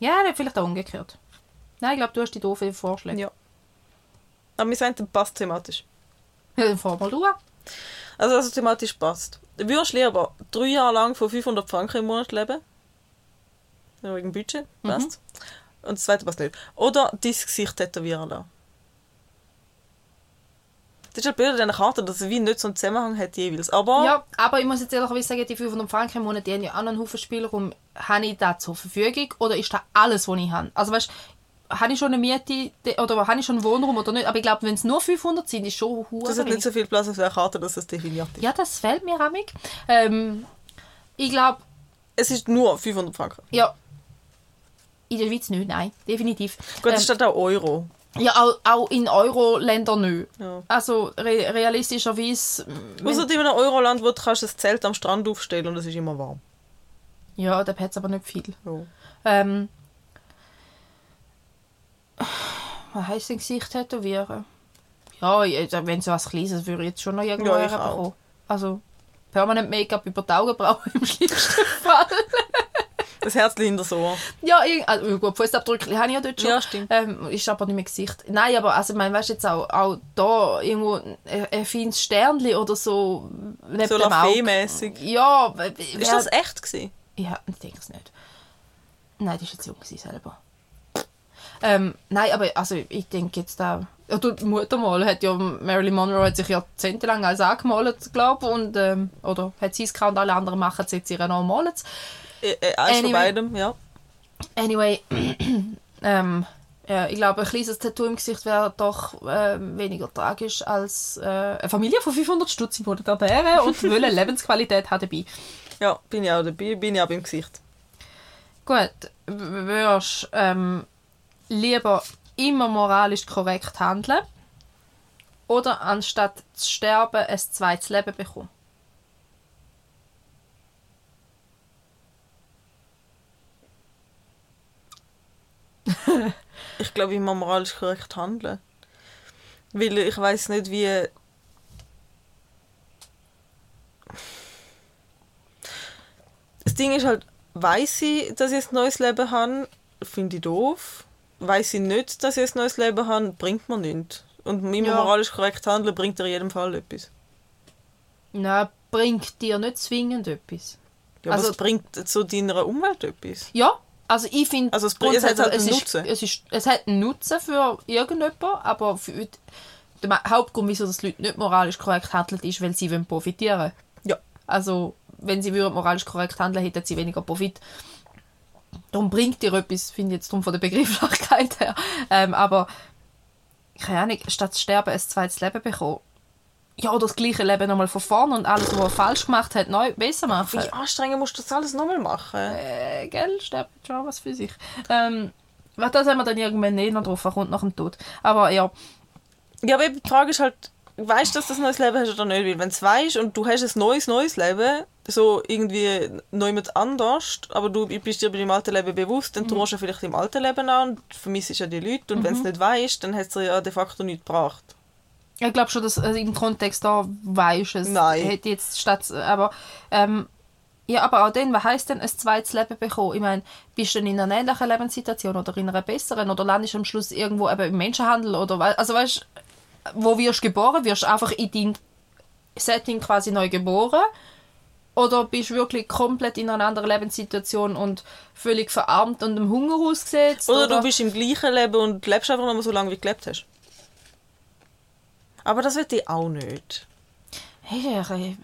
Ja, dann vielleicht auch umgekehrt. Nein, ich glaube, du hast die doofen Vorschläge. Ja. Aber wir sagen, passt thematisch. Ja, dann fahr mal du an. Also, also thematisch passt. Würdest du lieber drei Jahre lang von 500 Franken im Monat leben? Wegen Budget, passt. Und das zweite passt nicht. Oder dein Gesicht tätowieren lassen. Das ist halt blöd an dieser Karte, dass es wie nicht so einen Zusammenhang hat jeweils. Aber Ja, aber ich muss jetzt ehrlich sagen, die 500 Franken im Monat, die haben ja auch noch einen Haufen Spielraum. Habe ich das zur Verfügung oder ist das alles, was ich habe? Also weißt du, habe ich schon eine Miete de- oder habe ich schon einen Wohnraum oder nicht? Aber ich glaube, wenn es nur 500 sind, ist schon hure das hat nicht so viel Platz auf der Karte, dass es definiert ist. Ja, das fällt mir amig. Ähm, ich glaube, Es ist nur 500 Franken. ja, in der Schweiz nicht, nein, definitiv. Gut, Ähm, es steht auch Euro. Ja, auch, auch in Euro-Ländern nicht. Ja. Also re realistischerweise. Außer in einem Euroland, wo du kannst das Zelt am Strand aufstellen und es ist immer warm. Ja, da hat es aber nicht viel. Ja. Ähm, was heisst denn Gesicht tätowieren? Ja, wenn so was Kleines würde ich jetzt schon noch irgendwo Ja, ich herbekommen. Also permanent Make-up über die Augenbrauen im schlimmsten Fall. Das Herzchen hinter so. ja, irg- also, gut, Fußabdrücke habe ich ja dort schon. Ja, stimmt. Ähm, ist aber nicht mehr Gesicht. Nein, aber also, ich meine, weißt du jetzt auch, auch da irgendwo ein, ein feines Sternchen oder so So. Lafayette-mässig. Ja, Ist das echt gewesen? Ja, ich denke es nicht. Nein, die war jetzt jung selber. Ähm, nein, aber also ich denke jetzt da... Ja, du, die Mutter mal hat ja... Marilyn Monroe hat sich jahrzehntelang als angemalt, glaube ich, und... Ähm, oder hat sie es gehabt und alle anderen machen es jetzt ihre normalen. Äh, äh, eins von Anyway. beidem, ja. Anyway, ähm, ja, ich glaube, ein kleines Tattoo im Gesicht wäre doch äh, weniger tragisch als äh, eine Familie von 500 Stutz im Monat ernähren und wollen Lebensqualität haben dabei. Ja, bin ich auch dabei, bin ich auch beim Gesicht. Gut, würdest ähm, lieber immer moralisch korrekt handeln oder anstatt zu sterben ein zweites Leben bekommen? Ich glaube, ich muss moralisch korrekt handeln. Weil ich weiß nicht, wie. Das Ding ist halt, weiß ich, dass ich ein neues Leben habe, finde ich doof. Weiß ich nicht, dass ich ein neues Leben habe, bringt mir nichts. Und immer Ja. moralisch korrekt handeln bringt dir in jedem Fall etwas. Nein, bringt dir nicht zwingend etwas. Ja, also, es bringt zu deiner Umwelt etwas. Ja, also ich finde... Also es hat halt einen es Nutzen. Ist, es, ist, es hat einen Nutzen für irgendjemanden, aber für, der Hauptgrund, wieso das Leute nicht moralisch korrekt handeln, ist, weil sie wollen profitieren Ja. Also, wenn sie würden moralisch korrekt handeln, hätten sie weniger Profit. Darum bringt dir etwas, finde ich jetzt drum von der Begrifflichkeit her. Ähm, aber, keine Ahnung, statt zu sterben ein zweites Leben bekommen. Ja, oder das gleiche Leben nochmal von vorne und alles, was er falsch gemacht hat, neu besser machen. Wie anstrengend musst du das alles nochmal machen? Äh, gell, sterben schon was für sich. Ähm, was das haben wir dann irgendwann eh noch drauf, kommt nach dem Tod. Aber ja, Ja, aber die Frage ist halt, weißt du, dass du ein neues Leben hast oder nicht? Weil wenn du es weißt und du hast ein neues, neues Leben, so irgendwie neu mit anders, aber du bist dir bei deinem alten Leben bewusst, dann tust du vielleicht im alten Leben an und vermisst ja die Leute. Und wenn du es nicht weißt, dann hat es ja de facto nichts gebracht. Ich glaube schon, dass also im Kontext da weisst es. Nein. Hätte jetzt statt, aber ähm, ja, aber auch dann, was heisst denn ein zweites Leben bekommen? Ich meine, bist du denn in einer ähnlichen Lebenssituation oder in einer besseren oder landest du am Schluss irgendwo eben im Menschenhandel oder wei- also weißt wo wirst du geboren? Wirst du einfach in dein Setting quasi neu geboren? Oder bist du wirklich komplett in einer anderen Lebenssituation und völlig verarmt und im Hunger ausgesetzt? Oder, du bist im gleichen Leben und lebst einfach nur so lange, wie du gelebt hast. Aber das will ich auch nicht. Hey, äh,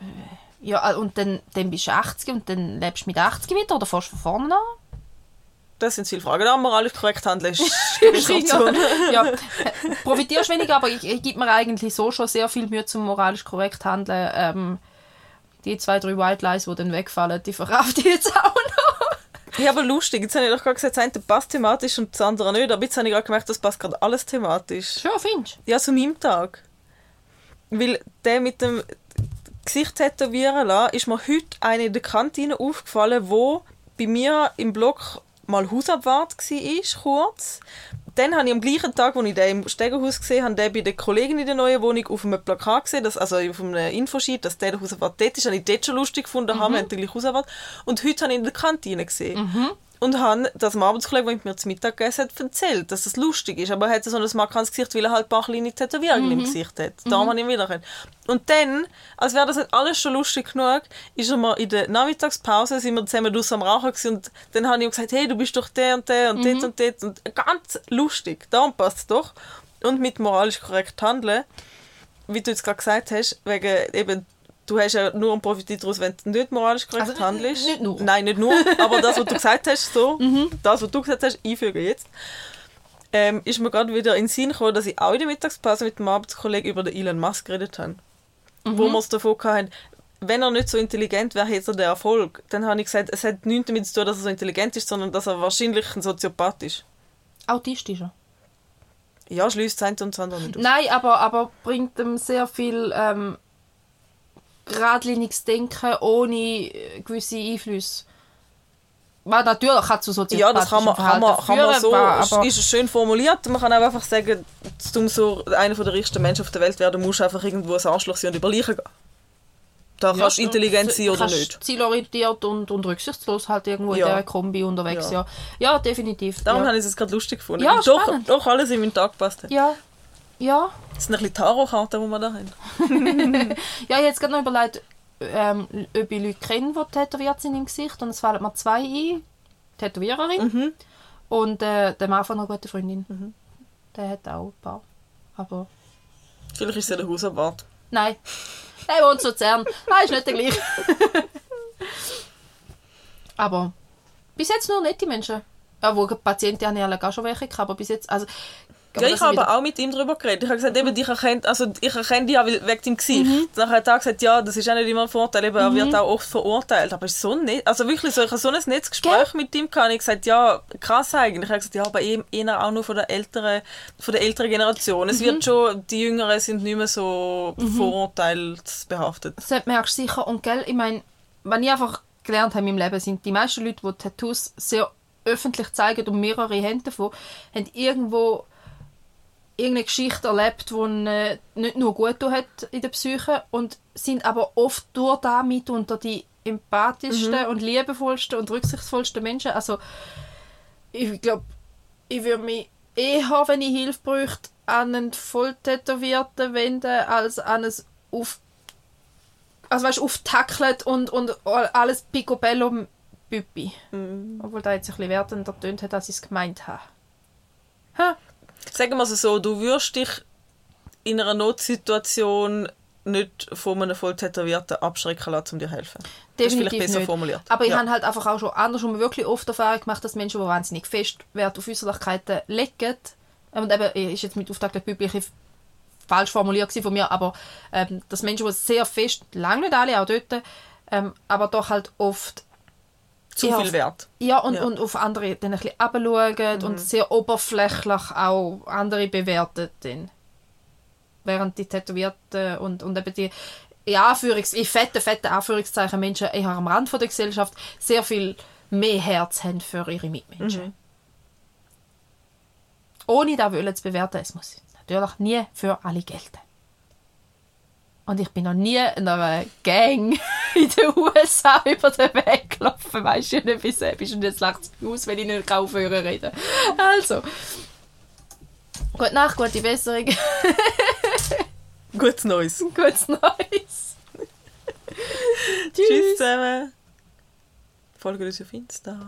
Ja, äh, und dann, dann bist du 80 und dann lebst du mit 80 wieder oder fährst du von vorne an? Das sind viele Fragen. Da moralisch korrekt handeln ist Option. ja, äh, profitierst weniger, aber ich, ich gebe mir eigentlich so schon sehr viel Mühe zum moralisch korrekt handeln. Ähm, die zwei, drei White Lies, die dann wegfallen, die verkauft ich jetzt auch noch. Ja, aber lustig. Jetzt habe ich doch gerade gesagt, das eine passt thematisch und das andere nicht. Aber jetzt habe ich gerade gemerkt, das passt gerade alles thematisch. Schon, findest Ja, zu meinem Tag. Weil der mit dem Gesicht tätowieren lassen, ist mir heute eine in der Kantine aufgefallen, wo bei mir im Block mal Hausabwart war, kurz. Dann habe ich am gleichen Tag, wo ich den im Stegenhaus gesehen habe, den bei der Kollegin in der neuen Wohnung auf einem Plakat gesehen, dass, also auf einem Infosheet, dass der Hausabwart dort ist. Habe ich dort schon lustig gefunden, haben wir natürlich Hausabwart. Und heute habe ich ihn in der Kantine gesehen. Und habe das dem Arbeitskollegen, der mit mir zu Mittag gegessen hat, erzählt, dass das lustig ist. Aber er hat so ein markantes Gesicht, weil er halt ein paar kleine Tätowierungen im Gesicht hat. Darum habe ich ihn wiedererkannt. Und dann, als wäre das nicht alles schon lustig genug, ist er mal in der Nachmittagspause, sind wir zusammen draussen am Rauchen gewesen, und dann habe ich ihm gesagt, hey, du bist doch der und der und dort und dort. Und ganz lustig. Darum passt es doch. Und mit moralisch korrekt handeln, wie du jetzt gerade gesagt hast, wegen eben du hast ja nur einen Profit daraus, wenn du nicht moralisch korrekt Also, handelst. nicht nur. Nein, nicht nur, aber das, was du gesagt hast, so, das, was du gesagt hast, einfügen jetzt, ähm, ist mir gerade wieder in den Sinn gekommen, dass ich auch in der Mittagspause mit dem Arbeitskollegen über den Elon Musk geredet habe. Wo wir es davon hatten, wenn er nicht so intelligent wäre, hätte er den Erfolg. Dann habe ich gesagt, es hat nichts damit zu tun, dass er so intelligent ist, sondern dass er wahrscheinlich ein Soziopath ist. Autistischer. Ja, schließt das und das andere nicht aus. Nein, aber, aber bringt ihm sehr viel ähm, geradliniges Denken ohne äh, gewisse Einflüsse. Weil natürlich hat zu soziopathischem Ja, das kann man, kann man, kann man so, aber ist schön formuliert. Man kann auch einfach sagen, um so einer der reichsten Menschen auf der Welt werden, musst du einfach irgendwo ein Arschloch sein und über Leichen gehen. Da Ja, kannst du intelligent sein oder nicht. zielorientiert und, und rücksichtslos halt irgendwo Ja. in dieser Kombi unterwegs, Ja. ja. Ja, definitiv. Darum ja. habe ich es gerade lustig gefunden. Ja, doch, doch alles in meinen Tag gepasst hat. ja. Ja. Das sind ein bisschen Tarotkarten, die wir da haben. Ja, ich habe jetzt gerade noch überlegt, ähm, ob ich Leute kenne, die tätowiert sind im Gesicht. Und es fallen mir zwei ein. Tätowiererin Mhm. Und äh, der Mann von einer guten Freundin. Der hat auch ein paar. Aber Vielleicht ist es ja der Hausabwart. nein. Der wohnt in Luzern. Nein, ist nicht der gleiche. Aber bis jetzt nur nette Menschen. Ja, wo Patienten haben ja alle auch schon welche gehabt, aber bis jetzt, also... Ja, ich habe auch mit ihm darüber geredet. Ich habe gesagt, eben, ich erkenne, also ich erkenne dich ja wegen deinem Gesicht. Dann hat er gesagt, ja, das ist auch nicht immer ein Vorteil, eben, er wird auch oft verurteilt. Aber so nett, also wirklich so, ich habe so ein nettes Gespräch mit ihm gehabt. Ich habe gesagt, ja, krass eigentlich. Ich habe gesagt, ja, aber eben eher auch nur von der älteren, von der älteren Generation. Es wird schon, die Jüngeren sind nicht mehr so vorurteilsbehaftet. Das merkst du sicher. Und gell, ich meine, was ich einfach gelernt habe in meinem Leben, sind die meisten Leute, die Tattoos sehr öffentlich zeigen und mehrere Hände davon, haben irgendwo irgendeine Geschichte erlebt, die ihnen nicht nur gut hat in der Psyche und sind aber oft durch damit unter die empathischsten und liebevollsten und rücksichtsvollsten Menschen. Also ich glaube, ich würde mich eher, wenn ich Hilfe bräuchte, an einen Volltätowierten wenden, als an ein auf also weißt, auftackelt und, und alles picobello Büppi. Obwohl da jetzt ein bisschen wertender tönt hat, als ich es gemeint habe. Ha? Sagen wir es so, du wirst dich in einer Notsituation nicht von einem Volltätowierten abschrecken lassen, um dir zu helfen. das ist vielleicht Definitiv besser nicht. formuliert. Aber ich Ja. habe halt einfach auch schon andersrum wirklich oft Erfahrung gemacht, dass Menschen, die wahnsinnig fest Wert auf Äußerlichkeiten legen, und eben, ist jetzt mit Auftrag der Bibel falsch formuliert von mir, aber ähm, dass Menschen, die sehr fest, lange nicht alle, auch dort, ähm, aber doch halt oft Zu Ja. viel Wert. ja, und, Ja. Mhm. und auf andere dann ein bisschen herabschauen und sehr oberflächlich auch andere bewerten. Dann. Während die Tätowierten und, und eben die in, Anführungs-, in fetten, fetten Anführungszeichen Menschen eher am Rand von der Gesellschaft sehr viel mehr Herz haben für ihre Mitmenschen. Mhm. Ohne das wollen zu bewerten, es muss natürlich nie für alle gelten. Und ich bin noch nie in einer Gang in den USA über den Weg gelaufen. Weißt du nicht, wieso bist und jetzt lacht aus, wenn ich nicht aufhören reden Also. Gute Nacht, gute Besserung, Gutes Neues. gutes Neues. Tschüss zusammen. Folgt uns auf Insta.